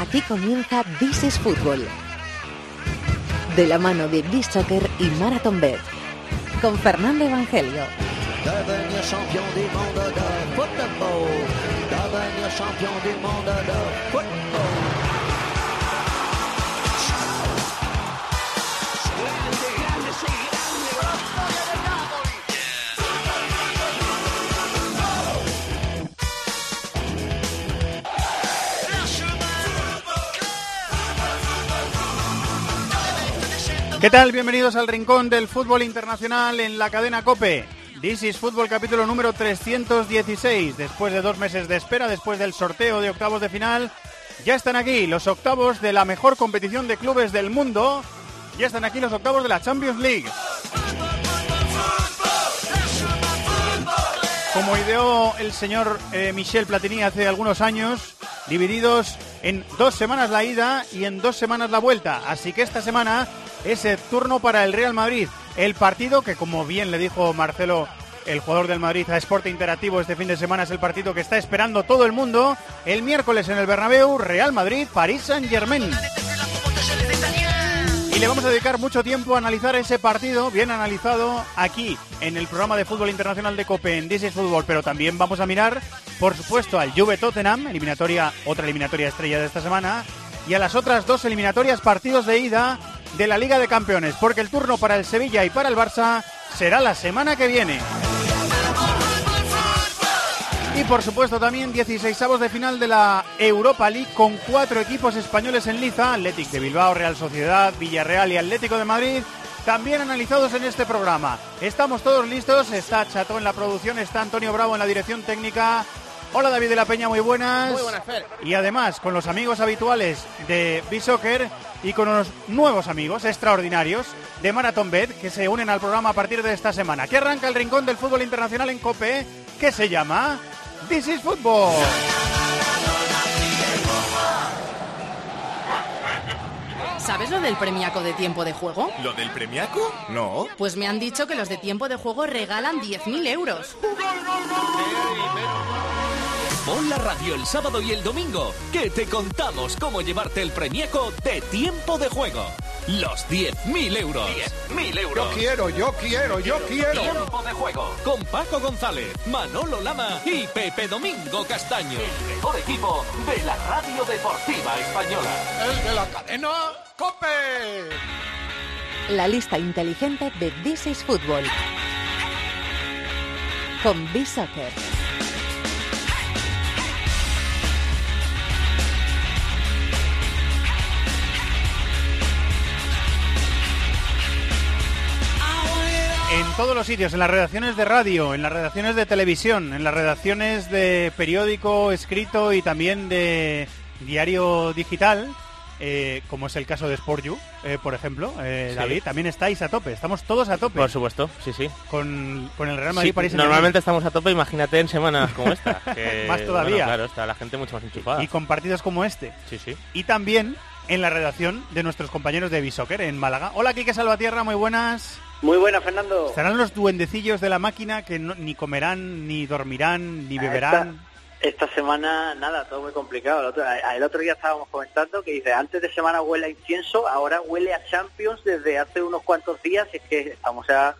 Aquí comienza This is Fútbol. De la mano de This y Marathon Bet. Con Fernando Evangelio. ¿Qué tal? Bienvenidos al Rincón del Fútbol Internacional en la cadena Cope. This is Fútbol capítulo número 316. Después de dos meses de espera, después del sorteo de octavos de final, ya están aquí los octavos de la mejor competición de clubes del mundo. Ya están aquí los octavos de la Champions League. Como ideó el señor eh, Michel Platini hace algunos años, divididos en dos semanas la ida y en dos semanas la vuelta. Así que esta semana es el turno para el Real Madrid. El partido que, como bien le dijo Marcelo, el jugador del Madrid a Esporte Interactivo este fin de semana, es el partido que está esperando todo el mundo. El miércoles en el Bernabéu, Real Madrid, París Saint-Germain. Y le vamos a dedicar mucho tiempo a analizar ese partido, bien analizado, aquí en el programa de fútbol internacional de COPE en This is Fútbol, pero también vamos a mirar, por supuesto, al Juve Tottenham, eliminatoria, otra eliminatoria estrella de esta semana, y a las otras dos eliminatorias partidos de ida de la Liga de Campeones, porque el turno para el Sevilla y para el Barça será la semana que viene. Y por supuesto también 16 avos de final de la Europa League con cuatro equipos españoles en liza, Athletic de Bilbao, Real Sociedad, Villarreal y Atlético de Madrid, también analizados en este programa. Estamos todos listos, está Chato en la producción, está Antonio Bravo en la dirección técnica. Hola David de la Peña, muy buenas. Muy buenas, Fer. Y además con los amigos habituales de B-Soccer y con unos nuevos amigos extraordinarios de Marathon Bet que se unen al programa a partir de esta semana. Que arranca el rincón del fútbol internacional en COPE que se llama This is Football. ¿Sabes lo del premiaco de tiempo de juego? ¿Lo del premiaco? No. Pues me han dicho que los de tiempo de juego regalan 10.000 euros. Pon la radio el sábado y el domingo, que te contamos cómo llevarte el premiaco de tiempo de juego. Los 10.000 euros. 10.000 euros. Yo quiero, yo quiero, yo quiero. Tiempo de juego. Con Paco González, Manolo Lama y Pepe Domingo Castaño. El mejor equipo de la radio deportiva española. El de la cadena Cope. La lista inteligente de This is Fútbol. Con B-Soccer. Todos los sitios, en las redacciones de radio, en las redacciones de televisión, en las redacciones de periódico escrito y también de diario digital, eh, como es el caso de Sport You, eh, por ejemplo, eh, Sí. David, también estáis a tope, estamos todos a tope Por supuesto, sí, sí. con, con el Real Madrid Sí, París normalmente estamos a tope, imagínate en semanas como esta. que, Más todavía. bueno, claro, está la gente mucho más enchufada. y con partidos como este. Sí, sí. Y también en la redacción de nuestros compañeros de Bisoccer en Málaga. Hola, Quique Salvatierra, muy buenas. Muy buena, Fernando. Estarán los duendecillos de la máquina que no- ni comerán, ni dormirán, ni Ah, beberán. Esta, esta semana, nada, todo muy complicado. El otro, a- el otro día estábamos comentando que dice, antes de semana huele a incienso, ahora huele a Champions desde hace unos cuantos días. y Es que estamos ya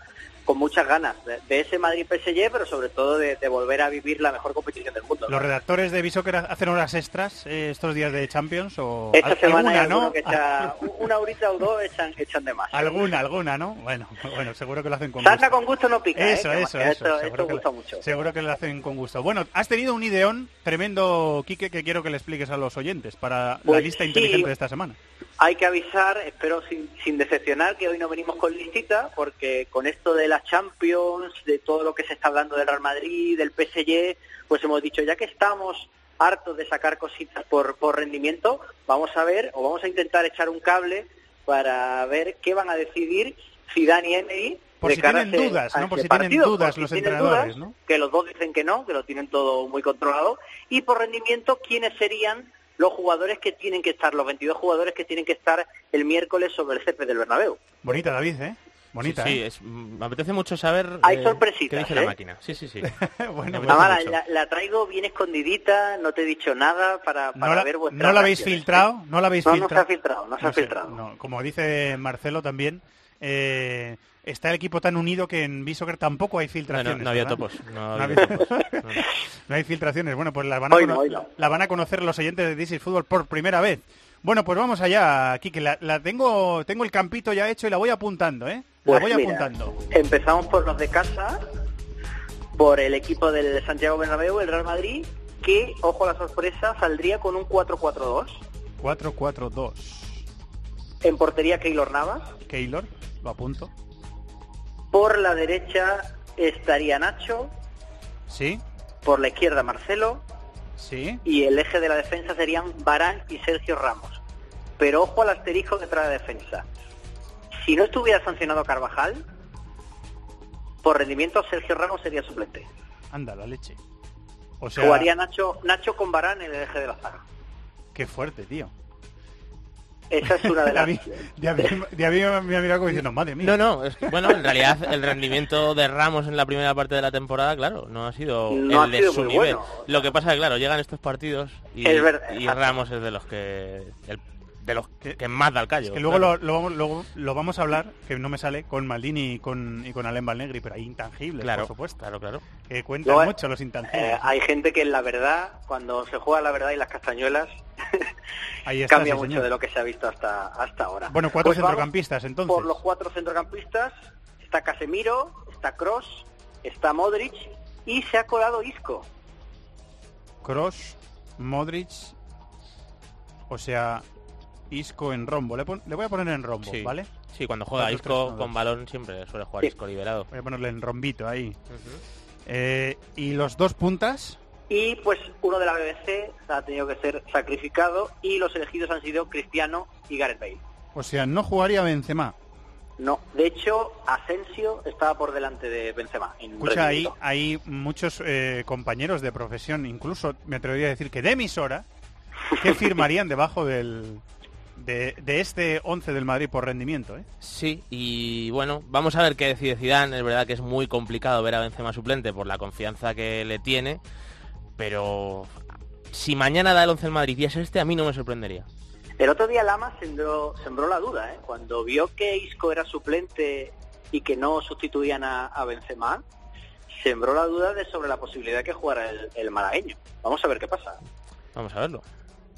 con muchas ganas de, de ese Madrid PSG, pero sobre todo de, de volver a vivir la mejor competición del mundo. ¿no? ¿Los redactores de Bisoccer hacen horas extras eh, estos días de Champions? O Esta semana hay alguna, ¿no? que echa una horita o dos echan, echan de más. Alguna, alguna, ¿no? Bueno, bueno, seguro que lo hacen con gusto. con gusto no pica. ¿eh? Eso, Que eso, que eso. Esto, seguro esto que gusta lo- mucho. Seguro que lo hacen con gusto. Bueno, has tenido un ideón tremendo, Quique, que quiero que le expliques a los oyentes para la Pues lista sí. inteligente de esta semana. Hay que avisar, espero sin, sin decepcionar, que hoy no venimos con listita, porque con esto de las Champions, de todo lo que se está hablando del Real Madrid, del PSG, pues hemos dicho, ya que estamos hartos de sacar cositas por, por rendimiento, vamos a ver, o vamos a intentar echar un cable para ver qué van a decidir Zidane y Emery Por si tienen ese- dudas, ¿no? Por si tienen partido, dudas por si los tienen entrenadores, dudas, ¿no? que los dos dicen que no, que lo tienen todo muy controlado, y por rendimiento, ¿quiénes serían los jugadores que tienen que estar, los 22 jugadores que tienen que estar el miércoles sobre el césped del Bernabéu? Bonita, David, ¿eh? Bonita, Sí, sí, ¿eh? es- me apetece mucho saber Hay eh, sorpresitas, qué dice ¿eh? la máquina. Sí, sí, sí. bueno, la, la traigo bien escondidita, no te he dicho nada para, para no, la, ver vuestras no la habéis reacciones. filtrado, no la habéis No, no se filtrado. ha filtrado, no se ha sé, filtrado. no. Como dice Marcelo también, eh, está el equipo tan unido que en Bisoccer tampoco hay filtraciones. no, no había ¿verdad? topos. No No había topos. No, hay filtraciones. Bueno, pues la van a, Hoy cono- no, hoy no. la van a conocer los oyentes de This is Fútbol por primera vez. Bueno, pues vamos allá, Kike. La, la tengo, tengo el campito ya hecho y la voy apuntando, ¿eh? La Pues voy mira, apuntando. Empezamos por los de casa, por el equipo del Santiago Bernabéu, el Real Madrid, que, ojo a la sorpresa, saldría con un 4-4-2. 4-4-2. En portería Keylor Navas. Keylor, lo apunto. Por la derecha estaría Nacho. Sí, Por la izquierda Marcelo. sí. Y el eje de la defensa serían Barán y Sergio Ramos. Pero ojo al asterisco que trae la defensa. Si no estuviera sancionado Carvajal, por rendimiento Sergio Ramos sería suplente. Anda, la leche. O sea, Jugaría Nacho, Nacho con Barán en el eje de la zaga. qué fuerte, tío. Esa es una de De a las... mí, de a mí- de a mí me ha mirado como diciendo, madre mía. No, no, es que, bueno, en realidad el rendimiento de Ramos en la primera parte de la temporada, claro, no ha sido No el ha de sido su nivel. bueno. Lo que pasa es que, claro, llegan estos partidos y, Es verdad, y. Ramos es de los que el- de los que, más da el callo. Es que luego, claro. lo, lo vamos- luego lo vamos a hablar, que no me sale, con Maldini y con, y con Alem Balnegri, pero hay intangibles, Claro, por supuesto. claro, claro. Que cuentan mucho los intangibles. Eh, hay gente que en la verdad, cuando se juega la verdad y las castañuelas, Ahí está, cambia sí, mucho señor. de lo que se ha visto hasta, hasta ahora. Bueno, cuatro Pues centrocampistas, entonces. Por los cuatro centrocampistas está Casemiro, está Cross, está Modric y se ha colado Isco. Cross, Modric, o sea, Isco en rombo. Le, pon- le voy a poner en rombo, Sí. ¿vale? Sí, cuando juega Cuatro, Isco tres, uno, con balón siempre suele jugar Sí. Isco liberado. Voy a ponerle en rombito ahí. Eh, y los dos puntas, Y pues uno de la BBC ha tenido que ser sacrificado y los elegidos han sido Cristiano y Gareth Bale. o sea, no jugaría Benzema. No, de hecho, Asensio estaba por delante de Benzema. En Escucha, ahí hay muchos eh, compañeros de profesión, incluso me atrevería a decir que de emisora, que firmarían debajo del, de, de este 11 del Madrid por rendimiento. ¿eh? Sí, y bueno, vamos a ver qué decide Zidane. Es verdad que es muy complicado ver a Benzema suplente por la confianza que le tiene, pero si mañana da el 11 el Madrid y es este, a mí no me sorprendería. El otro día Lama sembró, sembró la duda, ¿eh? Cuando vio que Isco era suplente y que no sustituían a, a Benzema, sembró la duda de sobre la posibilidad de que jugara el, el malagueño. Vamos a ver qué pasa. Vamos a verlo.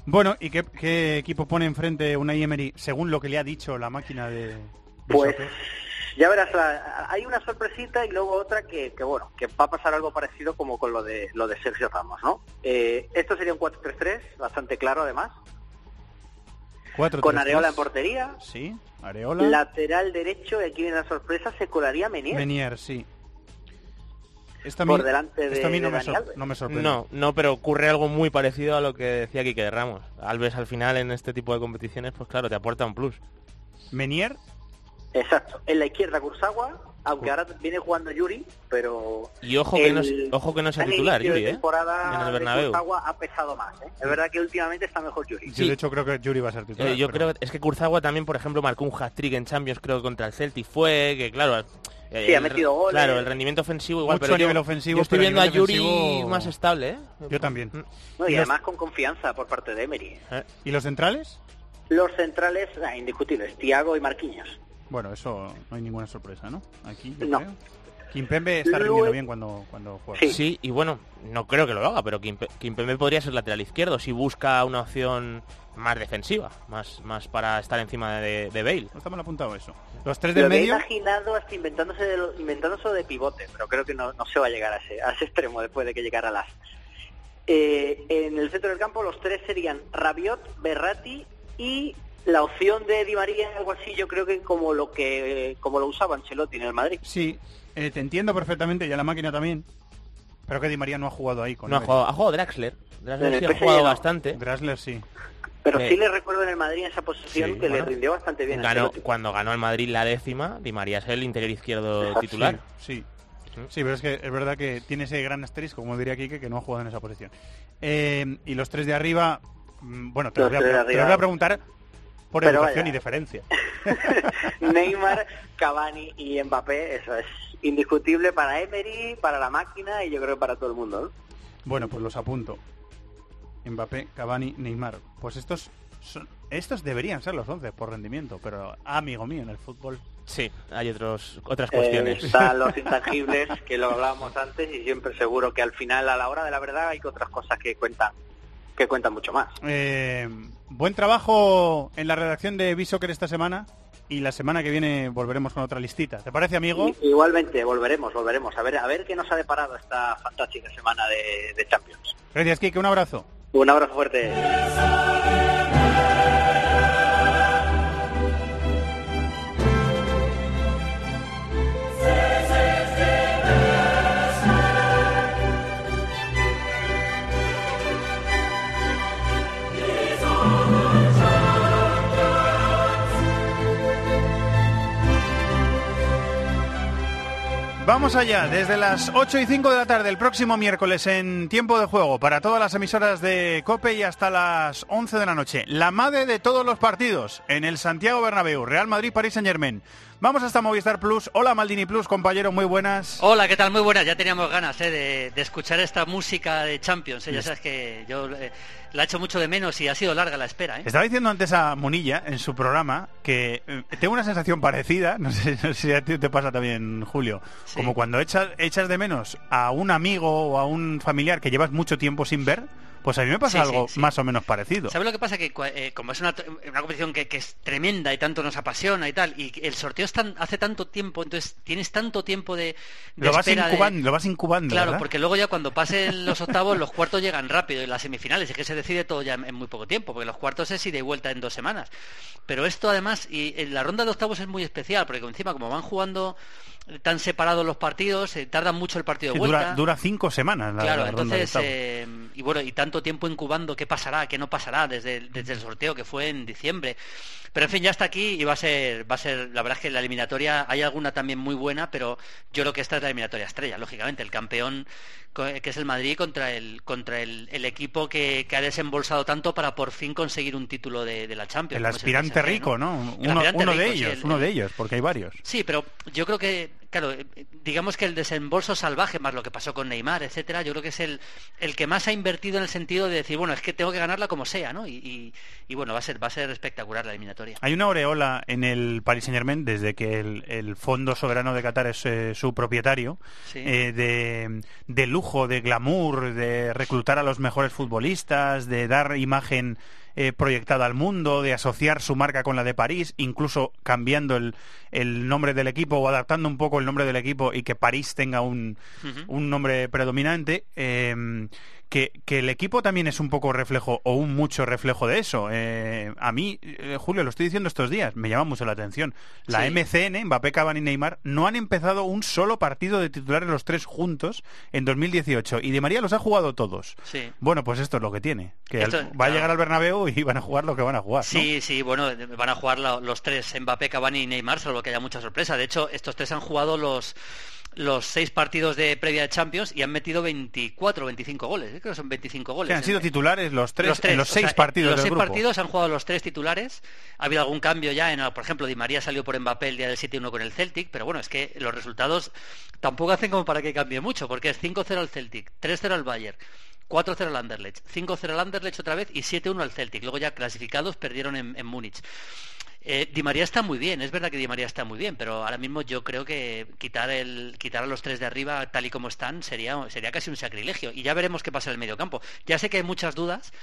Bueno, ¿y qué, qué equipo pone enfrente una Emery según lo que le ha dicho la máquina de... de Pues ya verás, la- hay una sorpresita y luego otra que, que, bueno, que va a pasar algo parecido como con lo de lo de Sergio Ramos, ¿no? Eh, esto sería un 4-3-3, bastante claro además, Cuatro, con tres, Areola en portería, Sí, Areola. lateral derecho, y aquí viene la sorpresa, se colaría Menier. Menier, sí. Esto a Por mí- delante de- esto a mí no, de me, Dani sor- Alves. no me sorprende. No, no, pero ocurre algo muy parecido a lo que decía Quique de Ramos. Alves al final en este tipo de competiciones, pues claro, te aporta un plus. Menier, Exacto. En la izquierda Kurzawa, aunque ahora viene jugando Yuri, pero Y ojo que, no, el- ojo que no sea titular, Yuri, ¿eh? temporada En el de ha pesado más. ¿eh? Es verdad que últimamente está mejor Yuri. yo de hecho creo que Yuri va a ser titular. Eh, yo pero- creo es que Kurzawa también, por ejemplo, marcó un hat-trick en Champions, creo contra el Celtic fue, que claro... Sí, ha metido goles. Claro, el rendimiento ofensivo igual, Mucho pero a nivel yo, ofensivo, yo estoy pero viendo a Yuri defensivo- más estable, ¿eh? Yo también. No, y, ¿Y los- además con confianza por parte de Emery. Eh, ¿Y los centrales? Los centrales, ah, indiscutibles, Tiago y Marquinhos. Bueno, eso no hay ninguna sorpresa, ¿no? Aquí yo No. creo. Kimpembe está Luego- rindiendo bien cuando, cuando juega. Sí. Sí, y bueno, no creo que lo haga, pero Kimpe- Kimpembe podría ser lateral izquierdo si busca una opción más defensiva, más, más para estar encima de, de Bale. No está mal apuntado eso. Los tres Lo del había medio. imaginado hasta inventándose de, lo- inventándose de pivote, pero creo que no, no se va a llegar a ese, a ese extremo después de que llegara las. Eh, en el centro del campo los tres serían Rabiot, Berratti y la opción de Di María, algo así, yo creo que como lo que como lo usaba Ancelotti en el Madrid. Sí, eh, te entiendo perfectamente, y a la máquina también. Pero que Di María no ha jugado ahí con No, ha jugado, ha jugado Draxler. Draxler sí ha jugado no. bastante. Drasler sí. Pero Eh, sí le recuerdo en el Madrid en esa posición sí, que bueno. le rindió bastante bien. a Ganó, cuando ganó el Madrid la décima, Di María es el interior izquierdo Exacto. titular. Sí, sí. Sí, pero es que es verdad que tiene ese gran asterisco, como diría Quique, que no ha jugado en esa posición. Eh, y los tres de arriba, mm, bueno, te Los voy, a, te voy a preguntar por Pero educación vaya. y deferencia. Neymar, Cavani y Mbappé, eso es indiscutible para Emery, para la máquina y yo creo que para todo el mundo. ¿no? Bueno, pues los apunto. Mbappé, Cavani, Neymar. Pues estos son, estos deberían ser los 11 por rendimiento, pero amigo mío, en el fútbol Sí, hay otros, otras Eh, cuestiones. están los intangibles que lo hablábamos antes y siempre seguro que al final a la hora de la verdad hay que otras cosas que cuentan que cuentan mucho más. Eh, buen trabajo en la redacción de Bisoccer esta semana y la semana que viene volveremos con otra listita. ¿Te parece, amigo? Igualmente, volveremos, volveremos a ver a ver qué nos ha deparado esta fantástica semana de, de Champions. Gracias, Kike. Un abrazo. Un abrazo fuerte. Vamos allá, desde las 8 y 5 de la tarde el próximo miércoles en tiempo de juego para todas las emisoras de COPE y hasta las 11 de la noche. La madre de todos los partidos en el Santiago Bernabéu, Real Madrid, París Saint Germain. Vamos hasta Movistar Plus. Hola Maldini Plus, compañero, muy buenas. Hola, ¿qué tal? Muy buenas. Ya teníamos ganas ¿eh? de, de escuchar esta música de Champions. ¿eh? Ya sabes que yo eh, la he hecho mucho de menos y ha sido larga la espera. ¿eh? Estaba diciendo antes a Munilla en su programa que eh, tengo una sensación parecida, no sé, no sé si a ti te pasa también, Julio, Sí. como cuando echas, echas de menos a un amigo o a un familiar que llevas mucho tiempo sin ver, pues a mí me pasa Sí, algo sí. más o menos parecido. ¿Sabes lo que pasa? Que eh, como es una, una competición que, que es tremenda y tanto nos apasiona y tal, y el sorteo es tan, hace tanto tiempo, entonces tienes tanto tiempo de, de Lo vas de- incubando, lo vas incubando, Claro, ¿verdad? porque luego ya cuando pasen los octavos, los cuartos llegan rápido y las semifinales, es que se decide todo ya en en muy poco tiempo, porque los cuartos es ida y vuelta en dos semanas. Pero esto además, y en la ronda de octavos es muy especial, porque encima como van jugando tan separados los partidos, eh, tardan mucho el partido de Sí, vuelta. dura, dura cinco semanas la, Claro, la entonces, eh, y bueno, y tanto tiempo incubando qué pasará, qué no pasará desde el, desde el sorteo que fue en diciembre. Pero en fin, ya está aquí y va a ser, va a ser, la verdad es que la eliminatoria, hay alguna también muy buena, pero yo creo que esta es la eliminatoria estrella, lógicamente, el campeón que es el Madrid contra el, contra el, el equipo que, que ha desembolsado tanto para por fin conseguir un título de, de la Champions. el aspirante PSG, rico, ¿no? Uno, de sí, ellos, el- uno de ellos, porque hay varios. Sí, pero yo creo que, claro, eh, digamos que el desembolso salvaje, más lo que pasó con Neymar, etcétera, yo creo que es el, el que más ha invertido en el sentido de decir, bueno, es que tengo que ganarla como sea, ¿no? Y, y- y bueno, va a ser, va a ser espectacular la eliminatoria. Hay una aureola en el Paris Saint Germain desde que el, el Fondo Soberano de Qatar es eh, su propietario, Sí. eh, de, de lujo, de glamour, de reclutar a los mejores futbolistas, de dar imagen eh, proyectada al mundo, de asociar su marca con la de París, incluso cambiando el, el nombre del equipo o adaptando un poco el nombre del equipo y que París tenga un, un nombre predominante. eh, que, que el equipo también es un poco reflejo o un mucho reflejo de eso. Eh, a mí, eh, Julio, lo estoy diciendo estos días, me llama mucho la atención. La Sí. MCN, Mbappé, Cavani y Neymar, no han empezado un solo partido de titulares los tres juntos en 2018 y Di María los ha jugado todos. Sí. Bueno, pues esto es lo que tiene, que Esto- al- va a llegar al Bernabéu y van a jugar lo que van a jugar. ¿no? Sí, sí, bueno, van a jugar la- los tres, Mbappé, Cavani y Neymar, salvo que haya mucha sorpresa. De hecho, estos tres han jugado los los seis partidos de previa de Champions y han metido 24 25 goles. Creo que son 25 goles. Que han sido En- titulares los tres, en los seis sea, partidos en los del seis grupo. partidos han jugado los tres titulares. Ha habido algún cambio ya, en, por ejemplo, Di María salió por Mbappé el día del 7-1 con el Celtic, pero bueno, es que los resultados tampoco hacen como para que cambie mucho, porque es 5-0 al Celtic, 3-0 al Bayern. 4-0 al Anderlecht, 5-0 al Anderlecht otra vez y 7-1 al Celtic. Luego ya clasificados perdieron en, en Múnich. Eh, Di María está muy bien, es verdad que Di María está muy bien, pero ahora mismo yo creo que quitar el quitar a los tres de arriba tal y como están sería sería casi un sacrilegio y ya veremos qué pasa en el medio campo. Ya sé que hay muchas dudas.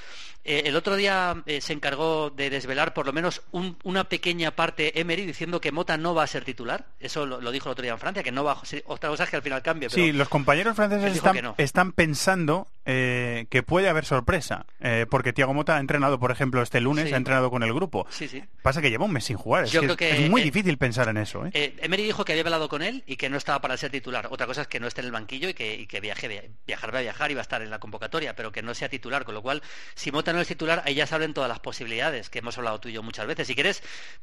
Eh, el otro día eh, se encargó de desvelar por lo menos un- una pequeña parte Emery diciendo que Mota no va a ser titular. Eso lo, lo dijo el otro día en Francia, que no va. sí, Otra cosa es que al final cambie. Pero Sí, los compañeros franceses no. están pensando eh, que puede haber sorpresa, eh, porque Thiago Mota ha entrenado, por ejemplo, este lunes, Sí. ha entrenado con el grupo. Sí, sí. Pasa que lleva un mes sin jugar. Es, Yo que creo que, es muy eh, difícil pensar en eso. ¿eh? Eh, Emery dijo que había hablado con él y que no estaba para ser titular. Otra cosa es que no esté en el banquillo y que, y que viaje, via- viajar va a viajar y va a estar en la convocatoria, pero que no sea titular. Con lo cual, si Mota no es titular, ahí ya se abren todas las posibilidades que hemos hablado tú y yo muchas veces. Si quieres,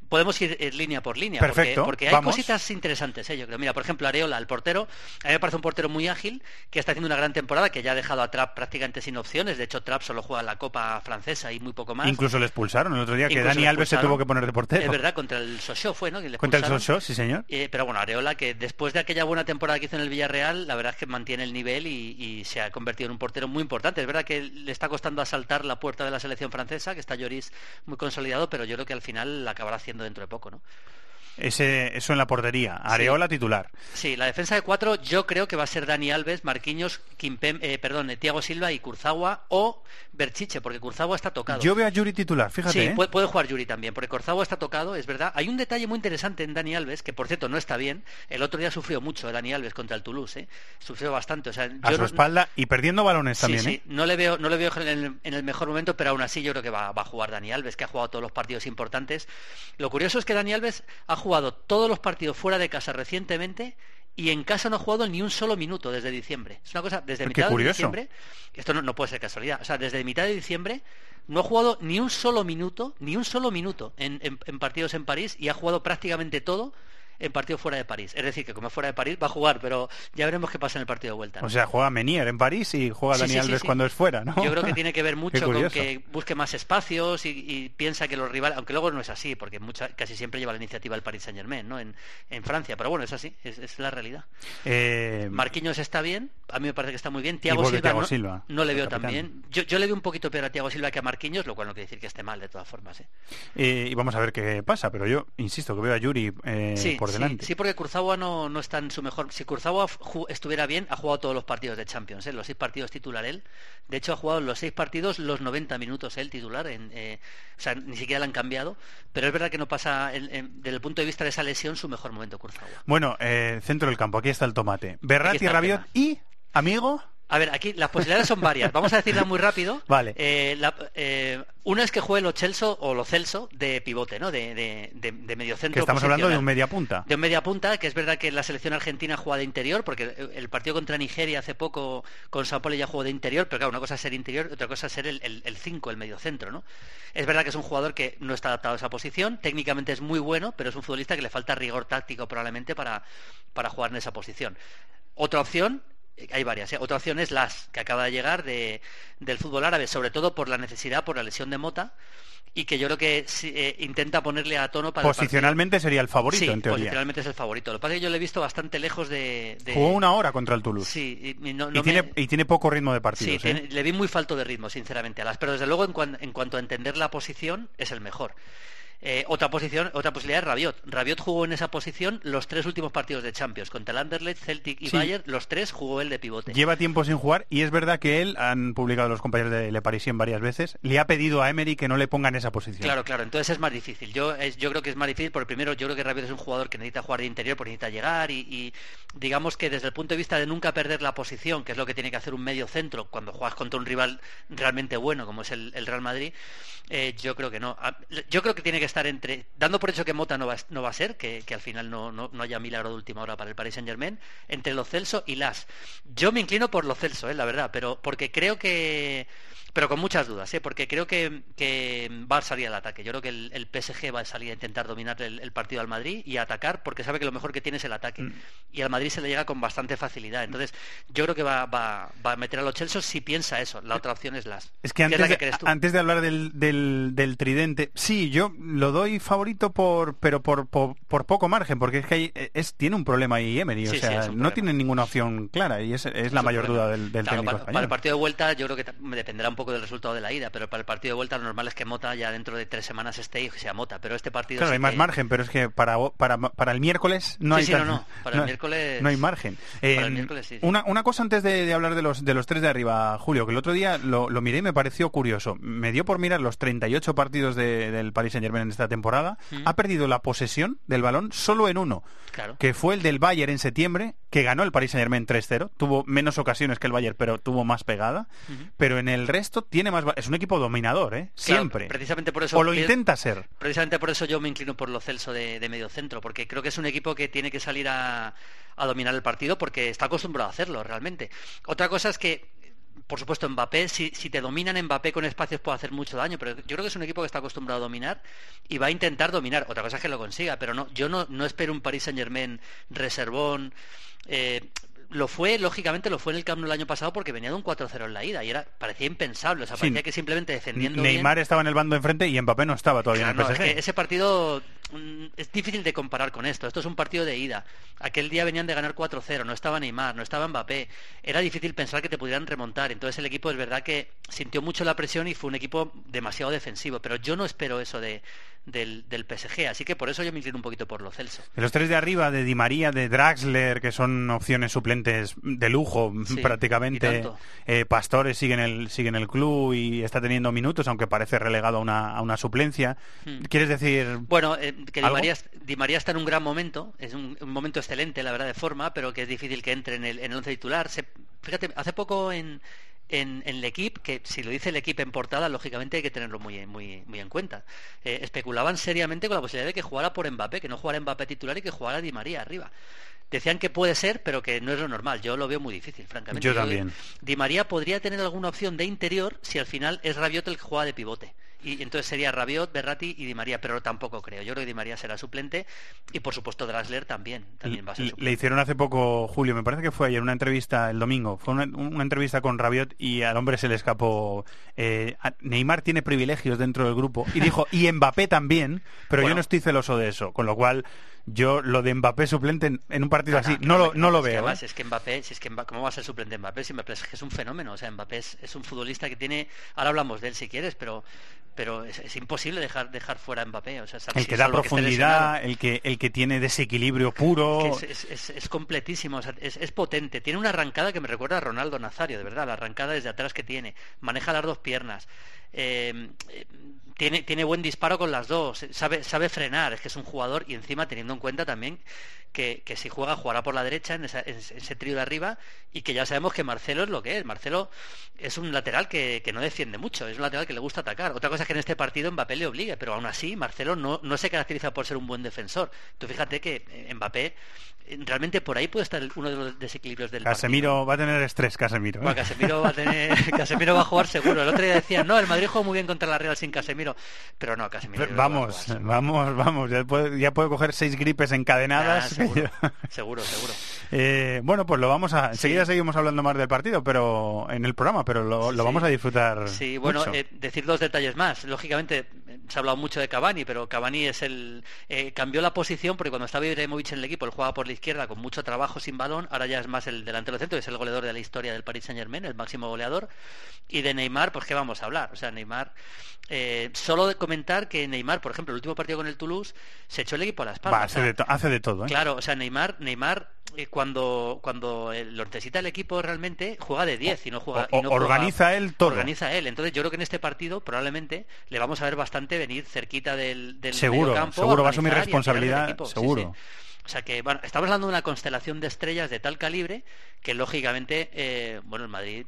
podemos ir línea por línea. porque- Perfecto, Porque, hay vamos. cositas interesantes, ¿eh? yo creo. Mira, por ejemplo, Areola, el portero, a mí me parece un portero muy ágil, que está haciendo una gran temporada, que ya ha dejado atrás prácticamente sin opciones. De hecho, Trapp solo juega la Copa Francesa y muy poco más. Incluso le expulsaron el otro día, que Dani Alves se tuvo que poner de portero. Es verdad, contra el Sochaux fue, ¿no? Le Contra el. Sochaux, sí señor. Eh, pero bueno, Areola, que después de aquella buena temporada que hizo en el Villarreal, la verdad es que mantiene el nivel y, y se ha convertido en un portero muy importante. Es verdad que le está costando asaltar la puerta de la selección francesa, que está Lloris muy consolidado, pero yo creo que al final la acabará haciendo dentro de poco, ¿no? Ese, eso en la portería. Areola titular. Sí, la defensa de cuatro yo creo que va a ser Dani Alves, Marquinhos, Kimpem, eh, perdón, eh, Thiago Silva y Kurzawa o Berchiche, porque Kurzawa está tocado. Yo veo a Yuri titular, fíjate. Sí, ¿eh? puede, puede jugar Yuri también, porque Kurzawa está tocado, es verdad. Hay un detalle muy interesante en Dani Alves, que por cierto no está bien. El otro día sufrió mucho Dani Alves contra el Toulouse, ¿eh? sufrió bastante. O sea, a yo su no- espalda y perdiendo balones Sí, también. sí, ¿eh? no le veo, no le veo en el, en el mejor momento, pero aún así yo creo que va, va a jugar Dani Alves, que ha jugado todos los partidos importantes. Lo curioso es que Dani Alves ha jugado todos los partidos fuera de casa recientemente y en casa no ha jugado ni un solo minuto desde diciembre. Es una cosa, desde Qué mitad de diciembre, esto no, no puede ser casualidad, o sea, desde mitad de diciembre no ha jugado ni un solo minuto, ni un solo minuto en, en- en partidos en París y ha jugado prácticamente todo en partidos fuera de París. Es decir, que como es fuera de París va a jugar, pero ya veremos qué pasa en el partido de vuelta. ¿no? O sea, juega Menier en París y juega Dani sí, sí, Alves sí. cuando es fuera, ¿no? Yo creo que tiene que ver mucho con que busque más espacios y, y piensa que los rivales, aunque luego no es así, porque mucha, casi siempre lleva la iniciativa el Paris Saint Germain, ¿no? En, en Francia, pero bueno, es así, es, es la realidad. Eh, Marquinhos está bien, a mí me parece que está muy bien. Vuelve Silva, Thiago no, Silva, no le veo tan bien. Yo, yo le veo un poquito peor a Thiago Silva que a Marquinhos, lo cual no quiere decir que esté mal de todas formas. ¿eh? eh, y vamos a ver qué pasa, pero yo insisto que veo a Yuri eh, Sí, por sí, delante. sí, porque Kurzawa no, no está en su mejor. Si Kurzawa estuviera bien, ha jugado todos los partidos de Champions, ¿eh? los seis partidos titular él. De hecho, ha jugado los seis partidos los 90 minutos él titular. En, eh, o sea, ni siquiera le han cambiado. Pero es verdad que no pasa, en- en- desde el punto de vista de esa lesión, su mejor momento Kurzawa. Bueno, eh, centro del campo, aquí está el tomate. Berratti, Rabiot y, amigo, A ver, aquí las posibilidades son varias. Vamos a decirlas muy rápido. Vale. Eh, la- eh, una es que juegue lo Celso o lo Celso de pivote, ¿no? De, de, de, de mediocentro que estamos hablando de un media punta. De un media punta, que es verdad que la selección argentina juega de interior, porque el partido contra Nigeria hace poco con Sao Paulo ya jugó de interior, pero claro, una cosa es ser interior, otra cosa es ser el 5, el, medio centro, ¿no? Es verdad que es un jugador que no está adaptado a esa posición, técnicamente es muy bueno, pero es un futbolista que le falta rigor táctico probablemente para, para jugar en esa posición. Otra opción hay varias. ¿eh? Otra opción es Las, que acaba de llegar de, del fútbol árabe, sobre todo por la necesidad, por la lesión de Mota, y que yo creo que sí, eh, intenta ponerle a tono para el partido. Posicionalmente sería el favorito, Sí, en teoría. posicionalmente es el favorito. Lo que pasa es que yo le he visto bastante lejos de... de- Jugó una hora contra el Toulouse. Sí, y, no- tiene, me- y tiene poco ritmo de Sí, partidos. ¿eh? tiene- le vi muy falto de ritmo, sinceramente, a las. Pero desde luego, en, cuan- en cuanto a entender la posición, es el mejor. Eh, otra posición, otra posibilidad es Rabiot. Rabiot jugó en esa posición los tres últimos partidos de Champions contra el Anderlecht, Celtic y Sí. Bayern. Los tres jugó él de pivote. Lleva tiempo sin jugar y es verdad que él, han publicado los compañeros de Le Parisien varias veces, le ha pedido a Emery que no le ponga en esa posición. Claro, claro, entonces es más difícil. Yo, es- yo creo que es más difícil porque primero yo creo que Rabiot es un jugador que necesita jugar de interior porque necesita llegar y, y digamos que desde el punto de vista de nunca perder la posición, que es lo que tiene que hacer un medio centro cuando juegas contra un rival realmente bueno como es el, el Real Madrid, eh, yo creo que no. Yo creo que tiene que estar entre, dando por hecho que Mota no va, no va a ser, que, que al final no, no, no haya milagro de última hora para el Paris Saint Germain, entre Lo Celso y Las. Yo me inclino por Lo Celso, eh, la verdad, pero porque creo que pero con muchas dudas, ¿eh? porque creo que, que va a salir al ataque. Yo creo que el, el PSG va a salir a intentar dominar el, el partido al Madrid y a atacar porque sabe que lo mejor que tiene es el ataque. Mm. Y al Madrid se le llega con bastante facilidad. Entonces, yo creo que va, va, va a meter a los Chelsea si piensa eso. La otra opción es las. Es que es la antes, que de, crees tú. antes de hablar del, del, del tridente, sí, yo lo doy favorito por, pero por, por, por poco margen, porque es que hay- es, tiene un problema ahí Emery, o Sí, sea, no tiene ninguna opción clara y es, es la mayor problema. duda del, del Claro, técnico para, español. para el partido de vuelta yo creo que dependerá un poco del resultado de la ida, pero para el partido de vuelta lo normal es que Mota ya dentro de tres semanas esté y sea Mota, pero este partido Claro, hay más que- margen, pero es que para, para, para el miércoles no Sí, hay sí, tan- no, no, para el miércoles- no hay margen. para el Eh, miércoles sí. Una, una cosa antes de, de hablar de los, de los tres de arriba, Julio, que el otro día lo, lo miré y me pareció curioso. Me dio por mirar los 38 partidos de- del Paris Saint Germain en esta temporada. Mm. Ha perdido la posesión del balón solo en uno, Claro. que fue el del Bayern en septiembre, que ganó el Paris Saint Germain 3-0. Tuvo menos ocasiones que el Bayern, pero tuvo más pegada. Ujú. Pero en el resto tiene más... Es un equipo dominador, ¿eh? Claro, Siempre. precisamente por eso o lo intenta ser. Precisamente por eso yo me inclino por lo Celso de, de medio centro, porque creo que es un equipo que tiene que salir a, a dominar el partido porque está acostumbrado a hacerlo realmente. Otra cosa es que, por supuesto, Mbappé, si, si te dominan Mbappé con espacios puede hacer mucho daño, pero yo creo que es un equipo que está acostumbrado a dominar y va a intentar dominar. Otra cosa es que lo consiga, pero no, yo no, no espero un Paris Saint Germain reservón. eh, lo fue, lógicamente lo fue en el Camp Nou el año pasado porque venía de un 4-0 en la ida y era parecía impensable, o sea, Sí. parecía que simplemente defendiendo Neymar bien, estaba en el bando enfrente y Mbappé no estaba todavía Claro, en no, el es PSG. que ese partido es difícil de comparar con esto. Esto es un partido de ida. Aquel día venían de ganar 4-0, no estaba Neymar, no estaba Mbappé. Era difícil pensar que te pudieran remontar. Entonces el equipo es verdad que sintió mucho la presión y fue un equipo demasiado defensivo. Pero yo no espero eso de, del, del PSG. Así que por eso yo me inclino un poquito por lo Celso. De los tres de arriba, de Di María, de Draxler, que son opciones suplentes de lujo Sí, prácticamente. Eh, Pastores sigue en, el, sigue en el club y está teniendo minutos, aunque parece relegado a una, a una suplencia. Hmm. ¿Quieres decir Bueno, eh, que Di. María, Di María está en un gran momento, es un, un momento excelente, la verdad, de forma, pero que es difícil que entre en el, en el once titular. Se- fíjate, hace poco en, en, en el equipo, que si lo dice el equipo en portada, lógicamente hay que tenerlo muy, muy, muy en cuenta. Eh, especulaban seriamente con la posibilidad de que jugara por Mbappé, que no jugara Mbappé titular y que jugara Di María arriba. Decían que puede ser, pero que no es lo normal. Yo lo veo muy difícil, francamente. Yo también. Di María podría tener alguna opción de interior si al final es Rabiot el que juega de pivote. Y entonces sería Rabiot, Berratti y Di María, pero tampoco creo. Yo creo que Di María será suplente y por supuesto Draxler también, también va a ser Le- suplente. Le hicieron hace poco, Julio, me parece que fue ayer una entrevista el domingo, fue una, una entrevista con Rabiot y al hombre se le escapó. eh, Neymar tiene privilegios dentro del grupo y dijo, y Mbappé también, pero yo no estoy celoso de eso, con lo cual yo lo de Mbappé suplente en, en un partido así no lo, no lo veo. además, ¿eh? es que Mbappé, si es que ¿cómo va a ser suplente Mbappé? Si Mbappé es, que es un fenómeno, o sea, Mbappé es, es un futbolista que tiene, ahora hablamos de él si quieres, pero pero es, es imposible dejar dejar fuera a Mbappé, o sea, El que da profundidad, el que, el que tiene desequilibrio puro. que es, es- es- completísimo, o sea, es, es potente. Tiene una arrancada que me recuerda a Ronaldo Nazario, de verdad, la arrancada desde atrás que tiene. Maneja las dos piernas. Eh, tiene, tiene buen disparo con las dos, sabe, sabe frenar, es que es un jugador y encima teniendo en cuenta también que, que si juega, jugará por la derecha en, esa- en ese trío de arriba y que ya sabemos que Marcelo es lo que es. Marcelo es un lateral que, que no defiende mucho, es un lateral que le gusta atacar. Otra cosa es que en este partido Mbappé le obligue, pero aún así Marcelo no, no se caracteriza por ser un buen defensor. Tú fíjate que Mbappé realmente por ahí puede estar uno de los desequilibrios del partido. Casemiro va a tener estrés, Casemiro. ¿eh? Bueno, Casemiro va a tener, Casemiro va a jugar seguro. El otro día decían, no, el Madrid juega muy bien contra la Real sin Casemiro, pero no, Casemiro. Vamos, jugar, vamos, vamos. Ya puede, ya puede coger seis gripes encadenadas. Ah, seguro, seguro, seguro. Eh, bueno, pues lo vamos a. Enseguida seguimos hablando más del partido, pero en el programa, pero lo, lo Sí. vamos a disfrutar. Sí, bueno, mucho. eh, decir dos detalles más. Lógicamente, eh, se ha hablado mucho de Cavani, pero Cavani es el cambió la posición porque cuando estaba Ibrahimovic en el equipo, él jugaba por izquierda con mucho trabajo sin balón. Ahora ya es más el delantero centro, es el goleador de la historia del Paris Saint Germain, el máximo goleador. Y de Neymar, pues qué vamos a hablar. O sea, Neymar, eh, solo de comentar que Neymar, por ejemplo, el último partido con el Toulouse, se echó el equipo a la espalda. Va, O hace, sea, de hace de todo, ¿eh? Claro, o sea, Neymar, Neymar eh, cuando, cuando lo necesita el equipo realmente, juega de 10 y no juega. O- y no juega- organiza él todo. Organiza él. Entonces yo creo que en este partido probablemente le vamos a ver bastante venir cerquita del, del Seguro, mediocampo, seguro, va a asumir responsabilidad. Sí, seguro. sí. O sea que, bueno, estamos hablando de una constelación de estrellas de tal calibre que lógicamente, eh, bueno, el Madrid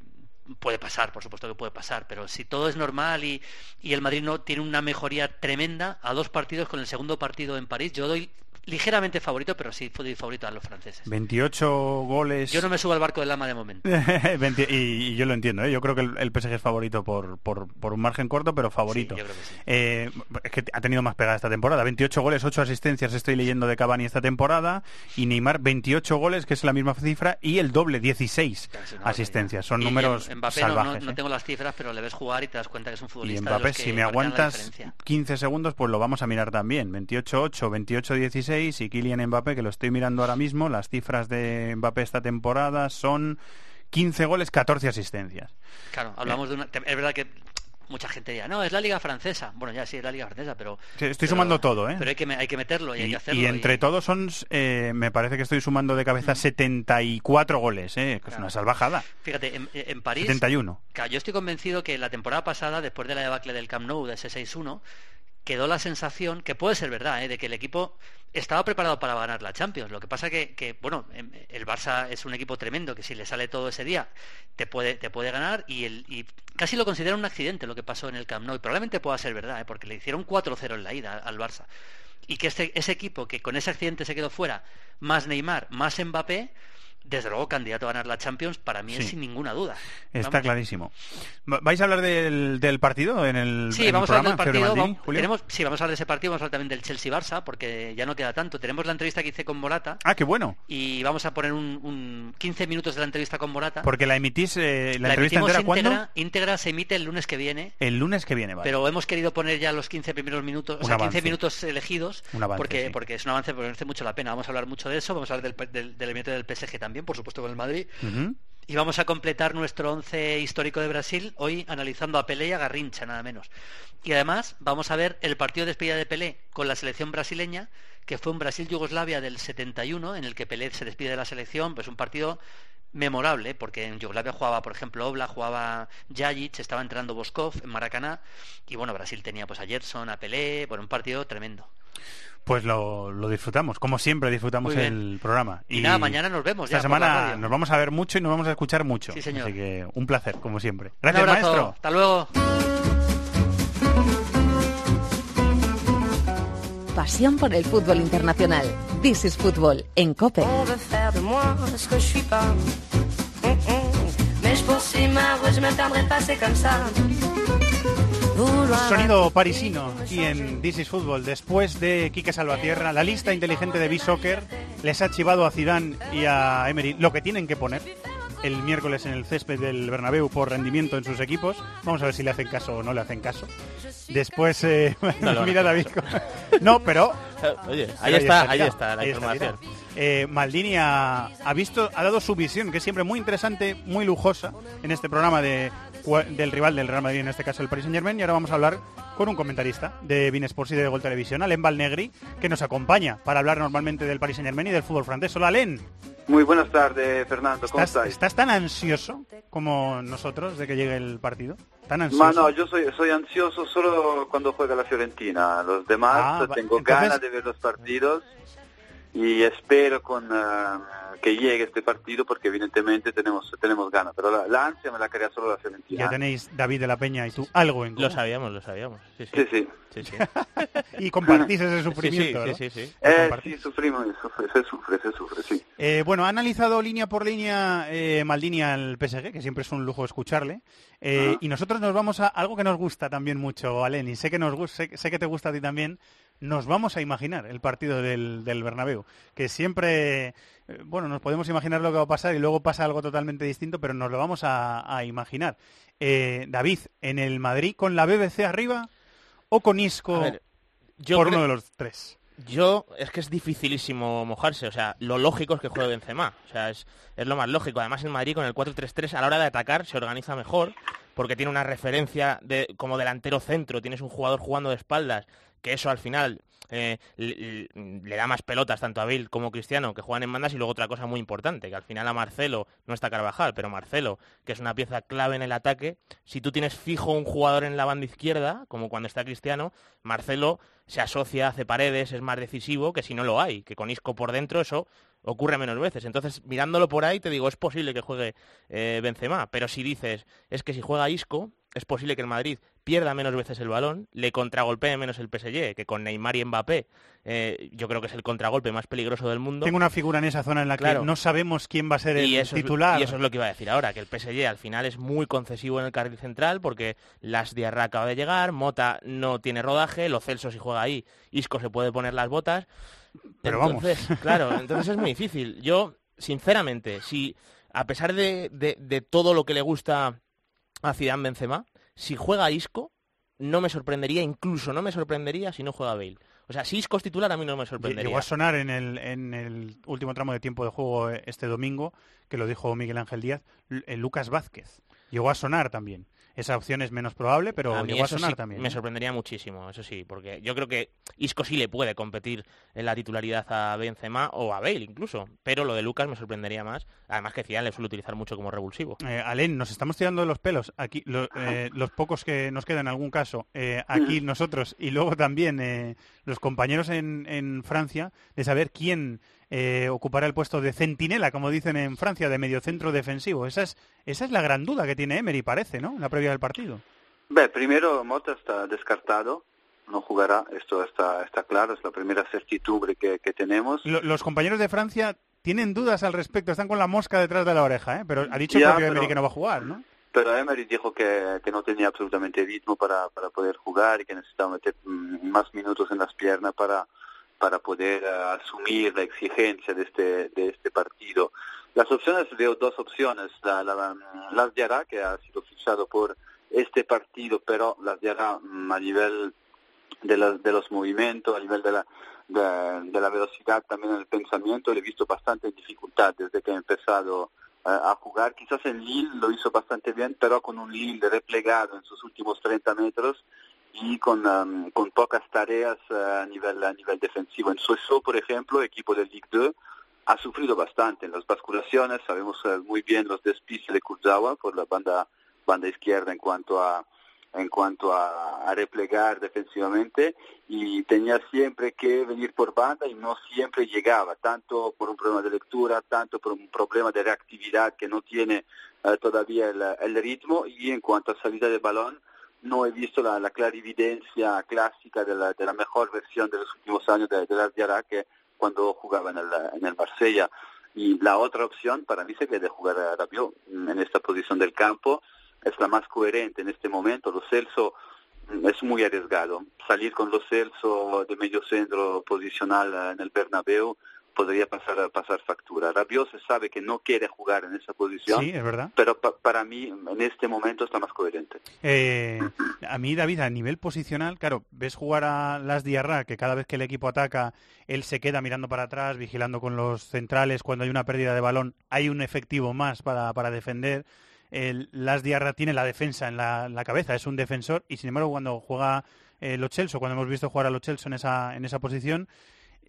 puede pasar, por supuesto que puede pasar, pero si todo es normal y, y el Madrid no tiene una mejoría tremenda a dos partidos con el segundo partido en París, yo doy ligeramente favorito, pero sí doy favorito a los franceses. 28 goles. Yo no me subo al barco del lama de momento. 20 y, y yo lo entiendo, ¿eh? yo creo que el, el PSG es favorito por, por, por un margen corto, pero favorito. Sí, yo creo que sí. Eh, es que ha tenido más pegada esta temporada. 28 goles, 8 asistencias estoy leyendo de Cavani esta temporada. Y Neymar 28 goles, que es la misma cifra, y el doble, 16 Es una asistencias. Son Y números en- no, salvajes. no ¿eh? tengo las cifras, pero le ves jugar y te das cuenta que es un Y futbolista. de Mbappé, los que si me aguantas diferencia. 15 segundos, pues lo vamos a mirar también. 28-8, 28-16 y Kylian Mbappé, que lo estoy mirando ahora mismo. Las cifras de Mbappé esta temporada son 15 goles, 14 asistencias. Claro, hablamos Eh. de una. Es verdad que mucha gente dirá, no, es la Liga Francesa. Bueno, ya sí, es la Liga Francesa, pero. Sí, estoy pero- sumando todo, ¿eh? Pero hay que, hay que meterlo y, hay que hacerlo. y entre todos son, eh, me parece que estoy sumando de cabeza 74 goles, ¿eh? que es una salvajada. Fíjate, en, en París. 71. Claro, yo estoy convencido que la temporada pasada, después de la debacle del Camp Nou, de ese 6-1, quedó la sensación, que puede ser verdad, ¿eh? de que el equipo estaba preparado para ganar la Champions. Lo que pasa que, que, bueno, em, el Barça es un equipo tremendo, que si le sale todo ese día, te puede, te puede ganar, y, el, y casi lo considera un accidente lo que pasó en el Camp Nou, y probablemente pueda ser verdad, ¿eh? porque le hicieron 4-0 en la ida al Barça. Y que este, ese equipo que con ese accidente se quedó fuera, más Neymar, más Mbappé, desde luego candidato a ganar la Champions, para mí es sin ninguna duda. Está Vamos. clarísimo. Va- ¿Vais a hablar del, del partido en el, Sí, en el vamos a hablar del partido. Maldini, vamos- Julio? tenemos, sí, vamos a hablar de ese partido, vamos a hablar también del Chelsea-Barça, porque ya no queda tanto. Tenemos la entrevista que hice con Morata Ah, qué bueno. y vamos a poner un, un 15 minutos de la entrevista con Morata. Porque la emitís, eh, la, la entrevista entera, ¿cuándo? íntegra, íntegra se emite el lunes que viene. El lunes que viene, vale. Pero hemos querido poner ya los 15 primeros minutos, o Un sea, 15 avance. minutos elegidos, Un avance, porque, sí. porque es un avance porque merece mucho la pena. Vamos a hablar mucho de eso, vamos a hablar del, del, del elemento del PSG también, por supuesto con el Madrid. Y vamos a completar nuestro once histórico de Brasil hoy analizando a Pelé y a Garrincha, nada menos. Y además vamos a ver el partido de despedida de Pelé con la selección brasileña, que fue un Brasil-Yugoslavia del 71, en el que Pelé se despide de la selección, pues un partido memorable, porque en Yugoslavia jugaba, por ejemplo, Obla, jugaba Jajic, estaba entrando Boskov en Maracaná, y bueno, Brasil tenía pues a Gerson, a Pelé, bueno, un partido tremendo. Pues lo, lo disfrutamos, como siempre disfrutamos el programa. Y nada, mañana nos vemos Esta ya semana nos vamos a ver mucho y nos vamos a escuchar mucho. Sí, señor. Así que un placer, como siempre. Un Gracias, abrazo, maestro. Hasta luego. Pasión por el fútbol internacional. This is Fútbol en COPE. On veut faire de moi ce que je suis pas. Hum, hum. Mais je poursuis ma route, je me perdrai pas, c'est comme ça. Sonido parisino y en This is Football. Después de Quique Salvatierra, la lista inteligente de B-Soccer les ha chivado a Zidane y a Emery lo que tienen que poner el miércoles en el césped del Bernabéu por rendimiento en sus equipos. Vamos a ver si le hacen caso o no le hacen caso. Después, eh, mira David. No, pero Oye, ahí está, ahí está la ahí información. Eh, Maldini ha, ha visto, ha dado su visión, que es siempre muy interesante, muy lujosa, en este programa de, del rival del Real Madrid, en este caso el Paris Saint Germain, y ahora vamos a hablar con un comentarista de Bein Sports y de Gol Televisión, Alain Valnegri, que nos acompaña para hablar normalmente del Paris Saint Germain y del fútbol francés. Hola, Alain. Muy buenas tardes, Fernando. ¿Cómo ¿Estás, estáis? estás tan ansioso como nosotros de que llegue el partido? ¿Tan ansioso? Ma, no, yo soy, soy ansioso solo cuando juega la Fiorentina. Los demás Ah, tengo entonces- ganas de ver los partidos y espero con ah, que llegue este partido porque evidentemente tenemos tenemos ganas. Pero la, la ansia me la crea solo la Fiorentina. Ya tenéis David de la Peña y tú algo en Lo común. sabíamos, lo sabíamos. Sí, sí. Sí, sí. Sí, sí. y compartís ese Sí, sufrimiento, sí, ¿no? sí, sí, sí. Lo Eh, sí, sufrimos, sufre, se sufre, se sufre, sí. Eh, bueno, ha analizado línea por línea eh, Maldini al PSG, que siempre es un lujo escucharle. Eh, Ajá. y nosotros nos vamos a algo que nos gusta también mucho, Alen, y sé que nos sé, sé que te gusta a ti también. Nos vamos a imaginar el partido del, del Bernabéu, que siempre, eh, bueno, nos podemos imaginar lo que va a pasar y luego pasa algo totalmente distinto, pero nos lo vamos a, a imaginar. Eh, David, ¿en el Madrid con la BBC arriba o con Isco A ver, yo por uno de los tres? Yo, es que es dificilísimo mojarse, o sea, lo lógico es que juegue Benzema, o sea, es, es lo más lógico. Además, el Madrid con el 4-3-3 a la hora de atacar se organiza mejor, porque tiene una referencia de, como delantero centro, tienes un jugador jugando de espaldas, que eso al final eh, le, da más pelotas tanto a Bale como a Cristiano, que juegan en bandas, y luego otra cosa muy importante, que al final a Marcelo, no está Carvajal, pero Marcelo, que es una pieza clave en el ataque, si tú tienes fijo un jugador en la banda izquierda, como cuando está Cristiano, Marcelo se asocia, hace paredes, es más decisivo que si no lo hay, que con Isco por dentro eso ocurre menos veces. Entonces, mirándolo por ahí, te digo, es posible que juegue eh, Benzema, pero si dices, es que si juega Isco, es posible que el Madrid pierda menos veces el balón, le contragolpee menos el PSG, que con Neymar y Mbappé, eh, yo creo que es el contragolpe más peligroso del mundo. Tengo una figura en esa zona en la Claro. que no sabemos quién va a ser el Y eso, titular. Es, y eso es lo que iba a decir ahora, que el PSG al final es muy concesivo en el carril central porque Las Diarra acaba de llegar, Mota no tiene rodaje, Lo Celso si juega ahí, Isco se puede poner las botas. Pero vamos. entonces, claro, entonces es muy difícil. Yo, sinceramente, si a pesar de, de- de todo lo que le gusta a Zidane Benzema, si juega Isco, no me sorprendería, incluso no me sorprendería si no juega Bale. O sea, si Isco es titular a mí no me sorprendería. Llegó a sonar en el, en el último tramo de tiempo de juego eh, este domingo, que lo dijo Miguel Ángel Díaz, eh, Lucas Vázquez. Llegó a sonar también. Esa opción es menos probable, pero a mí llegó a sonar sí también. Me ¿eh? sorprendería muchísimo, eso sí, porque yo creo que Isco sí le puede competir en la titularidad a Benzema o a Bale incluso, pero lo de Lucas me sorprendería más, además que Zidane le suele utilizar mucho como revulsivo. Eh, Alén, nos estamos tirando de los pelos. Aquí, lo- eh, los pocos que nos quedan en algún caso, eh, aquí nosotros y luego también eh, los compañeros en, en Francia, de saber quién eh, ocupará el puesto de centinela, como dicen en Francia, de mediocentro defensivo. Esa es, esa es la gran duda que tiene Emery, parece, ¿no? En la previa del partido. Primero Mota está descartado, no jugará, esto está, está claro, es la primera certidumbre que, que tenemos. Lo- los compañeros de Francia tienen dudas al respecto, están con la mosca detrás de la oreja, ¿eh? pero ha dicho el Ya, propio pero- Emery que no va a jugar, ¿no? Pero Emery dijo que, que no tenía absolutamente ritmo para, para poder jugar y que necesitaba meter mm, más minutos en las piernas para, para poder eh, asumir la exigencia de este, de este partido. Las opciones, veo dos opciones. La, la, Las Diarra, que ha sido fichado por este partido, pero Las Diarra mm, a nivel de, las- de los movimientos, a nivel de la, de, de la velocidad, también en el pensamiento, le he visto bastante dificultad desde que ha empezado eh, a jugar. Quizás en Lille lo hizo bastante bien, pero con un Lille replegado en sus últimos 30 metros y con, um, con pocas tareas eh, a, nivel, a nivel defensivo. En Soissons, por ejemplo, equipo del Ligue 2, ha sufrido bastante en las basculaciones. Sabemos eh, muy bien los despistes de Kurzawa por la banda, banda izquierda en cuanto a en cuanto a, a replegar defensivamente y tenía siempre que venir por banda y no siempre llegaba, tanto por un problema de lectura, tanto por un problema de reactividad que no tiene eh, todavía el, el ritmo y en cuanto a salida de balón no he visto la, la clarividencia clásica de la, mejor versión de los últimos años de, de Diarra que cuando jugaba en el, en el Marsella. Y la otra opción para mí sería de jugar a Rabiot en esta posición del campo. Es la más coherente en este momento. Lo Celso mm, es muy arriesgado. Salir con Lo Celso de medio centro posicional eh, en el Bernabéu podría pasar pasar factura. Rabiot se sabe que no quiere jugar en esa posición, Sí, es verdad. pero pa- para mí en este momento está más coherente. Eh, a mí, David, a nivel posicional, claro, ves jugar a Las Diarra, que cada vez que el equipo ataca, él se queda mirando para atrás, vigilando con los centrales. Cuando hay una pérdida de balón, hay un efectivo más para, para defender. El Las Diarra tiene la defensa en la, cabeza, es un defensor. Y sin embargo, cuando juega eh, Lo Celso, cuando hemos visto jugar a Lo Celso en esa, en esa posición,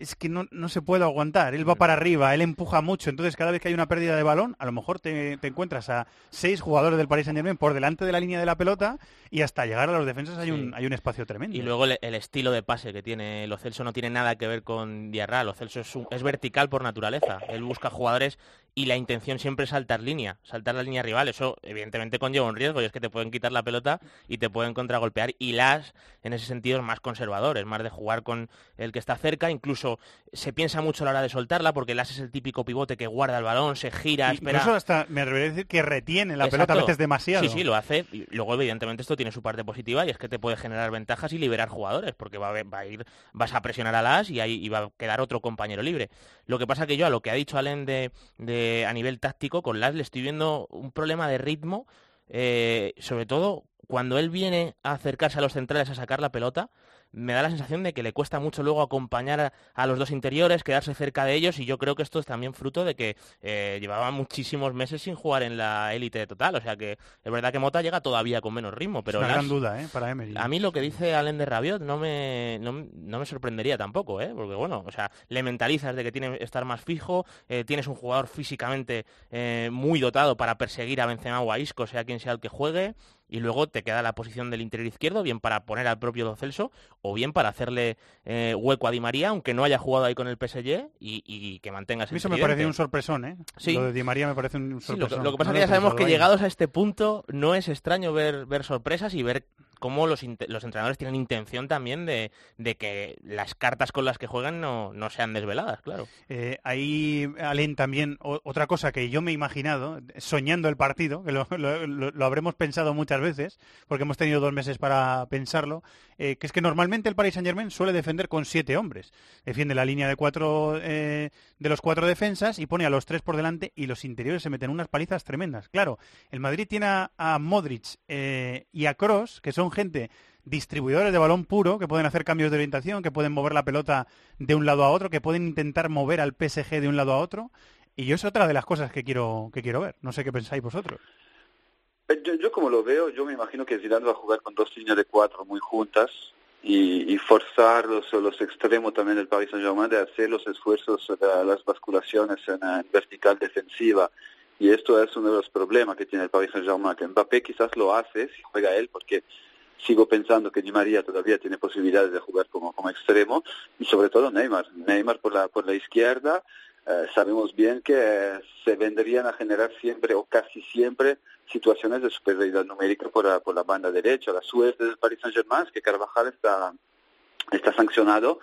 es que no, no se puede aguantar. Él va para arriba, él empuja mucho. Entonces, cada vez que hay una pérdida de balón, a lo mejor te, te encuentras a seis jugadores del Paris Saint Germain por delante de la línea de la pelota y hasta llegar a los defensas hay, un, hay un espacio tremendo. Y luego el, el estilo de pase que tiene Lo Celso no tiene nada que ver con Diarra. Lo Celso es, un- es vertical por naturaleza. Él busca jugadores y la intención siempre es saltar línea, saltar la línea rival. Eso evidentemente conlleva un riesgo y es que te pueden quitar la pelota y te pueden contragolpear. Y Las, en ese sentido, es más conservador, es más de jugar con el que está cerca. Incluso se piensa mucho a la hora de soltarla porque Las es el típico pivote que guarda el balón, se gira, espera. Incluso hasta me atrevería a decir que retiene la pelota a veces demasiado. Sí, sí, lo hace. Y luego, evidentemente, esto tiene su parte positiva y es que te puede generar ventajas y liberar jugadores, porque va a, va a ir, vas a presionar a las y ahí y va a quedar otro compañero libre. Lo que pasa que yo a lo que ha dicho Allen de, de a nivel táctico, con las le estoy viendo un problema de ritmo, eh, sobre todo cuando él viene a acercarse a los centrales a sacar la pelota, me da la sensación de que le cuesta mucho luego acompañar a, a los dos interiores, quedarse cerca de ellos y yo creo que esto es también fruto de que eh, llevaba muchísimos meses sin jugar en la élite total, o sea que es verdad que Mota llega todavía con menos ritmo, pero es una Las- gran duda ¿eh? para Emery. a mí lo que dice Allen de Rabiot no me, no, no me sorprendería tampoco, ¿eh? porque bueno, o sea, le mentalizas de que tiene que estar más fijo, eh, tienes un jugador físicamente eh, muy dotado para perseguir a Benzema o a Isco, sea quien sea el que juegue, y luego te queda la posición del interior izquierdo, bien para poner al propio Lo Celso, o bien para hacerle eh, hueco a Di María, aunque no haya jugado ahí con el PSG, y, y que mantenga A ese mí eso me pareció un sorpresón, ¿eh? Sí. Lo de Di María me parece un Sí, lo, que- sorpresón. lo que pasa No es que ya sabemos que ahí. llegados a este punto no es extraño ver, ver sorpresas y ver cómo los, entrenadores tienen intención también de, que las cartas con las que juegan no, no sean desveladas, claro. Eh, ahí, Alén, también otra cosa que yo me he imaginado, soñando el partido, que lo, habremos pensado muchas veces, porque hemos tenido dos meses para pensarlo, eh, que es que normalmente el Paris Saint Germain suele defender con siete hombres. Defiende la línea de cuatro eh, de los cuatro defensas y pone a los tres por delante y los interiores se meten unas palizas tremendas. Claro, el Madrid tiene a, a Modric y a Cross, que son gente distribuidores de balón puro, que pueden hacer cambios de orientación, que pueden mover la pelota de un lado a otro, que pueden intentar mover al PSG de un lado a otro. Y yo es otra de las cosas que quiero, que quiero ver. No sé qué pensáis vosotros. Eh, Yo, yo como lo veo, yo me imagino que Zidane va a jugar con dos líneas de cuatro muy juntas y, y forzar los, los extremos también del Paris Saint-Germain de hacer los esfuerzos, las basculaciones en, vertical defensiva. Y esto es uno de los problemas que tiene el Paris Saint-Germain, que Mbappé quizás lo hace si juega él, porque sigo pensando que Di María todavía tiene posibilidades de jugar como, como extremo, y sobre todo Neymar. Neymar por la, por la izquierda, eh, sabemos bien que eh, se vendrían a generar siempre o casi siempre situaciones de superioridad numérica por la, por la banda derecha. La suerte del Paris Saint-Germain es que Carvajal está, está sancionado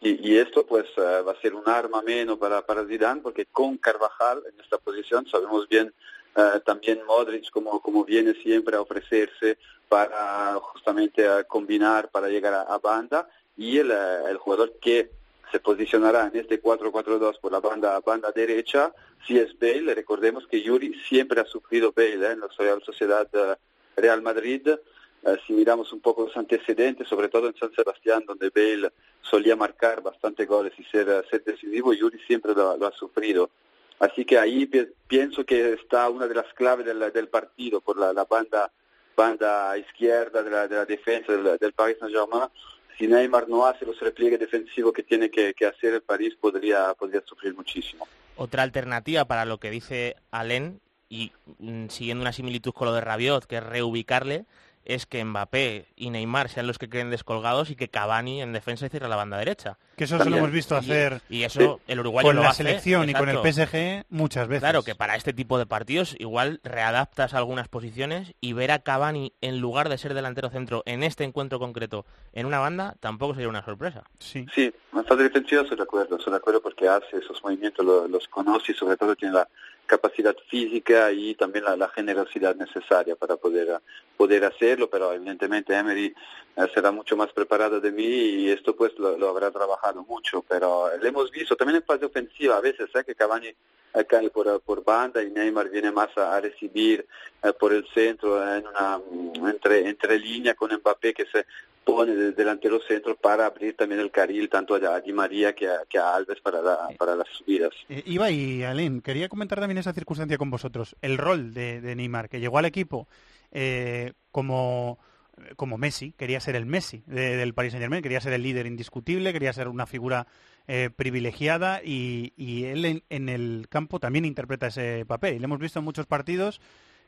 y, esto pues eh, va a ser un arma menos para, para Zidane porque con Carvajal en esta posición sabemos bien eh, también Modric como, como viene siempre a ofrecerse para justamente a combinar para llegar a, banda y el, eh, el, jugador que se posicionará en este 4-4-2 por la banda banda derecha si es Bale recordemos que Yuri siempre ha sufrido Bale ¿eh? en la Sociedad Real Madrid eh, si miramos un poco los antecedentes, sobre todo en San Sebastián, donde Bale solía marcar bastante goles y ser, eh, ser decisivo, Yuri siempre lo, lo, ha sufrido. Así que ahí pienso que está una de las claves del, del partido por la, la, banda banda izquierda de la, de la defensa del, del Paris Saint-Germain. Si Neymar no hace los repliegues defensivos que tiene que, que hacer el París, podría, podría sufrir muchísimo. Otra alternativa para lo que dice Alén, y mm, siguiendo una similitud con lo de Rabiot, que es reubicarle, es que Mbappé y Neymar sean los que queden descolgados y que Cavani en defensa cierre la banda derecha. Que eso se lo hemos visto hacer y, y eso el uruguayo con lo la hace, selección exacto. y con el PSG muchas veces. Claro, que para este tipo de partidos igual readaptas algunas posiciones y ver a Cavani en lugar de ser delantero centro en este encuentro concreto en una banda tampoco sería una sorpresa. Sí, sí fase defensiva estoy de acuerdo, estoy de acuerdo porque hace esos movimientos, los, los conoce y sobre todo tiene la capacidad física y también la, generosidad necesaria para poder, poder hacerlo, pero evidentemente Emery eh, será mucho más preparado de mí y esto pues lo, lo, habrá trabajado mucho, pero lo hemos visto también en fase ofensiva a veces ¿eh? que Cavani eh, cae por, por banda y Neymar viene más a, a recibir eh, por el centro en una entre, entre línea con Mbappé que se pone de delantero centro para abrir también el carril tanto a Di María que a, que a Alves para, la, para las subidas. Eh, Iba y Alén, quería comentar también esa circunstancia con vosotros, el rol de, de Neymar, que llegó al equipo eh, como como Messi, quería ser el Messi de, del Paris Saint Germain, quería ser el líder indiscutible, quería ser una figura eh, privilegiada y, y él en, en, el campo también interpreta ese papel. Y lo hemos visto en muchos partidos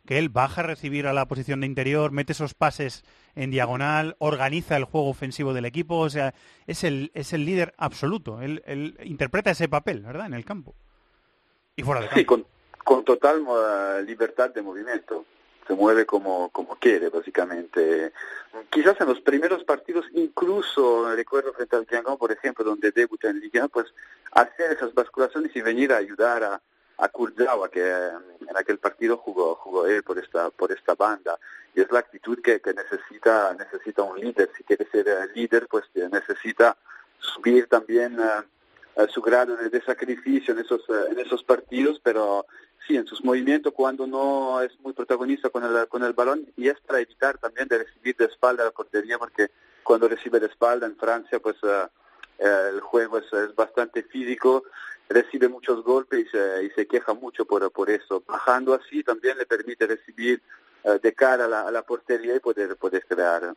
que él baja a recibir a la posición de interior, mete esos pases en diagonal, organiza el juego ofensivo del equipo, o sea, es el, es el líder absoluto, él, él interpreta ese papel, ¿verdad?, en el campo. Y fuera de campo. Sí, con, con total libertad de movimiento se mueve como, como quiere, básicamente. Quizás en los primeros partidos, incluso recuerdo frente al Triangón, por ejemplo, donde debuta en Liga, pues hacer esas basculaciones y venir a ayudar a Kurzawa, que en aquel partido jugó, jugó él por esta, por esta banda. Y es la actitud que, que necesita, necesita un líder. Si quiere ser líder, pues necesita subir también uh, su grado de, sacrificio en esos, uh, en esos partidos, pero sí, en sus movimientos cuando no es muy protagonista con el, con el balón y es para evitar también de recibir de espalda a la portería porque cuando recibe de espalda en Francia pues uh, el juego es, es, bastante físico, recibe muchos golpes y se, y se queja mucho por, por eso. Bajando así también le permite recibir uh, de cara a la, a la, portería y poder, poder crear.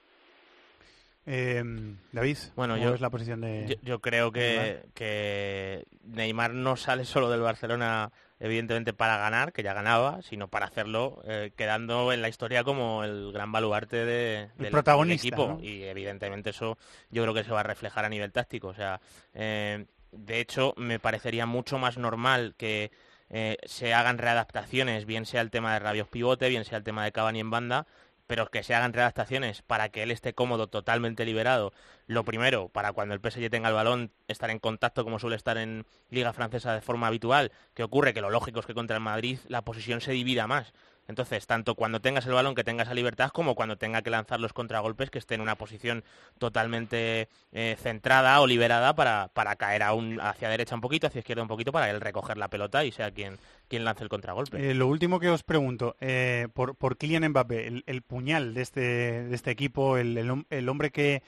Eh, David, bueno, yo, es la posición de... Yo, yo creo que Neymar? que Neymar no sale solo del Barcelona evidentemente para ganar, que ya ganaba, sino para hacerlo eh, quedando en la historia como el gran baluarte de, del, protagonista, del equipo. ¿no? Y evidentemente eso yo creo que se va a reflejar a nivel táctico. O sea, eh, de hecho, me parecería mucho más normal que eh, se hagan readaptaciones, bien sea el tema de Rabios pivote, bien sea el tema de Cavani en banda, pero que se hagan readaptaciones para que él esté cómodo, totalmente liberado. Lo primero, para cuando el PSG tenga el balón, estar en contacto como suele estar en Liga Francesa de forma habitual. que ocurre? Que lo lógico es que contra el Madrid la posición se divida más. Entonces, tanto cuando tengas el balón que tengas esa libertad, como cuando tenga que lanzar los contragolpes, que esté en una posición totalmente eh, centrada o liberada para, para caer a un, hacia derecha un poquito, hacia izquierda un poquito, para él recoger la pelota y sea quien, quien lance el contragolpe. Eh, lo último que os pregunto, eh, por, por Kylian Mbappé, el, puñal de este, de este equipo, el, el, el hombre que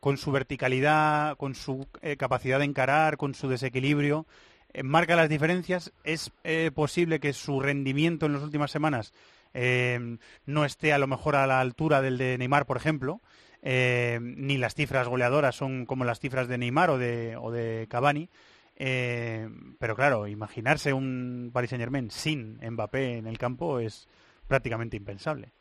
con su verticalidad, con su capacidad de encarar, con su desequilibrio, marca las diferencias. Es posible que su rendimiento en las últimas semanas no esté a lo mejor a la altura del de Neymar, por ejemplo. ni las cifras goleadoras son como las cifras de Neymar o de, o de Cavani. Eh, pero claro, imaginarse un Paris Saint Germain sin Mbappé en el campo es prácticamente impensable.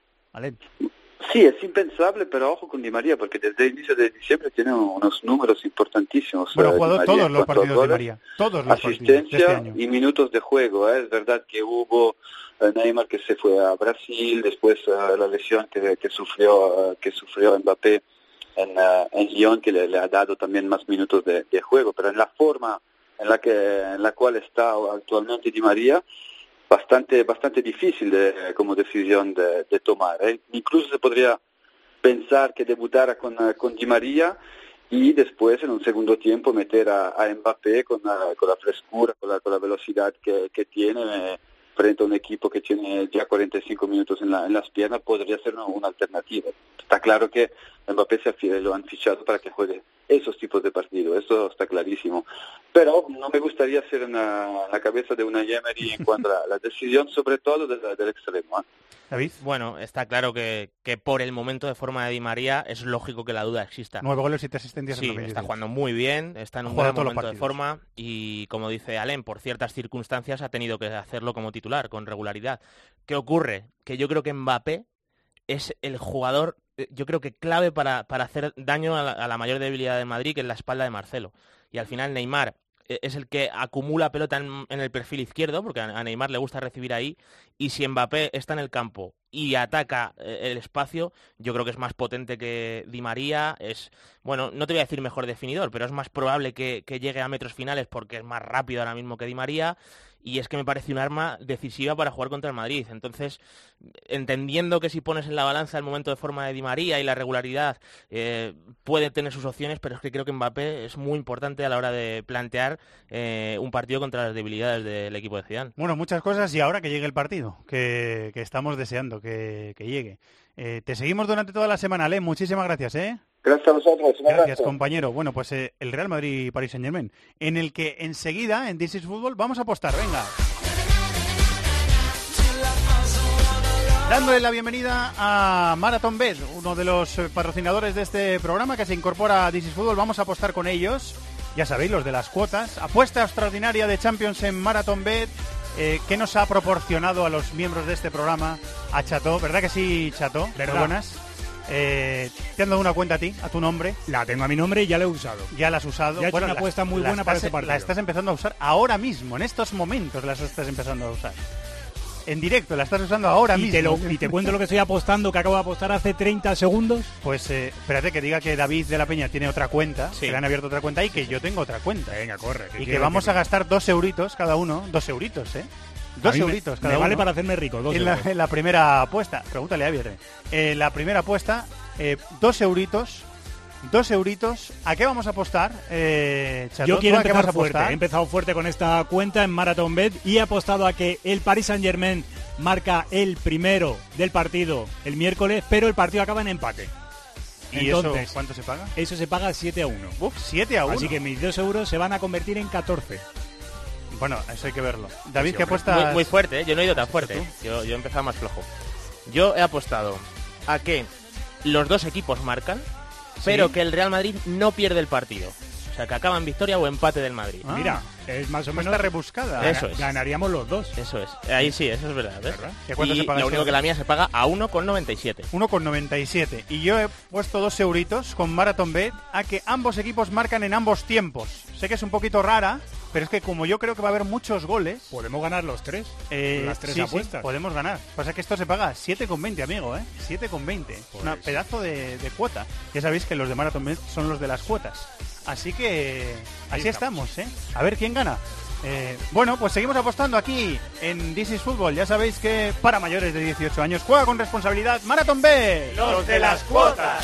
Sí, es impensable, pero ojo con Di María, porque desde el inicio de diciembre tiene unos números importantísimos. Bueno, ha jugado todos los partidos goles, de María, todos los asistencia de este año. y minutos de juego. ¿eh? Es verdad que hubo uh, Neymar que se fue a Brasil, después uh, la lesión que, que sufrió uh, que sufrió Mbappé en, eh, en Lyon que le, le ha dado también más minutos de, de juego, pero en la forma en la que en la cual está actualmente Di María bastante bastante difícil de, como decisión de, de tomar. ¿eh? Incluso se podría pensar que debutara con, eh, con Di María y después en un segundo tiempo meter a, a Mbappé con la, con la frescura, con la, con la velocidad que, que tiene eh, frente a un equipo que tiene ya 45 minutos en, la, en las piernas, podría ser una, una alternativa. Está claro que Mbappé se lo han fichado para que juegue esos tipos de partidos, eso está clarísimo. Pero no me gustaría ser en la, cabeza de una Emery en cuanto a la, decisión, sobre todo del, del extremo. ¿eh? David. Bueno, está claro que, que por el momento de forma de Di María es lógico que la duda exista. Nueve goles y siete asistencias en Sí, los 20 está jugando muy bien, está en un buen momento de forma y, como dice Allen, por ciertas circunstancias ha tenido que hacerlo como titular, con regularidad. ¿Qué ocurre? Que yo creo que Mbappé es el jugador, yo creo que clave para, para hacer daño a la, mayor debilidad de Madrid, que es la espalda de Marcelo. Y al final Neymar eh, es el que acumula pelota en, en el perfil izquierdo, porque a a Neymar le gusta recibir ahí, y si Mbappé está en el campo y ataca eh, el espacio, yo creo que es más potente que Di María, es, bueno, no te voy a decir mejor definidor, pero es más probable que, que llegue a metros finales porque es más rápido ahora mismo que Di María, y es que me parece un arma decisiva para jugar contra el Madrid. Entonces, entendiendo que si pones en la balanza el momento de forma de Di María y la regularidad, eh, puede tener sus opciones, pero es que creo que Mbappé es muy importante a la hora de plantear eh, un partido contra las debilidades del equipo de Zidane. Bueno, muchas cosas y ahora que llegue el partido, que, estamos deseando que, que llegue. Eh, te seguimos durante toda la semana, Ale. Muchísimas gracias, ¿eh? Gracias a vosotros. un Gracias, abrazo. compañero. Bueno, pues eh, el Real Madrid y Paris Saint Germain, en el que enseguida, en This is Football, vamos a apostar. Venga. Dándole la bienvenida a Marathon Bet, uno de los eh, patrocinadores de este programa que se incorpora a This is Football. Vamos a apostar con ellos. Ya sabéis, los de las cuotas. Apuesta extraordinaria de Champions en Marathon Bet. Eh, ¿Qué nos ha proporcionado a los miembros de este programa? A Chato, ¿verdad que sí, Chato? ¿Verdad? Buenas. Eh, ¿Te han dado una cuenta a ti, a tu nombre? La tengo a mi nombre y ya la he usado. Ya la has usado. Ya he hecho una la- apuesta muy buena para estás- este partido. La estás empezando a usar ahora mismo, en estos momentos las estás empezando a usar. En directo, la estás usando ahora y mismo. Te lo, y te cuento lo que estoy apostando, que acabo de apostar hace 30 segundos. Pues eh, espérate que diga que David de la Peña tiene otra cuenta, que le han abierto otra cuenta y que yo tengo otra cuenta. Venga, corre. Y que vamos a gastar dos euritos cada uno, dos euritos, ¿eh? Dos me- euritos cada me uno. vale para hacerme rico, dos en la, euros. en la primera apuesta, pregúntale a Javier. En la primera apuesta, eh, dos euritos, dos euritos. ¿A qué vamos a apostar, eh, Chato? Yo quiero ¿Tú a qué vas empezar a fuerte. apostar? He empezado fuerte con esta cuenta en Marathon Bet y he apostado a que el Paris Saint Germain marca el primero del partido el miércoles, pero el partido acaba en empate. ¿Y Entonces, eso cuánto se paga? Eso se paga 7 a 1. Uf, 7 a 1. Así que mis 2 euros se van a convertir en 14. Bueno, eso hay que verlo. David, Sí, ¿qué apuestas? Muy, muy fuerte, ¿eh? yo no he ido tan fuerte. ¿eh? Yo, yo he empezado más flojo. Yo he apostado a que los dos equipos marcan, pero que el Real Madrid no pierde el partido. O sea, que acaba en victoria o empate del Madrid. Ah. Mira, es más o menos Está rebuscada. Eso es. Ganaríamos los dos. Eso es. Ahí sí, eso es verdad. ¿ves? ¿Y a cuánto Y se paga lo único que la mía se paga a 1,97. 1,97. Y yo he puesto dos euritos con Marathon Bet a que ambos equipos marcan en ambos tiempos. Sé que es un poquito rara, pero es que como yo creo que va a haber muchos goles... Podemos ganar los tres. eh, las tres sí, sí, apuestas. podemos ganar. Pasa que esto se paga 7,20, amigo, ¿eh? 7,20. Pues Un pedazo de, de cuota. Ya sabéis que los de Marathon Bet son los de las cuotas. Así que así estamos, ¿eh? A ver quién gana. Eh, bueno, pues seguimos apostando aquí en This is Football. Ya sabéis que para mayores de 18 años juega con responsabilidad Marathon B. Los de las cuotas.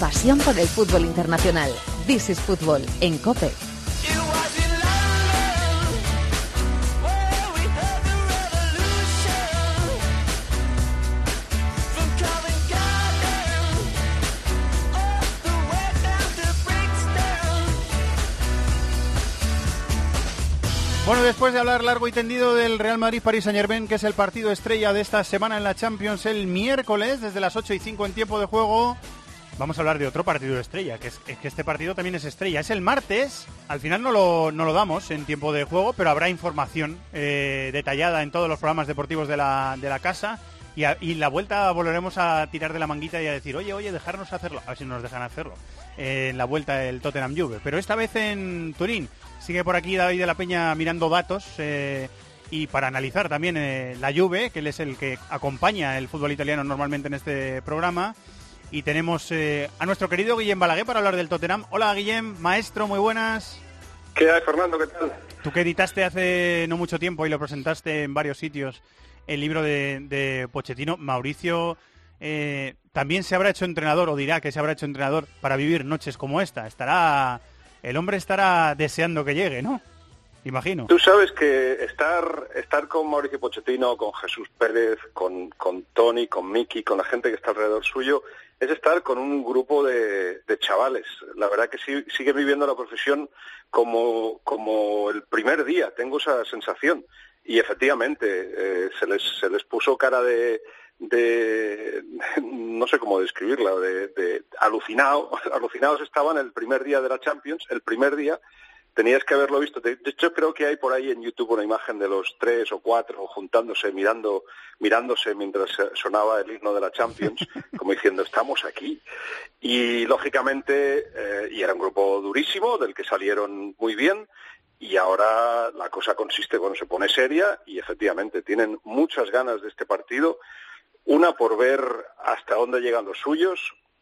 Pasión por el fútbol internacional. This is Fútbol en COPE. Bueno, después de hablar largo y tendido del Real Madrid-París Saint-Germain, que es el partido estrella de esta semana en la Champions el miércoles, desde las 8 y 5 en tiempo de juego, vamos a hablar de otro partido estrella, que es, que este partido también es estrella. Es el martes, al final no lo, no lo damos en tiempo de juego, pero habrá información eh, detallada en todos los programas deportivos de la, de la casa. Y, y la vuelta volveremos a tirar de la manguita y a decir, oye, oye, dejarnos hacerlo. A ver si nos dejan hacerlo. Eh, en la vuelta del Tottenham Juve. Pero esta vez en Turín. Sigue por aquí David de la Peña mirando datos. eh, y para analizar también la Juve, que él es el que acompaña el fútbol italiano normalmente en este programa. Y tenemos eh, a nuestro querido Guillem Balaguer para hablar del Tottenham. Hola Guillem, maestro, muy buenas. ¿Qué hay, Fernando? ¿Qué tal? Tú que editaste hace no mucho tiempo y lo presentaste en varios sitios, el libro de, de Pochettino, Mauricio eh, también se habrá hecho entrenador o dirá que se habrá hecho entrenador para vivir noches como esta. Estará, el hombre estará deseando que llegue, ¿no? Imagino. Tú sabes que estar, estar con Mauricio Pochettino, con Jesús Pérez, con, con Tony, con Miki, con la gente que está alrededor suyo, es estar con un grupo de, de chavales. La verdad que sí, sigue viviendo la profesión como, como el primer día, tengo esa sensación. Y efectivamente, eh, se, les, se les puso cara de, de no sé cómo describirla, de, de alucinado, alucinados estaban el primer día de la Champions, el primer día, tenías que haberlo visto. De hecho, creo que hay por ahí en YouTube una imagen de los tres o cuatro juntándose, mirando, mirándose mientras sonaba el himno de la Champions, como diciendo, estamos aquí. Y lógicamente, eh, y era un grupo durísimo, del que salieron muy bien, y ahora la cosa consiste, bueno, se pone seria y efectivamente tienen muchas ganas de este partido. Una por ver hasta dónde llegan los suyos,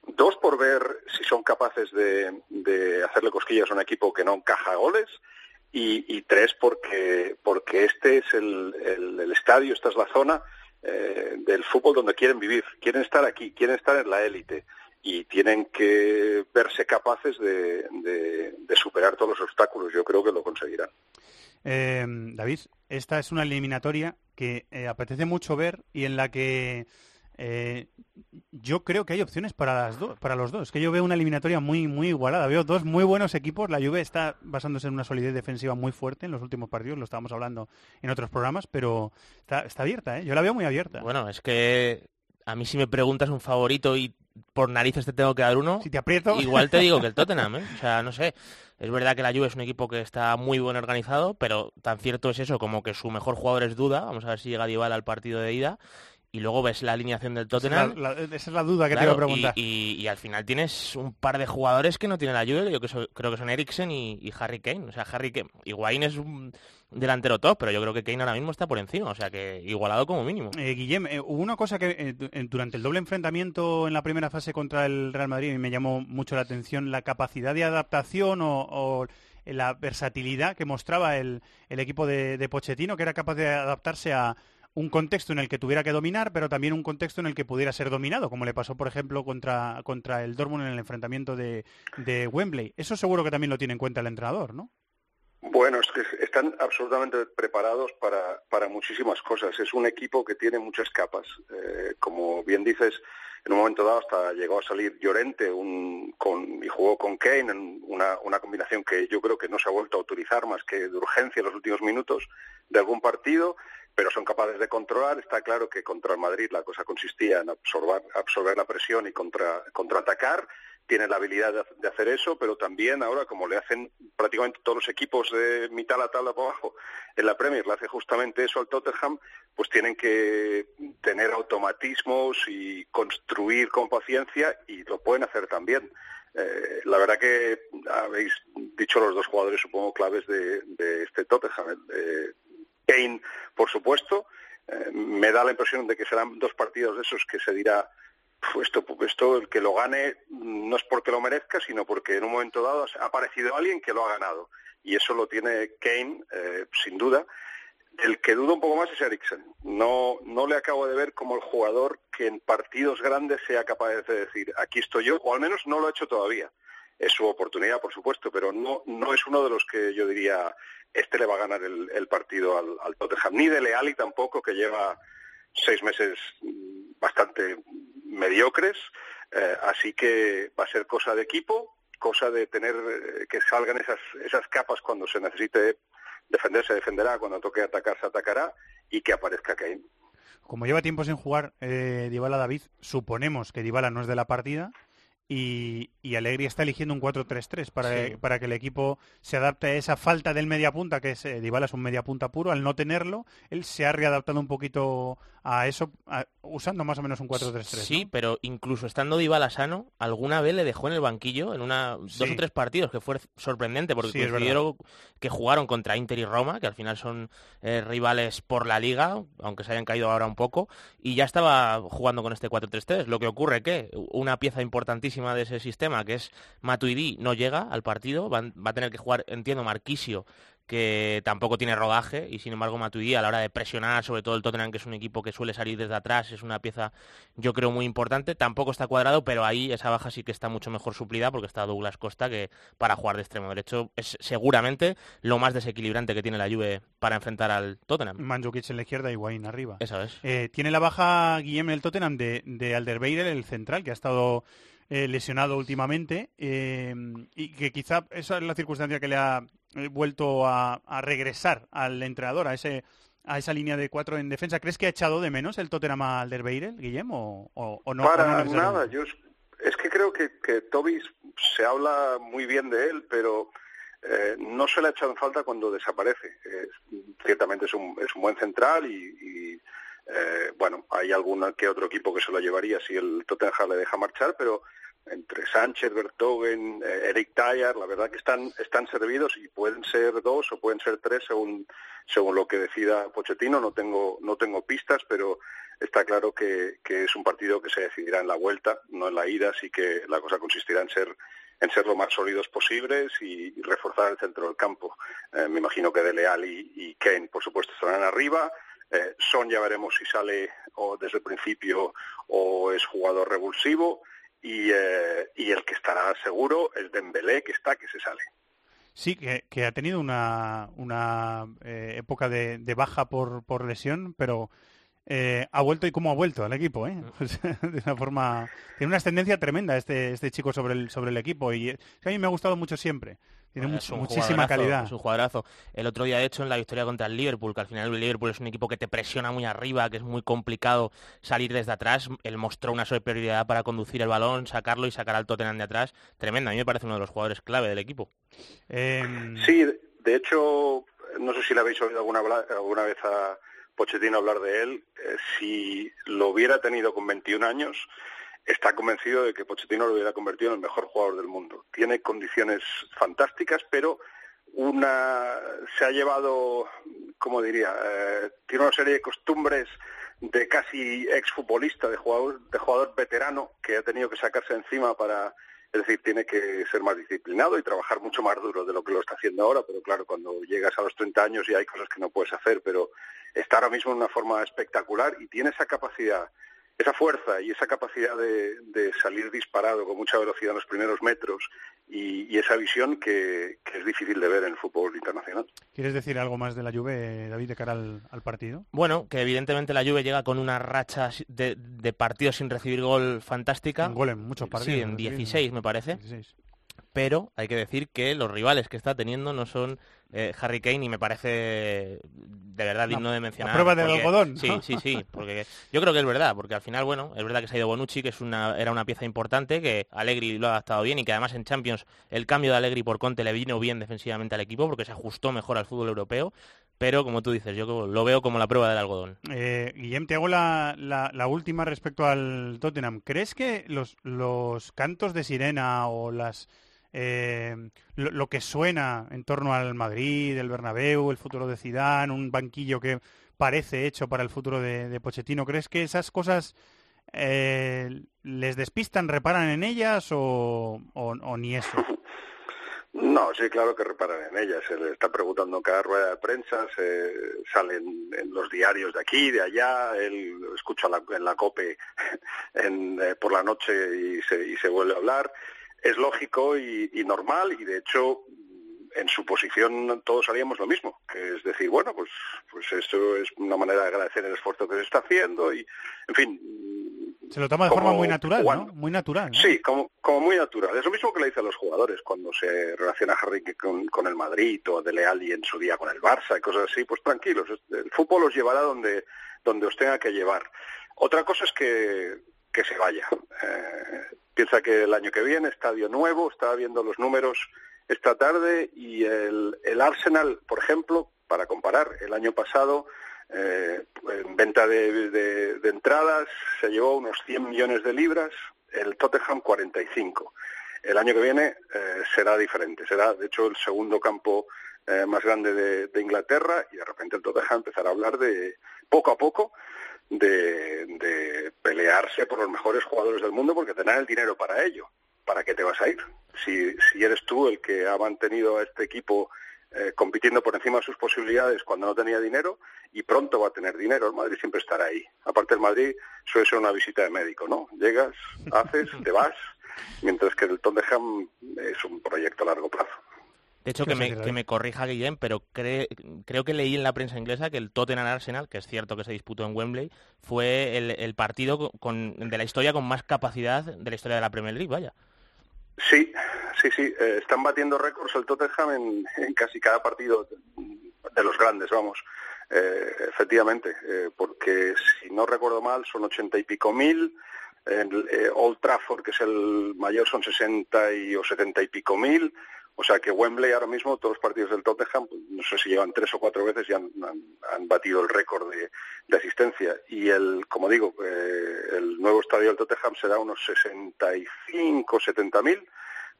dos por ver si son capaces de, de hacerle cosquillas a un equipo que no encaja goles y, tres porque, porque este es el, el- estadio, esta es la zona eh, del fútbol donde quieren vivir, quieren estar aquí, quieren estar en la élite y tienen que verse capaces de, de- de superar todos los obstáculos. Yo creo que lo conseguirán. Eh, David, esta es una eliminatoria que eh, apetece mucho ver y en la que eh, yo creo que hay opciones para las dos, para los dos. Que yo veo una eliminatoria muy, muy igualada. Veo dos muy buenos equipos. La Juve está basándose en una solidez defensiva muy fuerte en los últimos partidos. Lo estábamos hablando en otros programas, pero está, está abierta. ¿eh? Yo la veo muy abierta. Bueno, es que a mí si me preguntas un favorito y por narices te tengo que dar uno, si te aprieto, igual te digo que el Tottenham, ¿eh? O sea, no sé. Es verdad que la Juve es un equipo que está muy bien organizado, pero tan cierto es eso como que su mejor jugador es Duda. Vamos a ver si llega Dybala al partido de ida. Y luego ves la alineación del esa, es Tottenham. la, la- esa es la duda que te Claro, iba a preguntar. Y, y- y al final tienes un par de jugadores que no tiene la Juve, yo que so- creo que son Eriksen y, y Harry Kane. O sea, Harry Kane, Higuaín es un delantero top, pero yo creo que Kane ahora mismo está por encima, o sea que igualado como mínimo. Eh, Guillem, eh, hubo una cosa que eh, du- eh, durante el doble enfrentamiento en la primera fase contra el Real Madrid y me llamó mucho la atención la capacidad de adaptación o, o la versatilidad que mostraba el, el equipo de, de Pochettino, que era capaz de adaptarse a un contexto en el que tuviera que dominar, pero también un contexto en el que pudiera ser dominado, como le pasó, por ejemplo, contra, contra el Dortmund en el enfrentamiento de, de Wembley. Eso seguro que también lo tiene en cuenta el entrenador, ¿no? Bueno, es que están absolutamente preparados para, para muchísimas cosas. Es un equipo que tiene muchas capas. Eh, como bien dices, en un momento dado hasta llegó a salir Llorente un, con, y jugó con Kane en una, una combinación que yo creo que no se ha vuelto a utilizar más que de urgencia en los últimos minutos de algún partido, pero son capaces de controlar. Está claro que contra el Madrid la cosa consistía en absorber, absorber la presión y contra, contraatacar tiene la habilidad de, de hacer eso, pero también ahora, como le hacen prácticamente todos los equipos de mitad a la tabla para abajo en la Premier, le hace justamente eso al Tottenham, pues tienen que tener automatismos y construir con paciencia y lo pueden hacer también. Eh, la verdad que habéis dicho los dos jugadores, supongo, claves de, de este Tottenham. Eh, Kane, por supuesto, eh, me da la impresión de que serán dos partidos de esos que se dirá "Uf, esto, esto el que lo gane no es porque lo merezca, sino porque en un momento dado ha aparecido alguien que lo ha ganado. Y eso lo tiene Kane, eh, sin duda. El que duda un poco más es Eriksen. No, no le acabo de ver como el jugador que en partidos grandes sea capaz de decir, aquí estoy yo, o al menos no lo ha hecho todavía. Es su oportunidad, por supuesto, pero no, no es uno de los que yo diría, este le va a ganar el, el partido al, al Tottenham. Ni de Leali tampoco, que lleva seis meses bastante mediocres. Eh, así que va a ser cosa de equipo, cosa de tener eh, que salgan esas, esas capas cuando se necesite defenderse defenderá, cuando toque atacar se atacará y que aparezca Kane. Como lleva tiempo sin jugar eh, Dybala David, suponemos que Dybala no es de la partida y, y Allegri está eligiendo un 4-3-3 para, Sí. para que el equipo se adapte a esa falta del mediapunta, que es, eh, Dybala es un mediapunta puro, al no tenerlo, él se ha readaptado un poquito a eso, a- usando más o menos un 4-3-3. Sí, pero incluso estando Dybala sano, alguna vez le dejó en el banquillo en una dos o tres partidos, que fue sorprendente, porque Sí, es coincidieron que jugaron contra Inter y Roma, que al final son eh, rivales por la liga, aunque se hayan caído ahora un poco, y ya estaba jugando con este 4-3-3. Lo que ocurre que una pieza importantísima de ese sistema, que es Matuidi, no llega al partido, va, va a tener que jugar, entiendo, Marquisio, que tampoco tiene rodaje y sin embargo Matuidi a la hora de presionar, sobre todo el Tottenham que es un equipo que suele salir desde atrás, es una pieza yo creo muy importante, tampoco está cuadrado, pero ahí esa baja sí que está mucho mejor suplida porque está Douglas Costa que para jugar de extremo derecho es seguramente lo más desequilibrante que tiene la Juve para enfrentar al Tottenham. Mandzukic en la izquierda y Wayne arriba. Eso es. Eh, tiene la baja Guillem el Tottenham de, de Alderweireld, el central, que ha estado eh, lesionado últimamente eh, y que quizá esa es la circunstancia que le ha eh, vuelto a, a regresar al entrenador, a ese a esa línea de cuatro en defensa. ¿Crees que ha echado de menos el Tottenham a Alderweireld, Guillem, o, o- o no? o no Para nada, yo es, que creo que, que Toby se habla muy bien de él, pero eh, no se le ha echado en falta cuando desaparece. Eh, ciertamente es un, es un buen central y, y, eh, bueno, hay algún que otro equipo que se lo llevaría si el Tottenham le deja marchar, pero entre Sánchez, Bertogen, eh, Eric Dyer, la verdad que están, están servidos y pueden ser dos o pueden ser tres según, según lo que decida Pochettino. No tengo, no tengo pistas, pero está claro que, que es un partido que se decidirá en la vuelta, no en la ida, así que la cosa consistirá en ser en ser lo más sólidos posibles y, reforzar el centro del campo. Eh, me imagino que Dele Alli y Kane, por supuesto, estarán arriba. Eh, Son ya veremos si sale o desde el principio o es jugador revulsivo. Y, eh, y el que estará seguro es Dembélé, que está, que se sale. Sí, que, que ha tenido una, una eh, época de, de baja por, por lesión, pero eh, ha vuelto y cómo ha vuelto al equipo, ¿eh? De una forma... Tiene una ascendencia tremenda este, este chico sobre el, sobre el equipo y eh, a mí me ha gustado mucho siempre. Tiene Bueno, muchísima jugadorazo, calidad. Es un jugadorazo. El otro día, de hecho, en la victoria contra el Liverpool, que al final el Liverpool es un equipo que te presiona muy arriba, que es muy complicado salir desde atrás, él mostró una superioridad para conducir el balón, sacarlo y sacar al Tottenham de atrás. Tremenda. A mí me parece uno de los jugadores clave del equipo. Em, Sí, de- hecho, no sé si le habéis oído alguna, alguna vez a Pochettino hablar de él. Eh, si lo hubiera tenido con 21 años, está convencido de que Pochettino lo hubiera convertido en el mejor jugador del mundo. Tiene condiciones fantásticas, pero una se ha llevado, como diría, Eh, tiene una serie de costumbres de casi exfutbolista, de jugador, de jugador veterano que ha tenido que sacarse encima para, es decir, tiene que ser más disciplinado y trabajar mucho más duro de lo que lo está haciendo ahora, pero claro, cuando llegas a los 30 años ya hay cosas que no puedes hacer, pero está ahora mismo en una forma espectacular y tiene esa capacidad, esa fuerza y esa capacidad de, de salir disparado con mucha velocidad en los primeros metros y, y esa visión que, que es difícil de ver en el fútbol internacional. ¿Quieres decir algo más de la Juve, David, de cara al, al partido? Bueno, que evidentemente la Juve llega con una racha de, de partidos sin recibir gol fantástica. Un gol en muchos partidos. Sí, en sin recibir, 16 me parece. 16. Pero hay que decir que los rivales que está teniendo no son eh, Harry Kane y me parece de verdad digno La- de la mencionar. prueba del porque- algodón. Sí, sí, sí, porque yo creo que es verdad, porque al final, bueno, es verdad que se ha ido Bonucci, que es una, era una pieza importante, que Allegri lo ha adaptado bien y que además en Champions el cambio de Allegri por Conte le vino bien defensivamente al equipo porque se ajustó mejor al fútbol europeo, pero como tú dices, yo lo veo como la prueba del algodón. Eh, Guillem, te hago la, la- la última respecto al Tottenham. ¿Crees que los, los cantos de sirena o las eh, lo, que suena en torno al Madrid, el Bernabéu, el futuro de Zidane, un banquillo que parece hecho para el futuro de, de Pochettino, ¿crees que esas cosas eh, les despistan, reparan en ellas o, ni eso? No, sí, claro que reparan en ella. Se le está preguntando en cada rueda de prensa, se salen en los diarios de aquí, de allá. Él escucha la- en la COPE en, eh, por la noche y se, y se vuelve a hablar. Es lógico y, y normal y, de hecho, en su posición todos haríamos lo mismo, que es decir, bueno, pues, pues esto es una manera de agradecer el esfuerzo que se está haciendo y, en fin, Se lo toma de como forma muy natural. ¿no? Muy natural. ¿no? Sí, como, como muy natural. Es lo mismo que le dice a los jugadores cuando se relaciona Harry con, con el Madrid o Dele Alli en su día con el Barça y cosas así. Pues tranquilos, el fútbol os llevará donde, donde os tenga que llevar. Otra cosa es que, que se vaya. Eh, piensa que el año que viene, estadio nuevo, estaba viendo los números esta tarde y el, el Arsenal, por ejemplo, para comparar, el año pasado eh, en venta de, de- entradas se llevó unos 100 millones de libras, el Tottenham 45. El año que viene eh, será diferente, será de hecho el segundo campo eh, más grande de, de Inglaterra y de repente el Tottenham empezará a hablar de poco a poco de, de pelearse por los mejores jugadores del mundo porque tendrán el dinero para ello. ¿Para qué te vas a ir? Si, si eres tú el que ha mantenido a este equipo eh, compitiendo por encima de sus posibilidades cuando no tenía dinero y pronto va a tener dinero. El Madrid siempre estará ahí. Aparte el Madrid suele ser una visita de médico, ¿no? Llegas, haces, te vas, mientras que el Tottenham es un proyecto a largo plazo. De hecho, ¿Qué que me, que me corrija Guillem, pero cre- creo que leí en la prensa inglesa que el Tottenham Arsenal, que es cierto que se disputó en Wembley, fue el, el partido con, de la historia con más capacidad de la historia de la Premier League, vaya. Sí, sí, sí. eh, están batiendo récords el Tottenham en, en casi cada partido de los grandes, vamos. Eh, efectivamente, eh, porque si no recuerdo mal son ochenta y pico mil. En eh, Old Trafford, que es el mayor, son sesenta y o setenta y pico mil. O sea que Wembley ahora mismo, todos los partidos del Tottenham, no sé si llevan tres o cuatro veces y han, batido el récord de, de asistencia. Y el, como digo, eh, el nuevo estadio del Tottenham será unos 65, 70 mil,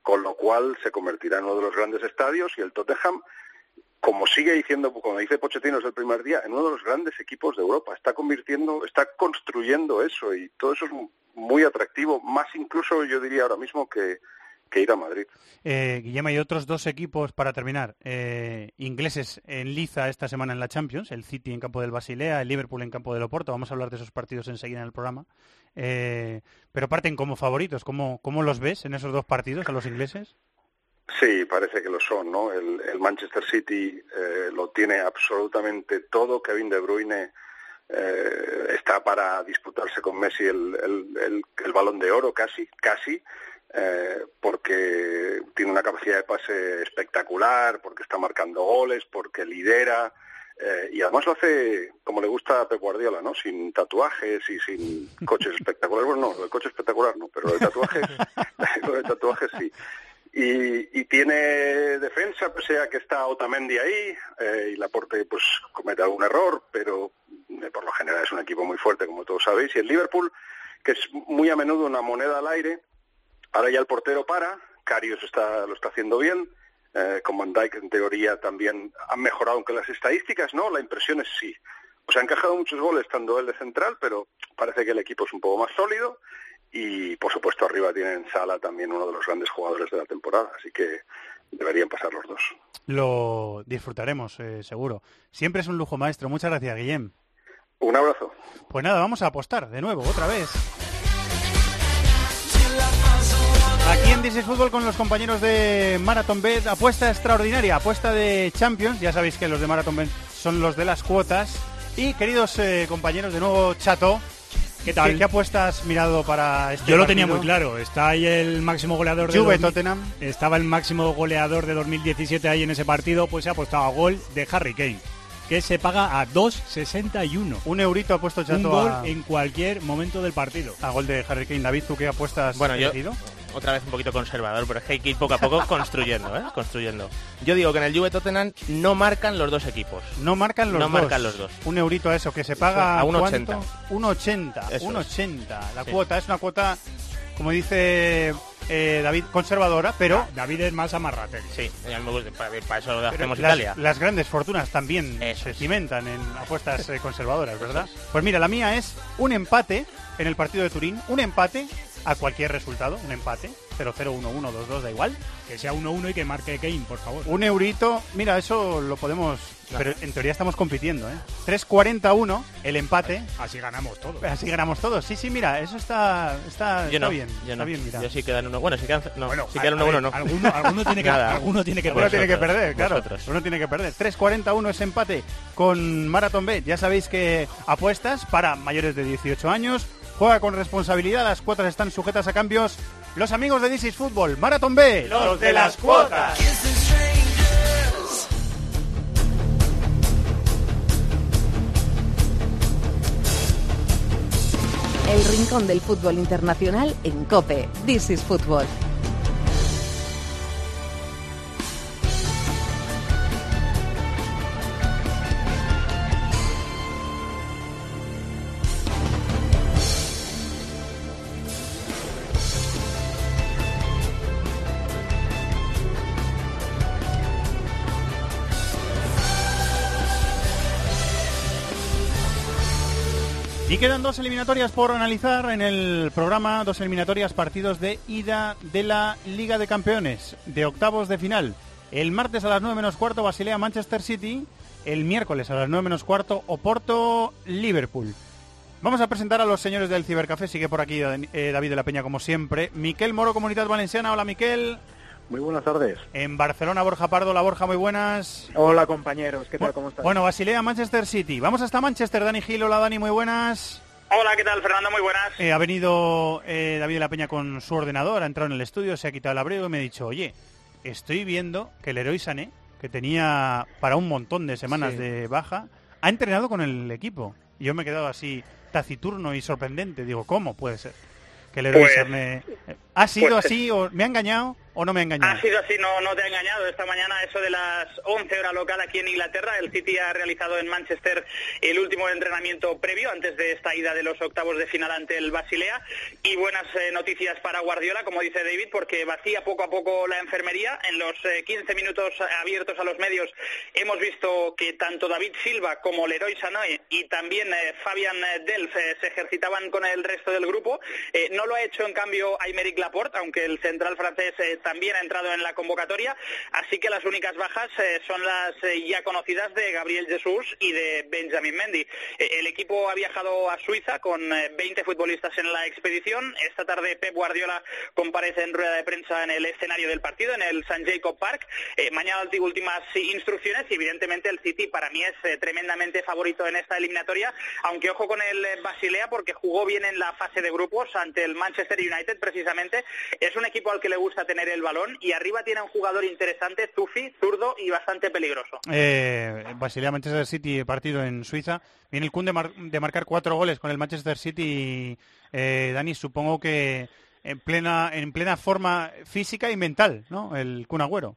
con lo cual se convertirá en uno de los grandes estadios y el Tottenham, como sigue diciendo, como dice Pochettino desde el primer día, en uno de los grandes equipos de Europa. Está convirtiendo, está construyendo eso y todo eso es muy atractivo, más incluso yo diría ahora mismo que, que ir a Madrid. Eh, Guillem, hay otros dos equipos para terminar. eh, ingleses en liza esta semana en la Champions, el City en campo del Basilea, el Liverpool en campo del Oporto. Vamos a hablar de esos partidos enseguida en el programa. Eh, pero parten como favoritos. ¿Cómo, ¿Cómo los ves en esos dos partidos a los ingleses? Sí, parece que lo son, ¿no? El, el Manchester City eh, lo tiene absolutamente todo. Kevin De Bruyne eh, está para disputarse con Messi el, el- el- el balón de oro, casi, casi, eh, porque tiene una capacidad de pase espectacular, porque está marcando goles, porque lidera. eh, y además lo hace como le gusta a Pep Guardiola, ¿no? Sin tatuajes y sin coches espectaculares. Bueno, no, el coche espectacular no, pero el tatuaje, lo de tatuajes sí y, y tiene defensa, pese a que está Otamendi ahí, eh, y Laporte pues comete algún error, pero eh, por lo general es un equipo muy fuerte, como todos sabéis, y el Liverpool, que es muy a menudo una moneda al aire, ahora ya el portero para, Carius está, lo está haciendo bien, eh, con Van Dijk en teoría también han mejorado, aunque las estadísticas no, la impresión es sí. O sea, han encajado muchos goles estando él de central, pero parece que el equipo es un poco más sólido y por supuesto arriba tienen Sala también uno de los grandes jugadores de la temporada, así que deberían pasar los dos. Lo disfrutaremos, eh, seguro. Siempre es un lujo maestro. Muchas gracias, Guillem. Un abrazo. Pues nada, vamos a apostar de nuevo, otra vez. Aquí en This is Fútbol con los compañeros de Marathon Bet, apuesta extraordinaria, apuesta de Champions. Ya sabéis que los de Marathon Bet son los de las cuotas. Y queridos eh, compañeros, de nuevo Chato, ¿Qué tal? ¿Qué, apuesta has mirado para este Yo lo tenía muy claro. Está ahí el máximo goleador de Juve, 2000 Tottenham. Estaba el máximo goleador de 2017 ahí en ese partido, pues se ha apostado a gol de Harry Kane, que se paga a 2.61. Un eurito ha puesto Chato Un gol a, en cualquier momento del partido. a gol de Harry Kane. David, ¿tú qué apuestas Bueno, yo elegido? Otra vez un poquito conservador, pero es que hay que ir poco a poco construyendo, ¿eh? Construyendo. Yo digo que en el Juve Tottenham no marcan los dos equipos. No marcan los No dos. marcan los dos. Un eurito a eso, que se paga A 1,80. ¿cuánto? 1,80. Eso es. 1,80. La Sí. cuota es una cuota, como dice eh, David, conservadora, pero David es más amarrate. Sí, para, eso lo hacemos las, Italia. las grandes fortunas también Eso se cimentan en apuestas eh, conservadoras, ¿verdad? Pues mira, la mía es un empate en el partido de Turín, un empate a cualquier resultado, un empate, 0-0, 1-1, 2-2, da igual. Que sea 1-1 y que marque Kane, por favor. Un eurito, mira, eso lo podemos, pero en teoría estamos compitiendo, ¿eh? 3.41 el empate, Así ganamos todos. Así ganamos todos. Sí, sí, mira, eso está, está, Yo está no, bien. yo está no. bien, mira. Yo sí quedan uno. Bueno, si quedan, no, Bueno, si quedan a- uno, a uno ver, no. Alguno, alguno tiene que, Nada. alguno tiene que Uno Vosotros, tiene que perder, claro. vosotros. Uno tiene que perder. 3.41 ese empate con Marathon Bet. Ya sabéis que apuestas para mayores de 18 años, Juega con responsabilidad, las cuotas están sujetas a cambios. Los amigos de This is Football, Marathon B. Los de las cuotas. El rincón del fútbol internacional en Cope. This is Y quedan dos eliminatorias por analizar en el programa, dos eliminatorias partidos de ida de la Liga de Campeones, de octavos de final. El martes a las 9 menos cuarto Basilea Manchester City, el miércoles a las 9 menos cuarto Oporto Liverpool. Vamos a presentar a los señores del Cibercafé, sigue por aquí eh, David de la Peña como siempre. Miquel Moro, Comunidad Valenciana, hola Miquel. Muy buenas tardes. En Barcelona, Borja Pardo, la Borja, muy buenas. Hola compañeros, ¿qué tal? ¿Cómo estás? Bueno, Basilea, Manchester City. Vamos hasta Manchester, Dani Gil, hola Dani, muy buenas. Hola, ¿qué tal Fernando? Muy buenas. Eh, ha venido eh, David de la Peña con su ordenador, ha entrado en el estudio, se ha quitado el abrigo y me ha dicho, oye, estoy viendo que el héroe Sané, que tenía para un montón de semanas Sí. de baja, ha entrenado con el equipo. Y yo me he quedado así taciturno y sorprendente. Digo, ¿cómo puede ser? Que el héroe Pues- Sané... ¿Ha sido pues- así o me ha engañado o no me ha engañado? Ha sido así, no, no te ha engañado. Esta mañana, eso de las 11 horas local aquí en Inglaterra, el City ha realizado en Manchester el último entrenamiento previo antes de esta ida de los octavos de final ante el Basilea. Y buenas eh, noticias para Guardiola, como dice David, porque vacía poco a poco la enfermería. En los eh, 15 minutos abiertos a los medios hemos visto que tanto David Silva como Leroy Sané y también eh, Fabian Delf eh, se ejercitaban con el resto del grupo. Eh, no lo ha hecho en cambio Aymeric Laporte, aunque el central francés eh, también ha entrado en la convocatoria. Así que las únicas bajas eh, son las eh, ya conocidas de Gabriel Jesús y de Benjamin Mendy. El equipo ha viajado a Suiza con eh, 20 futbolistas en la expedición. Esta tarde Pep Guardiola comparece en rueda de prensa en el escenario del partido, en el St. Jacob Park. Mañana las últimas instrucciones y evidentemente el City para mí es tremendamente favorito en esta eliminatoria, aunque ojo con el Basilea porque jugó bien en la fase de grupos ante el Manchester United precisamente. Es un equipo al que le gusta tener el balón y arriba tiene un jugador interesante, Zufi, zurdo y bastante peligroso. Eh, Basilea Manchester City partido en Suiza. Viene el Kun de, mar- de marcar cuatro goles con el Manchester City. Eh, Dani, supongo que en plena en plena forma física y mental, ¿no? El Kun Agüero.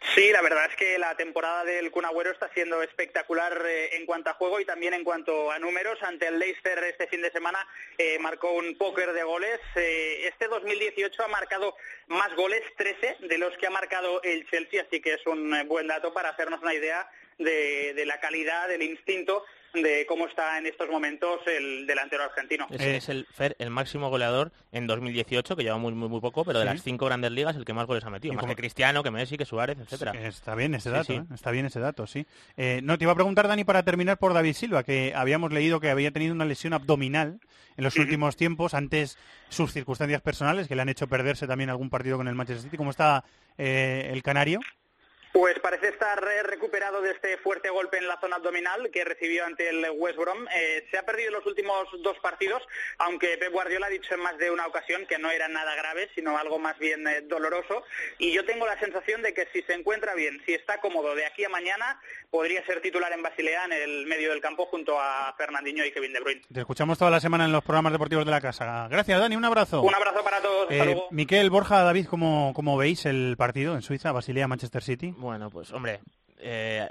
Sí, la verdad es que la temporada del Kun Agüero está siendo espectacular eh, en cuanto a juego y también en cuanto a números. Ante el Leicester este fin de semana eh, marcó un póker de goles. Eh, este 2018 ha marcado más goles, 13, de los que ha marcado el Chelsea, así que es un eh, buen dato para hacernos una idea de, de la calidad, del instinto de cómo está en estos momentos el delantero argentino. Es, es el Fer, el máximo goleador en 2018, que lleva muy, muy, muy poco, pero de Sí. las cinco grandes ligas el que más goles ha metido. Más como- que Cristiano, que Messi, que Suárez, etcétera. Sí, Está bien ese Sí, dato, sí. ¿eh? está bien ese dato, sí. Eh, no, te iba a preguntar, Dani, para terminar por David Silva, que habíamos leído que había tenido una lesión abdominal en los últimos tiempos, antes sus circunstancias personales, que le han hecho perderse también algún partido con el Manchester City. ¿Cómo está eh, el canario? Pues parece estar eh, recuperado de este fuerte golpe en la zona abdominal que recibió ante el West Brom. Eh, se ha perdido los últimos dos partidos, aunque Pep Guardiola ha dicho en más de una ocasión que no era nada grave, sino algo más bien eh, doloroso. Y yo tengo la sensación de que si se encuentra bien, si está cómodo de aquí a mañana, podría ser titular en Basilea en el medio del campo junto a Fernandinho y Kevin De Bruyne. Te escuchamos toda la semana en los programas deportivos de la casa. Gracias, Dani, un abrazo. Un abrazo para todos. Eh. Miquel, Borja, David, ¿cómo, ¿cómo veis el partido en Suiza, Basilea-Manchester City? Bueno, pues hombre, eh,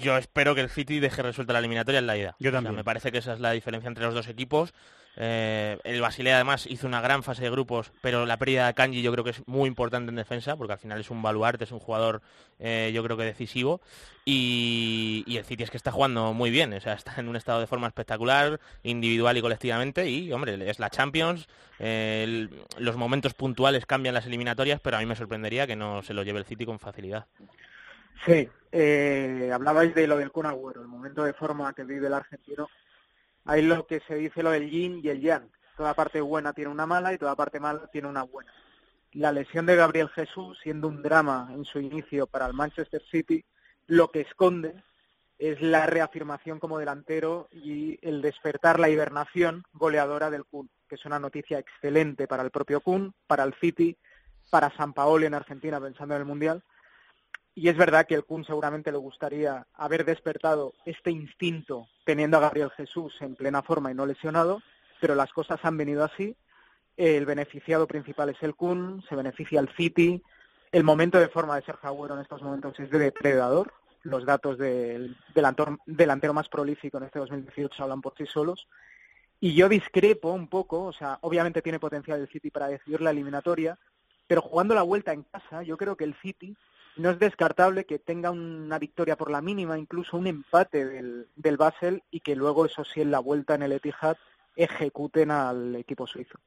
yo espero que el City deje resuelta la eliminatoria en la ida. Yo O sea, también. me parece que esa es la diferencia entre los dos equipos. Eh, el Basilea además hizo una gran fase de grupos, pero la pérdida de Kanji yo creo que es muy importante en defensa, porque al final es un baluarte, es un jugador eh, yo creo que decisivo. Y, el City es que está jugando muy bien, o sea, está en un estado de forma espectacular, individual y colectivamente. Y hombre, es la Champions, eh, los momentos puntuales cambian las eliminatorias, pero a mí me sorprendería que no se lo lleve el City con facilidad. Sí, hablabais de lo del Kun el momento de forma que vive el argentino. Hay lo que se dice lo del yin y el yang. Toda parte buena tiene una mala y toda parte mala tiene una buena. La lesión de Gabriel Jesús, siendo un drama en su inicio para el Manchester City, lo que esconde es la reafirmación como delantero y el despertar la hibernación goleadora del Kun. que es una noticia excelente para el propio Kun, para el City, para San Paolo en Argentina pensando en el Mundial. Y es verdad que el Kun seguramente le gustaría haber despertado este instinto teniendo a Gabriel Jesús en plena forma y no lesionado, pero las cosas han venido así. El beneficiado principal es el Kun, se beneficia el City. El momento de forma de Sergio Agüero en estos momentos es de depredador. Los datos del delantero, delantero más prolífico en este 2018 hablan por sí solos. Y yo discrepo un poco, o sea, obviamente tiene potencial el City para decidir la eliminatoria, pero jugando la vuelta en casa, yo creo que el City no es descartable que tenga una victoria por la mínima, incluso un empate del, del Basel y que luego, eso sí, en la vuelta en el Etihad ejecuten al equipo suizo.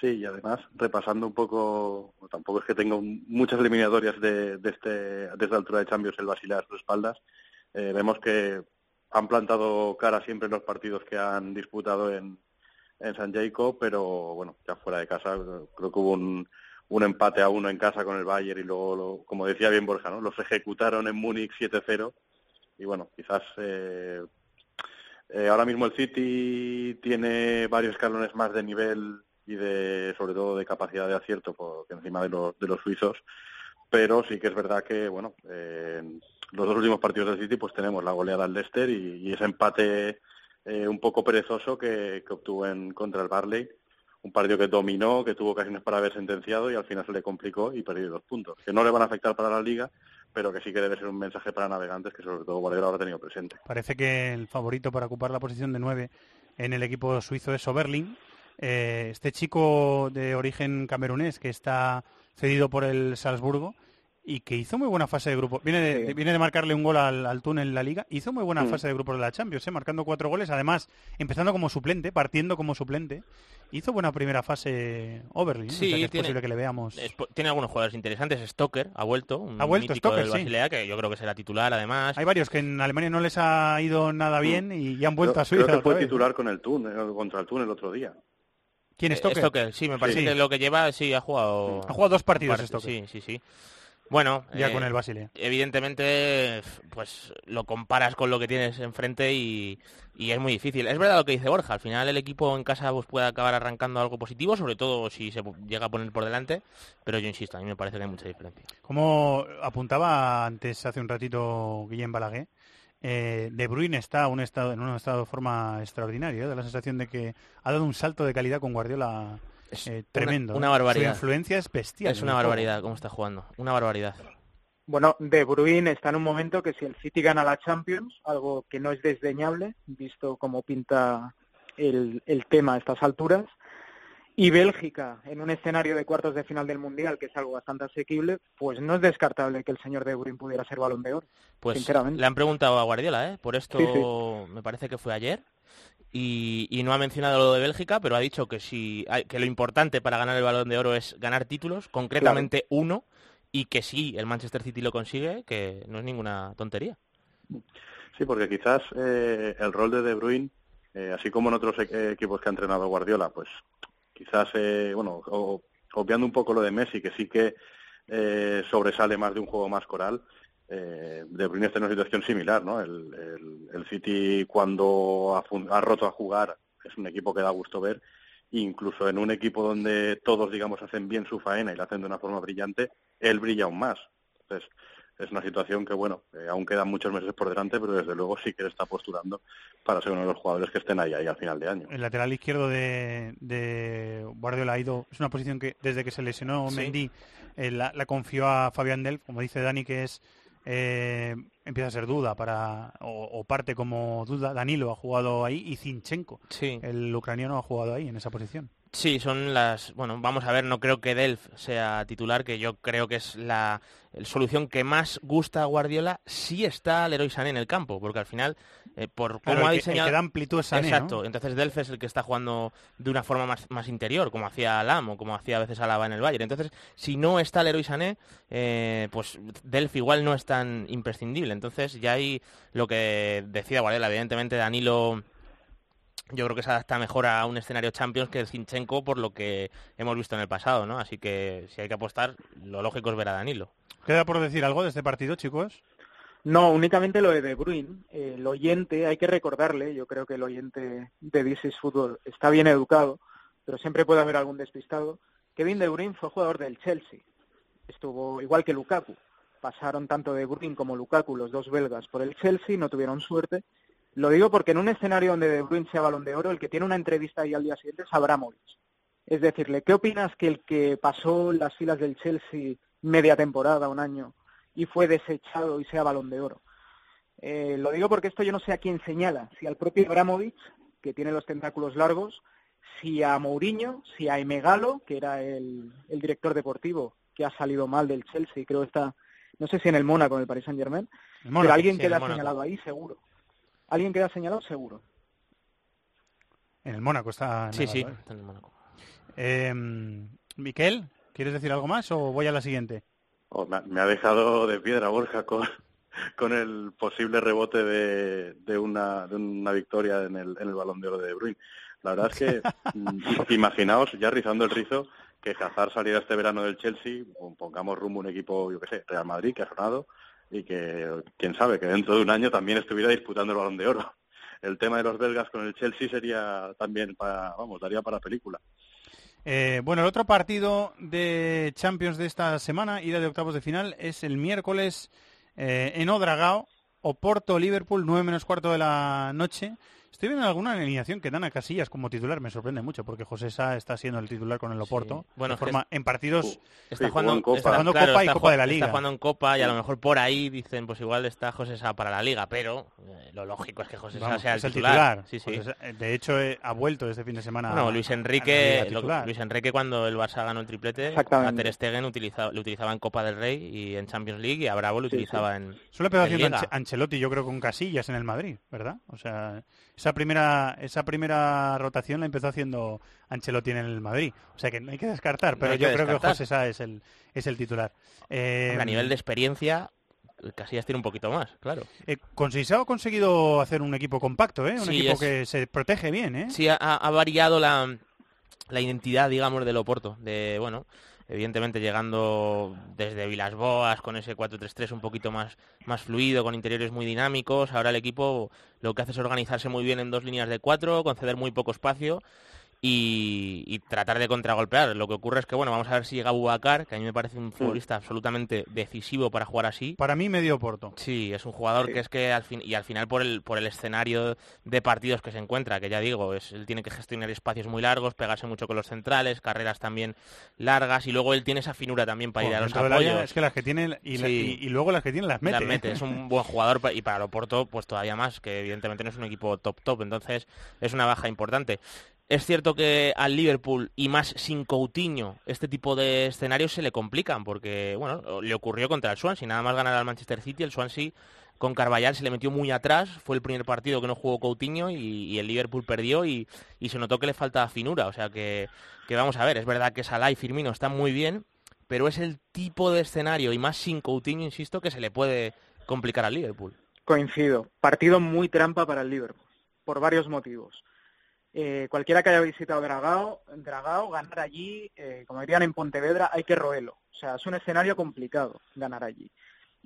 Sí, y además, repasando un poco, tampoco es que tengo muchas eliminatorias de, de, este, de altura de Champions el Basilea a sus espaldas, eh, vemos que han plantado cara siempre en los partidos que han disputado en, en San Jacob, pero bueno, ya fuera de casa, creo que hubo un, un empate a uno en casa con el Bayern y luego, lo, como decía bien Borja, ¿no? los ejecutaron en Múnich 7-0 y bueno, quizás eh, eh, ahora mismo el City tiene varios escalones más de nivel y de sobre todo de capacidad de acierto por encima de los, de los suizos, pero sí que es verdad que bueno, eh, los dos últimos partidos del City pues tenemos la goleada al Leicester y, y ese empate eh, un poco perezoso que, que obtuvo en contra el Barley un partido que dominó, que tuvo ocasiones para haber sentenciado y al final se le complicó y perdió dos puntos, que no le van a afectar para la liga, pero que sí que debe ser un mensaje para navegantes que sobre todo Guardiola habrá tenido presente. Parece que el favorito para ocupar la posición de nueve en el equipo suizo es Oberlin. Eh, este chico de origen camerunés que está cedido por el Salzburgo y que hizo muy buena fase de grupo. Viene de, Sí. viene de marcarle un gol al, al Tun en la liga. Hizo muy buena Mm. fase de grupos de la Champions, ¿eh? marcando cuatro goles. Además, empezando como suplente, partiendo como suplente. Hizo buena primera fase Oberlin. ¿eh? Sí, o sea que es tiene- posible que le veamos. Es tiene algunos jugadores interesantes. Stoker ha vuelto, un Ha vuelto Stoker, del sí. Basilea, que yo creo que será titular además. Hay varios que en Alemania no les ha ido nada bien y ya han vuelto Creo- a Suiza. Creo que fue titular con el Tun, eh, contra el Tun el otro día. ¿Quién es Eh, Stoker? Stoker, sí, me parece Sí. que lo que lleva, sí, ha jugado... Ha jugado dos partidos Parte- Stoker. Sí, sí, sí. Bueno, Ya eh, con el Basilea. Evidentemente, pues lo comparas con lo que tienes enfrente y, y es muy difícil. Es verdad lo que dice Borja, al final el equipo en casa pues, puede acabar arrancando algo positivo, sobre todo si se llega a poner por delante, pero yo insisto, a mí me parece que hay mucha diferencia. Como apuntaba antes, hace un ratito, Guillem Balaguer, eh, De Bruyne está un estado, en un estado de forma extraordinario. ¿eh? Da la sensación de que ha dado un salto de calidad con Guardiola eh, tremendo. Una, ¿eh? barbaridad. Su influencia es bestial. Es una barbaridad cómo está jugando, una barbaridad. Bueno, De Bruyne está en un momento que si el City gana la Champions, algo que no es desdeñable, visto cómo pinta el, el tema a estas alturas, y Bélgica en un escenario de cuartos de final del Mundial, que es algo bastante asequible, pues no es descartable que el señor De Bruyne pudiera ser balón de oro, Pues sinceramente. le han preguntado a Guardiola, ¿eh? Por esto Sí, sí. me parece que fue ayer. Y, y no ha mencionado lo de Bélgica, pero ha dicho que si hay- que lo importante para ganar el Balón de Oro es ganar títulos, concretamente uno, y que si el Manchester City lo consigue, que no es ninguna tontería. Sí, porque quizás eh, el rol de De Bruyne, eh, así como en otros e- equipos que ha entrenado Guardiola, pues quizás, eh, bueno, o- obviando un poco lo de Messi, que sí que eh, sobresale más de un juego más coral, eh, De Bruyne está en una situación similar, ¿no? El, el- el City cuando ha, ha roto a jugar es un equipo que da gusto ver, incluso en un equipo donde todos, digamos, hacen bien su faena y la hacen de una forma brillante, él brilla aún más. Entonces, es una situación que, bueno, eh, aún quedan muchos meses por delante, pero desde luego sí que le está posturando para ser uno de los jugadores que estén ahí, ahí al final de año. El lateral izquierdo de, de Guardiola ha ido, es una posición que desde que se lesionó Sí. Mendy eh, la, la confió a Fabián Delf, como dice Dani, que es eh, empieza a ser duda para o, o parte como duda. Danilo ha jugado ahí y Zinchenko, Sí. el ucraniano, ha jugado ahí en esa posición. Sí, son las... Bueno, vamos a ver, no creo que Delf sea titular, que yo creo que es la el solución que más gusta a Guardiola si está Leroy Sané en el campo, porque al final, eh, por Claro, cómo ha el el que diseñado... da amplitud es Sané, ¿no? Exacto, entonces Delf es el que está jugando de una forma más, más interior, como hacía Alam o como hacía a veces Alaba en el Bayern. Entonces, si no está Leroy Sané, eh, pues Delf igual no es tan imprescindible. Entonces, ya hay lo que decía Guardiola, evidentemente Danilo yo creo que se adapta mejor a un escenario Champions que el Zinchenko por lo que hemos visto en el pasado, ¿no? Así que si hay que apostar, lo lógico es ver a Danilo. ¿Queda por decir algo de este partido, chicos? No, únicamente lo de De Bruyne. Eh, el oyente, hay que recordarle, yo creo que el oyente de This is Football está bien educado, pero siempre puede haber algún despistado. Kevin De Bruyne fue jugador del Chelsea. Estuvo igual que Lukaku. Pasaron tanto De Bruyne como Lukaku, los dos belgas, por el Chelsea, no tuvieron suerte. Lo digo porque en un escenario donde De Bruyne sea balón de oro, el que tiene una entrevista ahí al día siguiente es Abramovich. Es decirle, ¿qué opinas que el que pasó las filas del Chelsea media temporada, un año, y fue desechado y sea balón de oro. Eh, lo digo porque esto yo no sé a quién señala, si al propio Abramovich, que tiene los tentáculos largos, si a Mourinho, si a Emegalo, que era el, director deportivo, que ha salido mal del Chelsea, creo que está, no sé si en el Mónaco, en el Paris Saint Germain, pero alguien queda señalado ahí, seguro. Alguien queda señalado, seguro. En el Mónaco está. sí, sí, está en el Mónaco. Eh, Miquel, ¿quieres decir algo más o voy a la siguiente? Oh, me, ha dejado de piedra Borja con, con el posible rebote de, de, una, de una victoria en el, en el balón de oro de De Bruyne. La verdad es que mm, imaginaos, ya rizando el rizo, que Hazard saliera este verano del Chelsea, pongamos rumbo a un equipo, yo qué sé, Real Madrid, que ha sonado, y que, quién sabe, que dentro de un año también estuviera disputando el balón de oro. El tema de los belgas con el Chelsea sería también para, vamos, daría para película. Eh, bueno, el otro partido de Champions de esta semana, ida de octavos de final, es el miércoles eh, en Odragao, Oporto-Liverpool, 9 menos cuarto de la noche. Estoy viendo alguna alineación que dan a Casillas como titular, me sorprende mucho porque José Sá está siendo el titular con el Oporto. Bueno, forma, en partidos está jugando, en Copa, y Copa de la Liga. Está jugando en Copa y a lo mejor por ahí dicen, pues igual está José Sá para la Liga, pero eh, lo lógico es que José Sá sea el titular. Sí, sí. de hecho, eh, ha vuelto este fin de semana. No, Luis Enrique, Luis Enrique cuando el Barça ganó el triplete, a Ter Stegen utilizaba, lo utilizaba en Copa del Rey y en Champions League y a Bravo lo utilizaba en. Pegar haciendo Ancelotti, yo creo, con Casillas en el Madrid, ¿verdad? O sea, esa primera esa primera rotación la empezó haciendo Ancelotti en el Madrid. O sea que no hay que descartar, pero yo creo que José Sá es el, es el titular. a nivel de experiencia, Casillas tiene un poquito más, claro. Eh, con ha conseguido hacer un equipo compacto, ¿eh? Un equipo que se protege bien, ¿eh? Sí, ha, variado la, la, identidad, digamos, del Oporto. De, bueno, evidentemente llegando desde Vilas Boas con ese 4-3-3 un poquito más, más fluido, con interiores muy dinámicos. Ahora el equipo lo que hace es organizarse muy bien en dos líneas de cuatro, conceder muy poco espacio y, tratar de contragolpear. Lo que ocurre es que, bueno, vamos a ver si llega Bubacar, que a mí me parece un futbolista absolutamente decisivo para jugar así. Para mí medio porto. Sí, es un jugador que es que al fin y al final por el por el escenario de partidos que se encuentra, que ya digo, es, él tiene que gestionar espacios muy largos, pegarse mucho con los centrales, carreras también largas y luego él tiene esa finura también para ir a los apoyos. es que las que tiene y, luego las que tiene las mete. Las mete, es un buen jugador y para el Oporto pues todavía más, que evidentemente no es un equipo top top, entonces es una baja importante. Es cierto que al Liverpool y más sin Coutinho este tipo de escenarios se le complican porque bueno le ocurrió contra el Swansea nada más ganar al Manchester City el Swansea con Carvallal se le metió muy atrás fue el primer partido que no jugó Coutinho y, el Liverpool perdió y, se notó que le falta finura o sea que, que, vamos a ver es verdad que Salah y Firmino están muy bien pero es el tipo de escenario y más sin Coutinho insisto que se le puede complicar al Liverpool. Coincido partido muy trampa para el Liverpool por varios motivos eh, cualquiera que haya visitado Dragao, Dragao ganar allí, eh, como dirían en Pontevedra, hay que roerlo. O sea, es un escenario complicado ganar allí.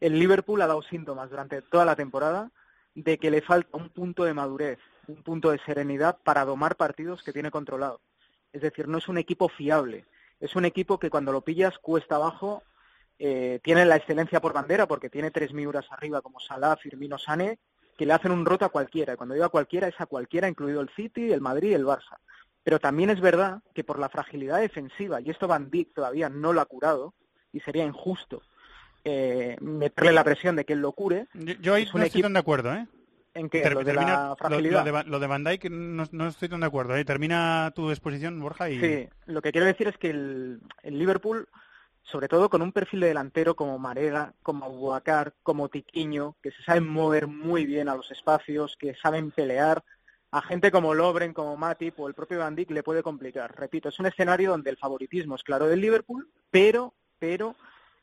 El Liverpool ha dado síntomas durante toda la temporada de que le falta un punto de madurez, un punto de serenidad para domar partidos que tiene controlado. Es decir, no es un equipo fiable. Es un equipo que cuando lo pillas cuesta abajo, eh, tiene la excelencia por bandera porque tiene tres miuras arriba como Salah, Firmino, Sane que le hacen un roto a cualquiera. Cuando digo a cualquiera es a cualquiera, incluido el City, el Madrid y el Barça. Pero también es verdad que por la fragilidad defensiva, y esto Van Dijk todavía no lo ha curado, y sería injusto eh, meterle la presión de que él lo cure. Yo, ahí no estoy tan de acuerdo, ¿eh? ¿En qué? lo de la fragilidad. Lo, de, Van Dijk no, estoy tan de acuerdo. ¿eh? Termina tu exposición, Borja. Y... Sí, lo que quiero decir es que el, el Liverpool sobre todo con un perfil de delantero como Marega, como Abuacar, como Tiquiño, que se saben mover muy bien a los espacios, que saben pelear, a gente como Lobren, como Matip o el propio Van Dijk le puede complicar. Repito, es un escenario donde el favoritismo es claro del Liverpool, pero, pero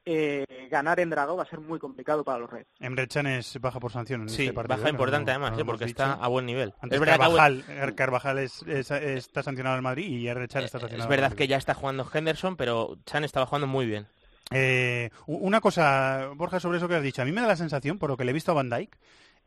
eh, ganar en Drago va a ser muy complicado para los Reds. Emre Can es baja por sanción en sí, este partido. baja importante además, ¿eh? porque está a buen nivel. es verdad Carvajal, que... Carvajal es, está sancionado al Madrid y Emre Can está sancionado Es verdad que ya está jugando Henderson, pero Chan estaba jugando muy bien. Eh, una cosa, Borja, sobre eso que has dicho. A mí me da la sensación, por lo que le he visto a Van Dijk,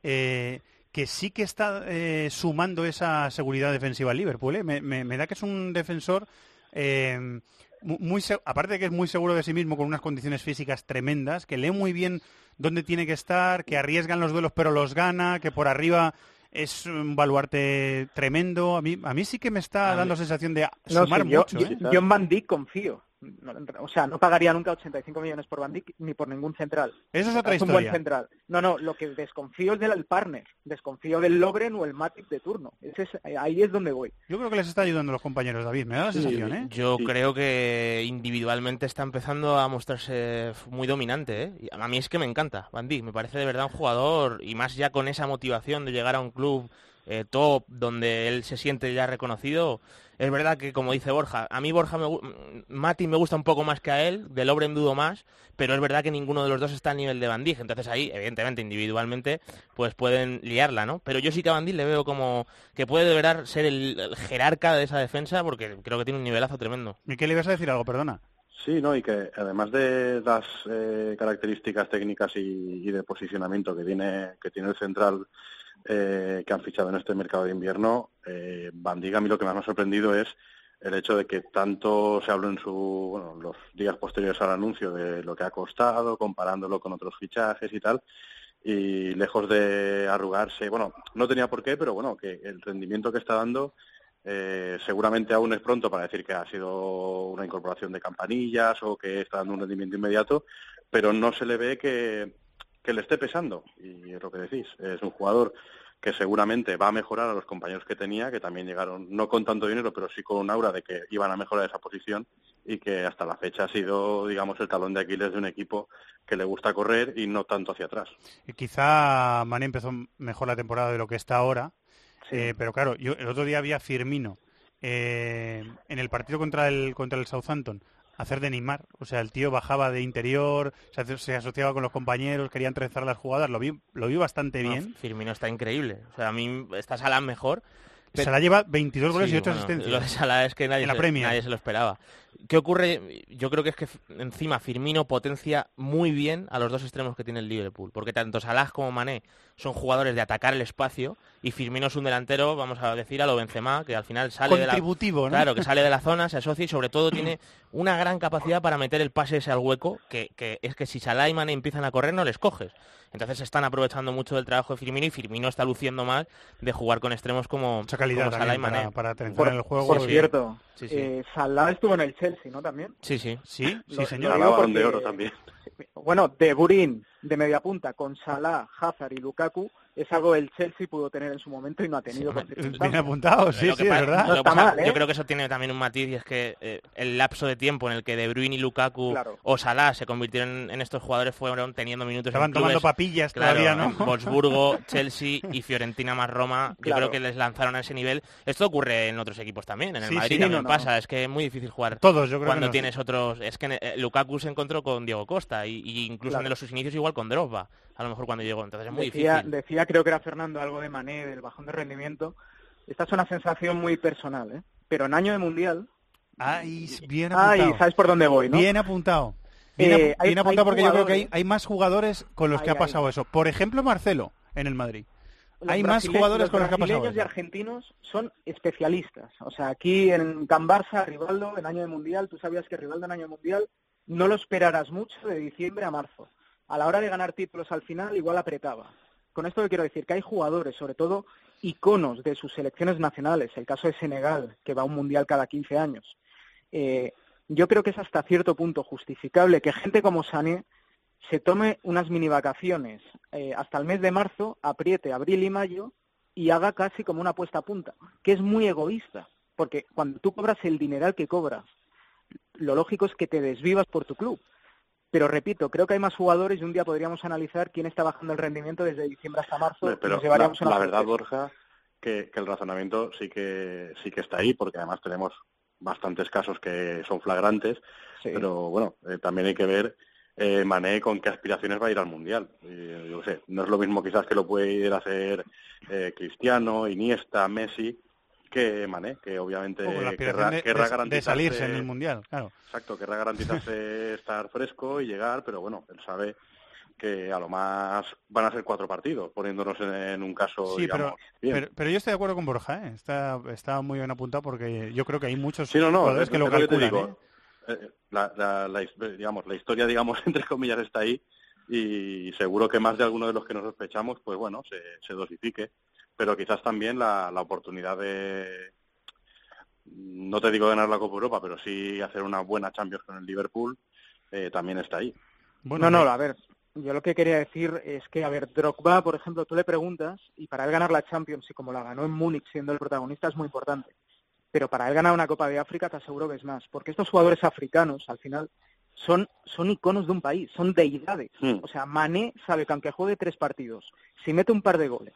eh, que sí que está eh, sumando esa seguridad defensiva al Liverpool. ¿eh? Me, me- me da que es un defensor eh, muy aparte de que es muy seguro de sí mismo con unas condiciones físicas tremendas, que lee muy bien dónde tiene que estar, que arriesga en los duelos pero los gana, que por arriba es un baluarte tremendo. A mí, a mí sí que me está dando sensación de No, sumar sí, yo, mucho. ¿eh? yo en Van Dijk confío. No, o sea, no pagaría nunca 85 millones por Van Dijk ni por ningún central. Eso es otra un historia. buen central. No, no, lo que desconfío es del partner. Desconfío del Logren o el Matic de turno. Ese es- ahí es donde voy. Yo creo que les está ayudando a los compañeros, David. Me da la sensación, ¿eh? Yo creo que individualmente está empezando a mostrarse muy dominante. ¿eh? Y A mí es que me encanta, Van Dijk. Me parece de verdad un jugador, y más ya con esa motivación de llegar a un club eh, top donde él se siente ya reconocido. Es verdad que, como dice Borja, a mí Borja me, Mati me gusta un poco más que a él, de Lobren dudo más, pero es verdad que ninguno de los dos está a nivel de Van Dijk. Entonces ahí, evidentemente, individualmente, pues pueden liarla, ¿no? Pero yo sí que a Van Dijk le veo como que puede de verdad ser el, el jerarca de esa defensa porque creo que tiene un nivelazo tremendo. ¿Y qué le ibas a decir algo? Perdona. Sí, no, y que además de las eh, características técnicas y, y de posicionamiento que tiene que tiene el central eh, que han fichado en este mercado de invierno, eh, Van Dijk a mí lo que más me ha sorprendido es el hecho de que tanto se habló en su, bueno, los días posteriores al anuncio de lo que ha costado, comparándolo con otros fichajes y tal, y lejos de arrugarse, bueno, no tenía por qué, pero bueno, que el rendimiento que está dando eh, seguramente aún es pronto para decir que ha sido una incorporación de campanillas o que está dando un rendimiento inmediato, pero no se le ve que, que le esté pesando. Y es lo que decís, es un jugador que seguramente va a mejorar a los compañeros que tenía, que también llegaron no con tanto dinero, pero sí con un aura de que iban a mejorar esa posición y que hasta la fecha ha sido, digamos, el talón de Aquiles de un equipo que le gusta correr y no tanto hacia atrás. Y quizá Mané empezó mejor la temporada de lo que está ahora, eh, pero claro, yo el otro día había Firmino eh, en el partido contra el contra el Southampton hacer de Neymar, o sea, el tío bajaba de interior, se, aso- se asociaba con los compañeros, quería entrezar las jugadas, lo vi, lo vi bastante No, bien. Firmino está increíble. O sea, a mí está Salah mejor. pero- Salah lleva 22 goles Sí, y 8 bueno, asistencias. Lo de Salah es que nadie, En la se, Premier. nadie se lo esperaba. ¿Qué ocurre? Yo creo que es que encima Firmino potencia muy bien a los dos extremos que tiene el Liverpool, porque tanto Salah como Mané son jugadores de atacar el espacio y Firmino es un delantero, vamos a decir, a lo Benzema, que al final sale de la. Claro, que sale de la zona, se asocia y sobre todo tiene una gran capacidad para meter el pase ese al hueco, que, que es que si Salah y Mané empiezan a correr no les coges. Entonces se están aprovechando mucho del trabajo de Firmino y Firmino está luciendo más de jugar con extremos como, Mucha calidad como Salah y Mané. para, para en el juego. por Sí. cierto, Sí, sí. eh, Salah estuvo en el Chelsea, ¿no? También. Sí, sí. Sí, Lo- sí, lo señor. Balón de Oro también. Bueno, de Burín, de media punta, con Salah, Hazard y Lukaku, es algo el Chelsea pudo tener en su momento y no ha tenido por Bien apuntado, sí, sí, es verdad. está pasa- mal, ¿eh? Yo creo que eso tiene también un matiz y es que eh, el lapso de tiempo en el que De Bruyne y Lukaku Claro. o Salah se convirtieron en estos jugadores fueron teniendo minutos Estaban en clubes, tomando papillas claro, todavía, ¿no? Wolfsburgo, Chelsea y Fiorentina más Roma. Yo Claro. creo que les lanzaron a ese nivel. Esto ocurre en otros equipos también. En el Sí, Madrid sí, también no, no. pasa. Es que es muy difícil jugar Todos, yo creo cuando que no. tienes otros. Es que eh, Lukaku se encontró con Diego Costa y, y incluso Claro. en los sus inicios igual con Drogba. A lo mejor cuando llegó. Entonces es muy decía, difícil. decía, creo que era Fernando, algo de Mané, del bajón de rendimiento. Esta es una sensación muy personal, ¿eh? Pero en año de Mundial... Ay, bien apuntado. Ay, ¿sabes por dónde voy, no? Bien apuntado. Bien, Eh, apu- hay- bien apuntado hay porque yo creo que hay, hay más jugadores con los que ha pasado eso. Por ejemplo, Marcelo en el Madrid. Los hay más jugadores los con los que ha pasado brasileños y eso. argentinos son especialistas. O sea, aquí en Can Barça, Rivaldo, en año de Mundial, tú sabías que Rivaldo en año de Mundial no lo esperarás mucho de diciembre a marzo. A la hora de ganar títulos al final, igual apretaba. Con esto quiero decir que hay jugadores, sobre todo iconos de sus selecciones nacionales, el caso de Senegal, que va a un Mundial cada 15 años. Eh, yo creo que es hasta cierto punto justificable que gente como Sané se tome unas mini vacaciones eh, hasta el mes de marzo, apriete abril y mayo y haga casi como una puesta a punta, que es muy egoísta, porque cuando tú cobras el dineral que cobras, lo lógico es que te desvivas por tu club. Pero repito, creo que hay más jugadores y un día podríamos analizar quién está bajando el rendimiento desde diciembre hasta marzo. Pero la, una la verdad. Borja, que, que el razonamiento sí que sí que está ahí, porque además tenemos bastantes casos que son flagrantes, Sí. pero bueno, eh, también hay que ver eh, Mané con qué aspiraciones va a ir al Mundial. Y, yo sé, no es lo mismo quizás que lo puede ir a hacer eh, Cristiano, Iniesta, Messi, que Mané, que obviamente querrá, de, querrá de- de garantizarse- salirse en el Mundial, claro. Exacto, querrá garantizarse estar fresco y llegar, pero bueno, él sabe que a lo más van a ser cuatro partidos, poniéndonos en, en un caso, Sí, pero, digamos, bien. pero, pero yo estoy de acuerdo con Borja, ¿eh? está, está muy bien apuntado porque yo creo que hay muchos Sí, no, no, jugadores es que lo es te calculan. digo. ¿eh? Eh, La, la- digamos, la historia, digamos, entre comillas, está ahí y seguro que más de alguno de los que nos sospechamos, pues bueno, se, se dosifique, pero quizás también la, la oportunidad de, no te digo ganar la Copa Europa, pero sí hacer una buena Champions con el Liverpool, eh, también está ahí. no, no, a ver, yo lo que quería decir es que, a ver, Drogba, por ejemplo, tú le preguntas y para él ganar la Champions y como la ganó en Múnich siendo el protagonista es muy importante. Pero para él ganar una Copa de África te aseguro que es más, porque estos jugadores africanos al final son, son iconos de un país, son deidades. Hmm. O sea, Mané sabe que aunque juegue tres partidos, si mete un par de goles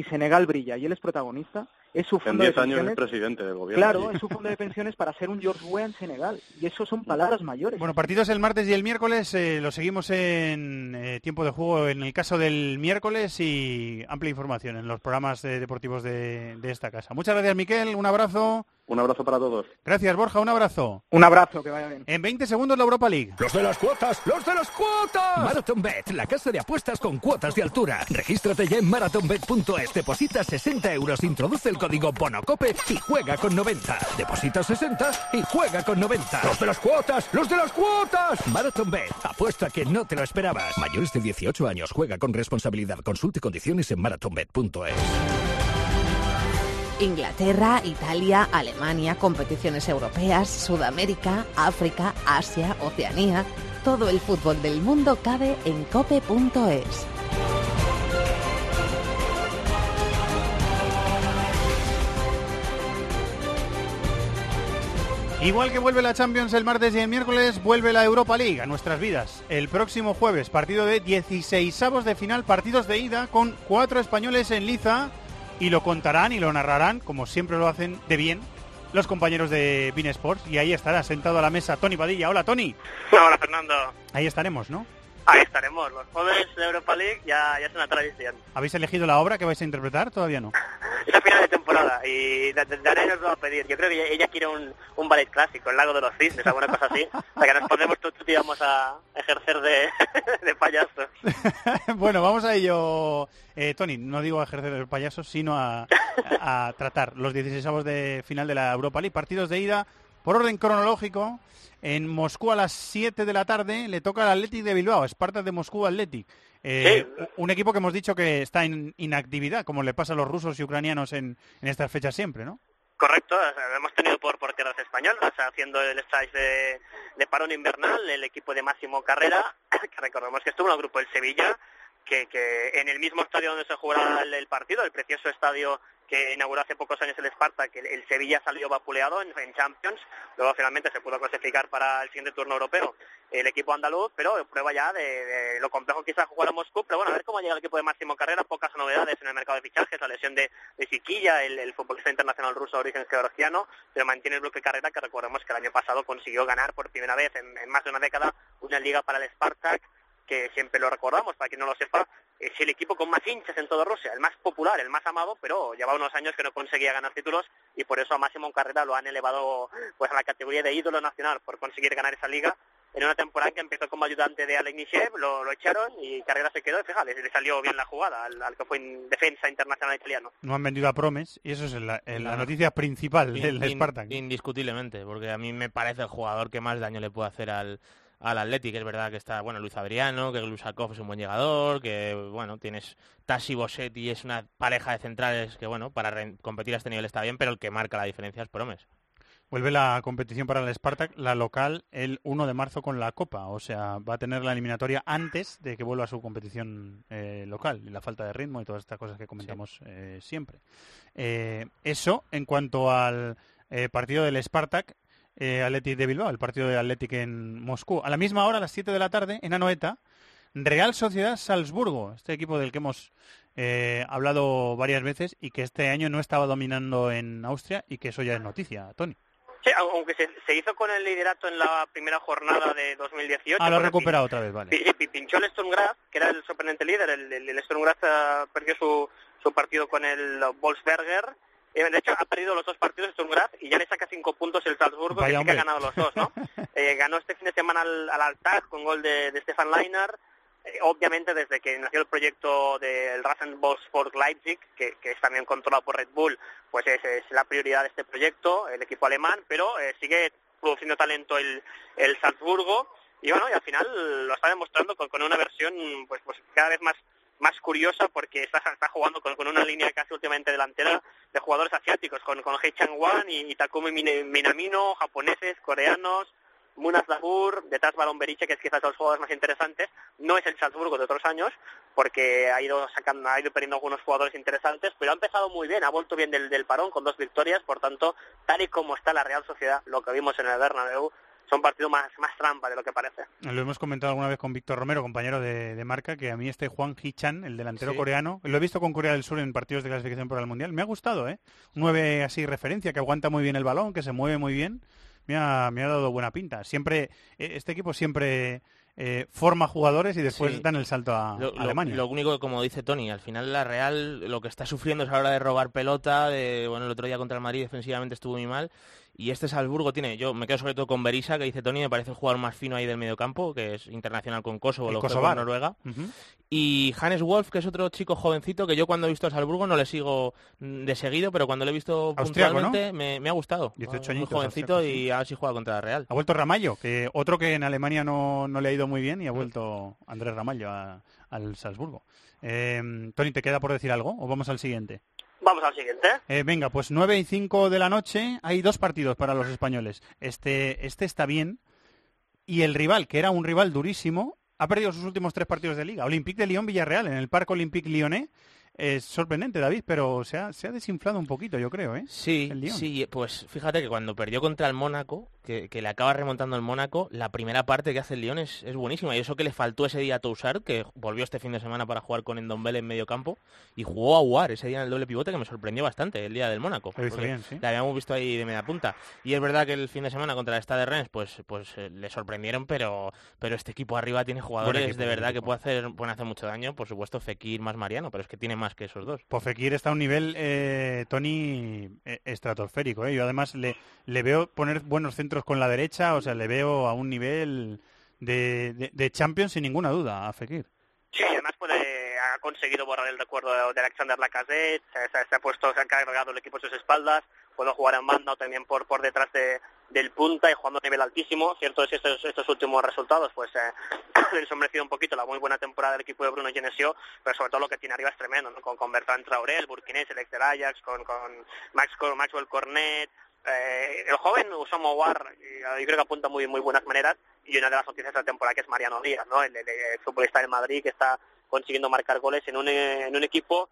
y Senegal brilla y él es protagonista, es su En fondo de 10 años es pensiones. presidente del gobierno. Claro, es su fondo de pensiones para ser un George Weah en Senegal. Y eso son palabras mayores. Bueno, partidos el martes y el miércoles, eh, lo seguimos en eh, tiempo de juego en el caso del miércoles y amplia información en los programas eh, deportivos de, de esta casa. Muchas gracias, Miquel, un abrazo. Un abrazo para todos. Gracias, Borja, un abrazo. Un abrazo, que vaya bien. En 20 segundos la Europa League. ¡Los de las cuotas! ¡Los de las cuotas! Marathon Bet, la casa de apuestas con cuotas de altura. Regístrate ya en marathonbet.es, deposita 60 euros, introduce el código BONOCOPE y juega con 90. Deposita 60 y juega con 90. ¡Los de las cuotas! ¡Los de las cuotas! Marathon Bet, apuesta que no te lo esperabas. Mayores de 18 años, juega con responsabilidad. Consulte condiciones en marathonbet.es. Inglaterra, Italia, Alemania, competiciones europeas, Sudamérica, África, Asia, Oceanía. Todo el fútbol del mundo cabe en cope.es. Igual que vuelve la Champions el martes y el miércoles, vuelve la Europa League a nuestras vidas. El próximo jueves, partido de 16 de final, partidos de ida con cuatro españoles en liza y lo contarán y lo narrarán, como siempre lo hacen de bien, los compañeros de Bein Sports. Y ahí estará sentado a la mesa Tony Padilla. Hola, Tony. Hola, Fernando. Ahí estaremos, ¿no? Ahí estaremos. Los jueves de Europa League ya, ya es una tradición. ¿Habéis elegido la obra que vais a interpretar? Todavía no. Es a final de temporada y Da- Da- Daré os lo va a pedir. Yo creo que ella, quiere un, un ballet clásico, el lago de los cisnes, alguna cosa así. Para que nos podemos todos y vamos a ejercer de, de payasos. bueno, vamos a ello, eh, Tony. No digo a ejercer el payaso, sino a, a- a tratar los 16 de final de la Europa League. Partidos de ida por orden cronológico. En Moscú a las 7 de la tarde le toca al Athletic de Bilbao, Spartak de Moscú Athletic. Eh, Un equipo que hemos dicho que está en inactividad, como le pasa a los rusos y ucranianos en, en estas fechas siempre, ¿no? Correcto, o sea, lo hemos tenido por, por tierras españolas, haciendo el strike de, de parón invernal, el equipo de Máximo Carrera, que recordemos que estuvo en el grupo del Sevilla, que, que en el mismo estadio donde se jugará el, el partido, el precioso estadio que inauguró hace pocos años el Sparta, que el, el Sevilla salió vapuleado en, Champions, luego finalmente se pudo clasificar para el siguiente turno europeo el equipo andaluz, pero prueba ya de, de lo complejo que es jugar a Moscú, pero bueno, a ver cómo llega el equipo de Máximo Carrera, pocas novedades en el mercado de fichajes, la lesión de, de Siquilla, el, el futbolista internacional ruso de origen georgiano, pero mantiene el bloque Carrera que recordemos que el año pasado consiguió ganar por primera vez en, en más de una década una liga para el Spartak, que siempre lo recordamos, para quien no lo sepa, es el equipo con más hinchas en toda Rusia, el más popular, el más amado, pero lleva unos años que no conseguía ganar títulos y por eso a Máximo Carrera lo han elevado pues a la categoría de ídolo nacional por conseguir ganar esa liga en una temporada que empezó como ayudante de Alec Nishev, lo, lo echaron y Carrera se quedó y fíjate, le salió bien la jugada al, al que fue en defensa internacional italiano. No han vendido a Promes y eso es la, noticia principal del In- Spartak. Indiscutiblemente, porque a mí me parece el jugador que más daño le puede hacer al, al Athletic. Es verdad que está, bueno, Luis Adriano, que Glusakov es un buen llegador, que, bueno, tienes Tassi Bossetti, es una pareja de centrales que, bueno, para competir a este nivel está bien, pero el que marca la diferencia es Promes. Vuelve la competición para el Spartak, la local, el 1 de marzo con la Copa. O sea, va a tener la eliminatoria antes de que vuelva a su competición eh, local. Y la falta de ritmo y todas estas cosas que comentamos eh, siempre. Eh, eso en cuanto al partido del Spartak, eh, Athletic de Bilbao, el partido de Athletic en Moscú. A la misma hora, a las 7 de la tarde, en Anoeta, Real Sociedad Salzburgo, este equipo del que hemos eh, hablado varias veces y que este año no estaba dominando en Austria y que eso ya es noticia, Tony. Sí, aunque se, se hizo con el liderato en la primera jornada de 2018. Ah, lo ha recuperado otra vez, vale. pi- pi- pinchó el Sturm Graz, que era el sorprendente líder. El, el, el eh, perdió su, su partido con el Wolfsberger Eh, de hecho, ha perdido los dos partidos Sturm Graz y ya le saca cinco puntos el Salzburgo, Vaya que sí que ha ganado los dos, ¿no? Eh, ganó este fin de semana al, al Altag con gol de, de Stefan Leiner. Eh, obviamente, desde que nació el proyecto del Rasenballsport Leipzig, que, que es también controlado por Red Bull, pues es, es la prioridad de este proyecto, el equipo alemán, pero eh, sigue produciendo talento el, el Salzburgo y bueno, y al final lo está demostrando con, con una versión pues, pues cada vez más más curiosa porque está, jugando con, con una línea casi últimamente delantera de jugadores asiáticos, con, con Hei Chang-wan y, y Takumi Minamino, japoneses, coreanos, Munas Labur, detrás Balón Beriche, que es quizás de los jugadores más interesantes. No es el Salzburgo de otros años, porque ha ido sacando, ha ido perdiendo algunos jugadores interesantes, pero ha empezado muy bien, ha vuelto bien del, del parón con dos victorias, por tanto, tal y como está la Real Sociedad, lo que vimos en el Bernabéu, son partidos más, más trampa de lo que parece. Lo hemos comentado alguna vez con Víctor Romero, compañero de, de marca, que a mí este Juan Hee-chan, el delantero Sí. coreano, lo he visto con Corea del Sur en partidos de clasificación para el Mundial, me ha gustado, ¿eh? Nueve así referencia, que aguanta muy bien el balón, que se mueve muy bien, me ha, me ha dado buena pinta. Siempre, eh, este equipo siempre eh, forma jugadores y después Sí. dan el salto a, Lo, a lo- Alemania. lo único que, como dice Tony, al final la Real lo que está sufriendo es a la hora de robar pelota. De, bueno, el otro día contra el Madrid defensivamente estuvo muy mal. Y este Salzburgo tiene, yo me quedo sobre todo con Berisa, que dice Tony, me parece el jugador más fino ahí del mediocampo, que es internacional con Kosovo, lo con. Noruega. Y Hannes Wolf, que es otro chico jovencito que yo cuando he visto a Salzburgo no le sigo mm, de seguido, pero cuando lo he visto Austriaco, ¿no? puntualmente me, me ha gustado. 18 Muy añitos, jovencito austriaco, sí. y a ver si juega contra la Real. Ha vuelto Ramallo, que otro que en Alemania no, no le ha ido muy bien y ha vuelto Andrés Ramallo a- al Salzburgo. Eh, Tony, ¿te queda por decir algo o vamos al siguiente? Vamos al siguiente. Eh, venga, pues 9 y 5 de la noche hay dos partidos para los españoles. Este, este está bien y el rival, que era un rival durísimo, ha perdido sus últimos tres partidos de liga. Olympique de Lyon-Villarreal en el Parque Olympique Lyonnais. Es sorprendente, David, pero se ha, se ha desinflado un poquito, yo creo, ¿eh? Sí, El Lyon. sí, pues fíjate que cuando perdió contra el Mónaco, que, que le acaba remontando el Mónaco, la primera parte que hace el Lyon es, es buenísima. Y eso que le faltó ese día a Toussaint, que volvió este fin de semana para jugar con Endombele en medio campo, y jugó a War ese día en el doble pivote que me sorprendió bastante, el día del Mónaco. Sí. Le habíamos visto ahí de media punta. Y es verdad que el fin de semana contra el Stade Rennes, pues, pues eh, le sorprendieron, pero, pero este equipo arriba tiene jugadores equipo, de verdad que puede hacer, pueden hacer mucho daño. Por supuesto, Fekir más Mariano, pero es que tiene más que esos dos. Pues Fekir está a un nivel, eh, Tony, eh, estratosférico. Yo además le, le veo poner buenos centros con la derecha, o sea, le veo a un nivel de, de, de Champions sin ninguna duda a Fekir. Sí, además puede, ha conseguido borrar el recuerdo de, de Alexander Lacazette, se, se- ha puesto, se ha cargado el equipo a sus espaldas, puede jugar en banda o también por, por detrás de, del punta y jugando a nivel altísimo. Cierto es que estos, estos últimos resultados pues eh, ensombrecido un poquito la muy buena temporada del equipo de Bruno Genesio, pero sobre todo lo que tiene arriba es tremendo, ¿no? con, con Bertrand Traoré, el burkinés, el ex Ajax, con, con Max, con Maxwell Cornet, eh, el joven Usomo War, eh, yo creo que apunta muy muy buenas maneras y una de las noticias de la temporada que es Mariano Díaz, ¿no? el, el- el futbolista del Madrid que está consiguiendo marcar goles en un, eh, en un equipo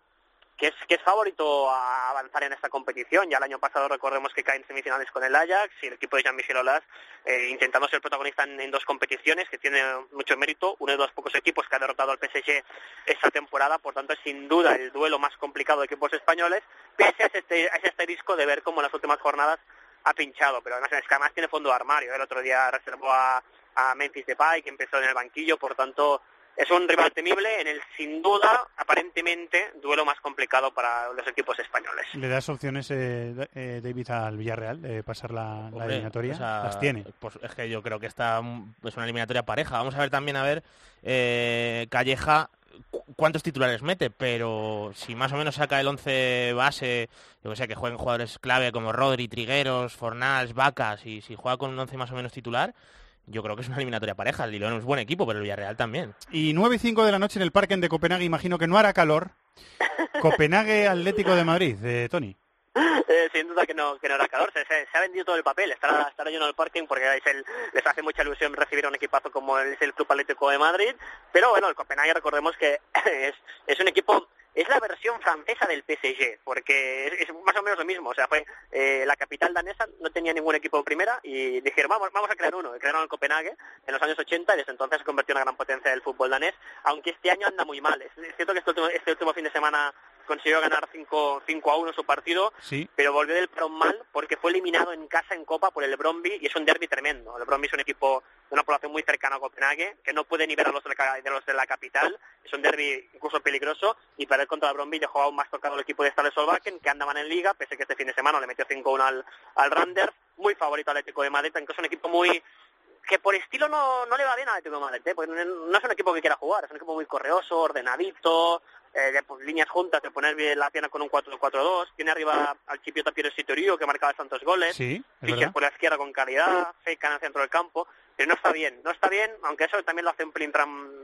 que es, que es favorito a avanzar en esta competición. Ya el año pasado recordemos que cae en semifinales con el Ajax y el equipo de Jean-Michel Aulas eh, intentando ser protagonista en, dos competiciones que tiene mucho mérito, uno de los pocos equipos que ha derrotado al PSG esta temporada, por tanto es sin duda el duelo más complicado de equipos españoles, pese a ese, a ese asterisco de ver cómo en las últimas jornadas ha pinchado, pero además es que además tiene fondo de armario. El otro día reservó a, a Memphis Depay, que empezó en el banquillo, por tanto es un rival temible en el sin duda, aparentemente, duelo más complicado para los equipos españoles. ¿Le das opciones, eh, eh, David, al Villarreal de pasar la, eliminatoria? o sea, Las tiene. Pues es que yo creo que esta mm, es una eliminatoria pareja. Vamos a ver también a ver eh, Calleja cu- cuántos titulares mete, pero si más o menos saca el 11 base, yo que sé, que jueguen jugadores clave como Rodri, Trigueros, Fornals, Vacas, y si juega con un 11 más o menos titular, yo creo que es una eliminatoria pareja. El Lyon es buen equipo, pero el Villarreal también. Y 9 y 5 de la noche en el Parque de Copenhague, imagino que no hará calor. Copenhague Atlético de Madrid, de Tony. Eh, sin duda que no, que no era calor, se, se- se ha vendido todo el papel, estará, estará lleno el parking porque es el- les hace mucha ilusión recibir a un equipazo como es el Club Atlético de Madrid, pero bueno, el Copenhague recordemos que es, es un equipo, es la versión francesa del PSG, porque es, más o menos lo mismo, o sea, fue eh, la capital danesa, no tenía ningún equipo en primera y dijeron, vamos, vamos a crear uno, y crearon el Copenhague en los años 80 y desde entonces se convirtió en una gran potencia del fútbol danés, aunque este año anda muy mal, es cierto que este último, este último fin de semana consiguió ganar 5, 5 a 1 su partido, Sí. pero volvió del parón mal porque fue eliminado en casa en Copa por el Bromby y es un derby tremendo. El Bromby es un equipo de una población muy cercana a Copenhague, que no puede ni ver a los de la, ca- de los de la capital, es un derby incluso peligroso y perder contra el Bromby dejó aún más tocado el equipo de Stade Solbakken, que andaban en liga, pese que este fin de semana le metió 5-1 al, al Randers, muy favorito al Atlético de Madrid, aunque es un equipo muy que por estilo no, no le va bien al Atlético de Madrid, ¿eh? porque no es un equipo que quiera jugar, es un equipo muy correoso, ordenadito, eh, de pues, líneas juntas, de poner bien la pierna con un 4-4-2, tiene arriba al Chipiota Piero Sitorio, que marcaba tantos goles, Sí, verdad. por la izquierda con calidad, Feikan en el centro del campo, pero no está bien, no está bien, aunque eso también lo hace un pelín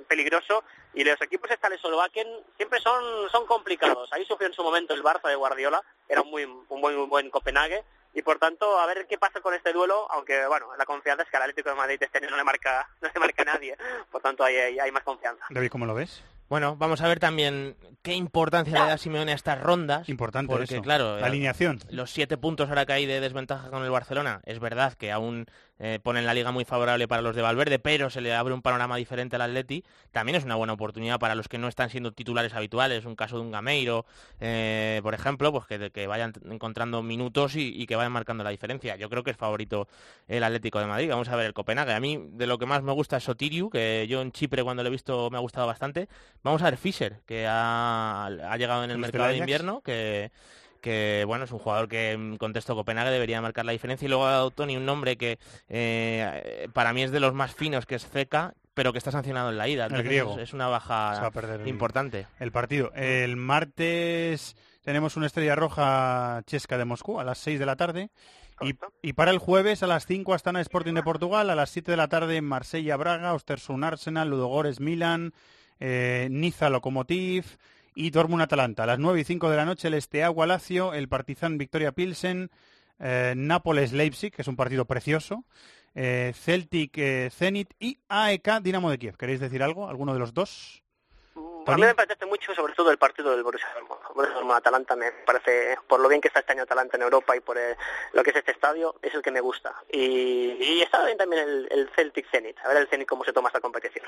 peligroso, y los equipos estales Eslovaquien siempre son, son complicados, ahí sufrió en su momento el Barça de Guardiola, era un muy, un muy, muy buen Copenhague, y por tanto, a ver qué pasa con este duelo, aunque bueno, la confianza es que al Atlético de Madrid este año no le marca, no le marca a nadie, por tanto hay, hay, hay más confianza. David, ¿cómo lo ves? Bueno, vamos a ver también qué importancia le da Simeone a estas rondas. Importante porque, eso. claro, La alineación. Los siete puntos ahora que hay de desventaja con el Barcelona, es verdad que aún eh, ponen la liga muy favorable para los de Valverde, pero se le abre un panorama diferente al Atleti. También es una buena oportunidad para los que no están siendo titulares habituales, un caso de un Gameiro, eh, por ejemplo, pues que, que vayan encontrando minutos y, y que vayan marcando la diferencia. Yo creo que es favorito el Atlético de Madrid. Vamos a ver el Copenhague. A mí de lo que más me gusta es Sotiriu, que yo en Chipre cuando lo he visto me ha gustado bastante. Vamos a ver Fischer, que ha, ha llegado en el ¿El mercado de invierno, que que bueno es un jugador que en contexto Copenhague debería marcar la diferencia y luego ha dado Tony un nombre que eh, para mí es de los más finos que es Zeca pero que está sancionado en la ida El griego. es, es una baja a perder el- importante El partido. El martes tenemos una estrella roja chesca de Moscú a las 6 de la tarde. Y, y para el jueves a las 5 Astana Sporting de Portugal, a las 7 de la tarde Marsella Braga, Ostersund Arsenal, Ludogores Milan, eh, Niza Lokomotiv y Dortmund Atalanta. A las 9 y 5 de la noche el Esteagua Lazio, el Partizan Victoria Pilsen, eh, Nápoles Leipzig, que es un partido precioso, eh, Celtic eh, Zenit y AEK Dinamo de Kiev. ¿Queréis decir algo? ¿Alguno de los dos? A mí me apetece mucho, sobre todo, el partido del Borussia Dortmund. Borussia Dortmund-Atalanta me parece, por lo bien que está este año Atalanta en Europa y por eh, lo que es este estadio, es el que me gusta. Y, y está bien también el, el Celtic Zenit. A ver el Zenit cómo se toma esta competición.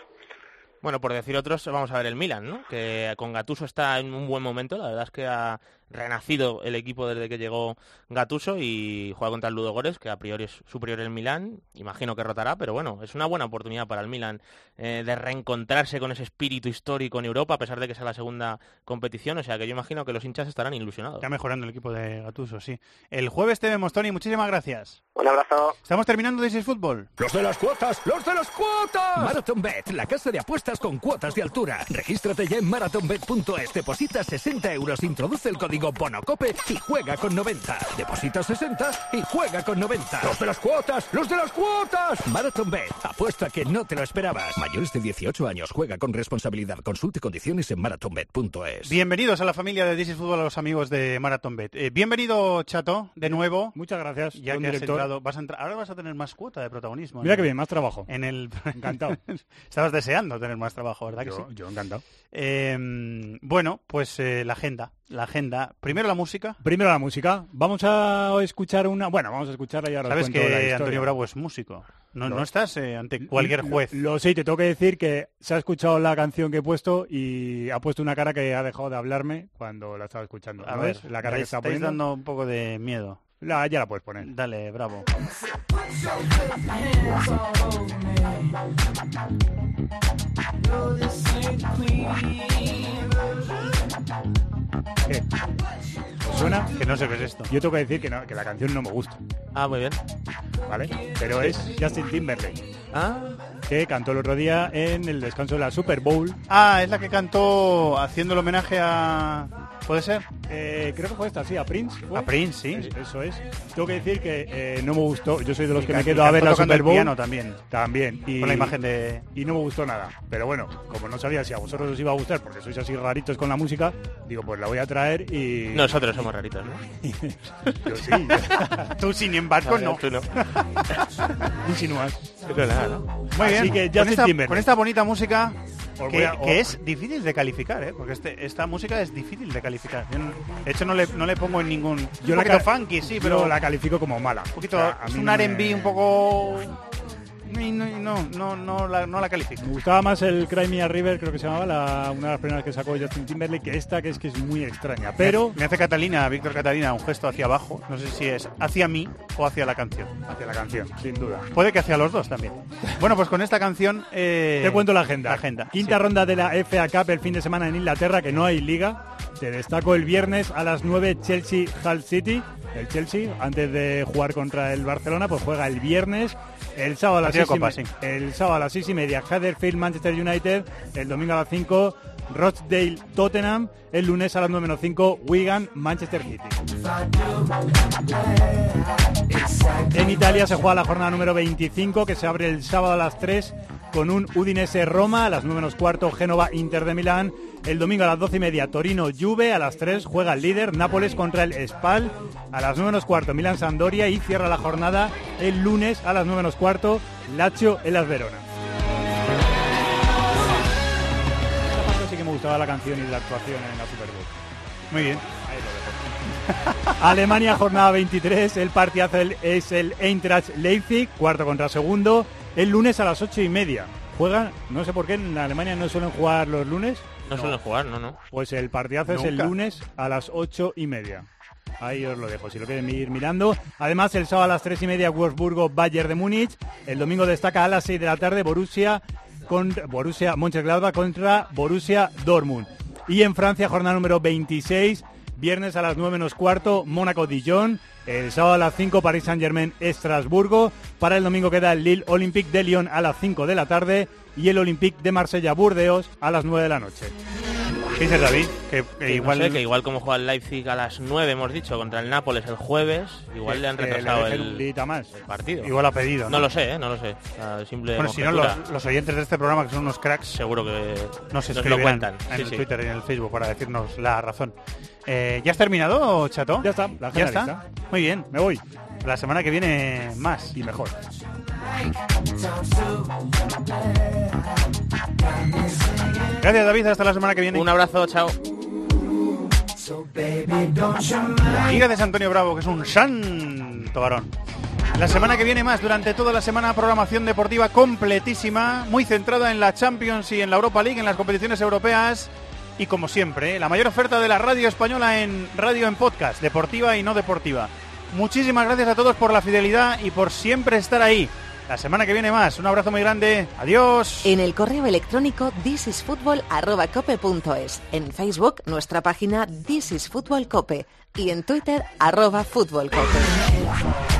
Bueno, por decir otros, vamos a ver el Milan, ¿no? Que con Gatuso está en un buen momento. La verdad es que ha renacido el equipo desde que llegó Gatuso y juega contra el Ludogores, que a priori es superior el Milan. Imagino que rotará, pero bueno, es una buena oportunidad para el Milan eh, de reencontrarse con ese espíritu histórico en Europa, a pesar de que sea la segunda competición. O sea que yo imagino que los hinchas estarán ilusionados. Está mejorando el equipo de Gatuso, sí. El jueves te vemos, Tony. Muchísimas gracias. Un abrazo. Estamos terminando is Fútbol. ¡Los de las cuotas! ¡Los de las cuotas! Marathon Bet, la casa de apuestas con cuotas de altura. Regístrate ya en marathonbet.es, deposita 60 euros, introduce el código BONOCOPE y juega con 90. Deposita 60 y juega con 90. ¡Los de las cuotas! ¡Los de las cuotas! Marathon Bet, apuesta que no te lo esperabas. Mayores de 18 años, juega con responsabilidad. Consulte condiciones en marathonbet.es. Bienvenidos a la familia de This is Fútbol, a los amigos de Marathon Bet. Eh, bienvenido, Chato, de nuevo. Muchas gracias. Ya que has director. entrado, vas a entrar, ahora vas a tener más cuota de protagonismo. Mira que bien, más trabajo. En el... Encantado. Estabas deseando tener más trabajo, ¿verdad que Yo, sí? yo encantado. Eh, bueno, pues eh, la agenda. La agenda. Primero la música. Primero la música. Vamos a escuchar una... Bueno, vamos a escucharla y ahora Sabes que. Antonio Bravo es músico. No, Lo- no estás eh, ante cualquier Lo- juez. Lo, sé, y te tengo que decir que se ha escuchado la canción que he puesto y ha puesto una cara que ha dejado de hablarme cuando la estaba escuchando. A ¿No ver, ves la cara que está poniendo. dando un poco de miedo. La, ya la puedes poner. Dale, Bravo. Okay. ¿Os suena? Que no sé qué es esto. Yo tengo que decir que, no, que la canción no me gusta, Ah, muy bien. ¿vale? Pero es Justin Timberlake, Ah, que cantó el otro día en el descanso de la Super Bowl. Ah, es la que cantó haciendo el homenaje a... ¿Puede ser? Eh, creo que fue esta, sí, a Prince. ¿fue? A Prince, sí. Es- Eso es. Tengo que decir que eh, no me gustó. Yo soy de los Y que me quedo a ver la Super Bowl. piano también. También. Y, Con la imagen de... y no me gustó nada. Pero bueno, como no sabía si a vosotros os iba a gustar, porque sois así raritos con la música, digo, pues la voy a traer y... nosotros somos raritos, ¿no? Yo sí. Tú sin embargo no. Tú no. Insinúas. Pero nada, ¿no? Muy Así bien. que con, Justin esta, Timberlake. con esta bonita música que, es difícil de calificar, ¿eh? porque este, esta música es difícil de calificar. Yo no- de hecho, no le, no le pongo en ningún... Yo un la poquito funky, sí, yo pero la califico como mala. un poquito... O sea, a es un R&B me- un poco... no, no, no, no la, no la califico. Me gustaba más el Cry Me a River, creo que se llamaba, la, una de las primeras que sacó Justin Timberlake, que esta, que es que es muy extraña. Pero Me hace Catalina, Víctor Catalina, un gesto hacia abajo. No sé si es hacia mí o hacia la canción. hacia la canción, sin duda. Puede que hacia los dos también. Bueno, pues con esta canción... eh, Te cuento la agenda. La agenda. Quinta ronda de la FA Cup el fin de semana en Inglaterra, que no hay liga. Te destaco el viernes a las 9 Chelsea Hull City. El Chelsea, antes de jugar contra el Barcelona, pues juega el viernes. El sábado a las seis y me- el sábado a las seis y media Huddersfield Manchester United. El domingo a las 5 Rochdale Tottenham. El lunes a las 9 menos 5 Wigan Manchester City. En Italia se juega la jornada número 25 que se abre el sábado a las 3 con un Udinese Roma a las 9 menos cuarto Génova Inter de Milán. El domingo a las 12 y media Torino Juve a las 3 juega el líder Nápoles contra el Spal a las 9 menos cuarto Milán Sampdoria y cierra la jornada el lunes a las 9 menos cuarto Lazio en las Verona. Esta parte sí que me gustaba la canción y la actuación en la Super Bowl. Muy bien. Alemania, jornada 23. El partidazo es el Eintracht Leipzig, cuarto contra segundo. El lunes a las ocho y media. Juegan, no sé por qué en Alemania no suelen jugar los lunes. No suelen jugar, no, no. Pues el partidazo es el lunes a las ocho y media. Ahí os lo dejo, si lo quieren ir mirando. Además, el sábado a las tres y media, Wolfsburgo, Bayern de Múnich. El domingo destaca a las 6 de la tarde, Borussia, con, Borussia Mönchengladbach contra Borussia Dortmund. Y en Francia, jornada número 26, viernes a las 9 menos cuarto, Mónaco-Dijon. El sábado a las 5, Paris Saint-Germain, Estrasburgo. Para el domingo queda el Lille Olympique de Lyon a las 5 de la tarde y el Olympique de Marsella-Burdeos a las 9 de la noche. ¿Qué dices, David? Que, que Que igual... no sé, que igual como juega el Leipzig a las 9, hemos dicho, contra el Nápoles el jueves, igual le han retrasado el, más. el partido. Igual ha pedido, No ¿no? lo sé, ¿eh? no lo sé. Sea, simple Bueno, si no, los, los oyentes de este programa, que son unos cracks, seguro que nos nos lo cuentan. en Sí, el sí. Twitter y en el Facebook para decirnos la razón. Eh, ¿Ya has terminado, Chato? Ya está, la ¿Ya está? Muy bien. Me voy. La semana que viene más. Y mejor. Gracias, David. Hasta la semana que viene. Un abrazo, chao. Y gracias, Antonio Bravo, que es un santo varón. La semana que viene más, durante toda la semana, programación deportiva completísima, muy centrada en la Champions y en la Europa League, en las competiciones europeas. Y como siempre, ¿eh? la mayor oferta de la radio española en radio en podcast, deportiva y no deportiva. Muchísimas gracias a todos por la fidelidad y por siempre estar ahí. La semana que viene más. Un abrazo muy grande. Adiós. En el correo electrónico thisisfutbol@cope.es, en Facebook nuestra página This is Fútbol Cope y en Twitter arroba Fútbol Cope.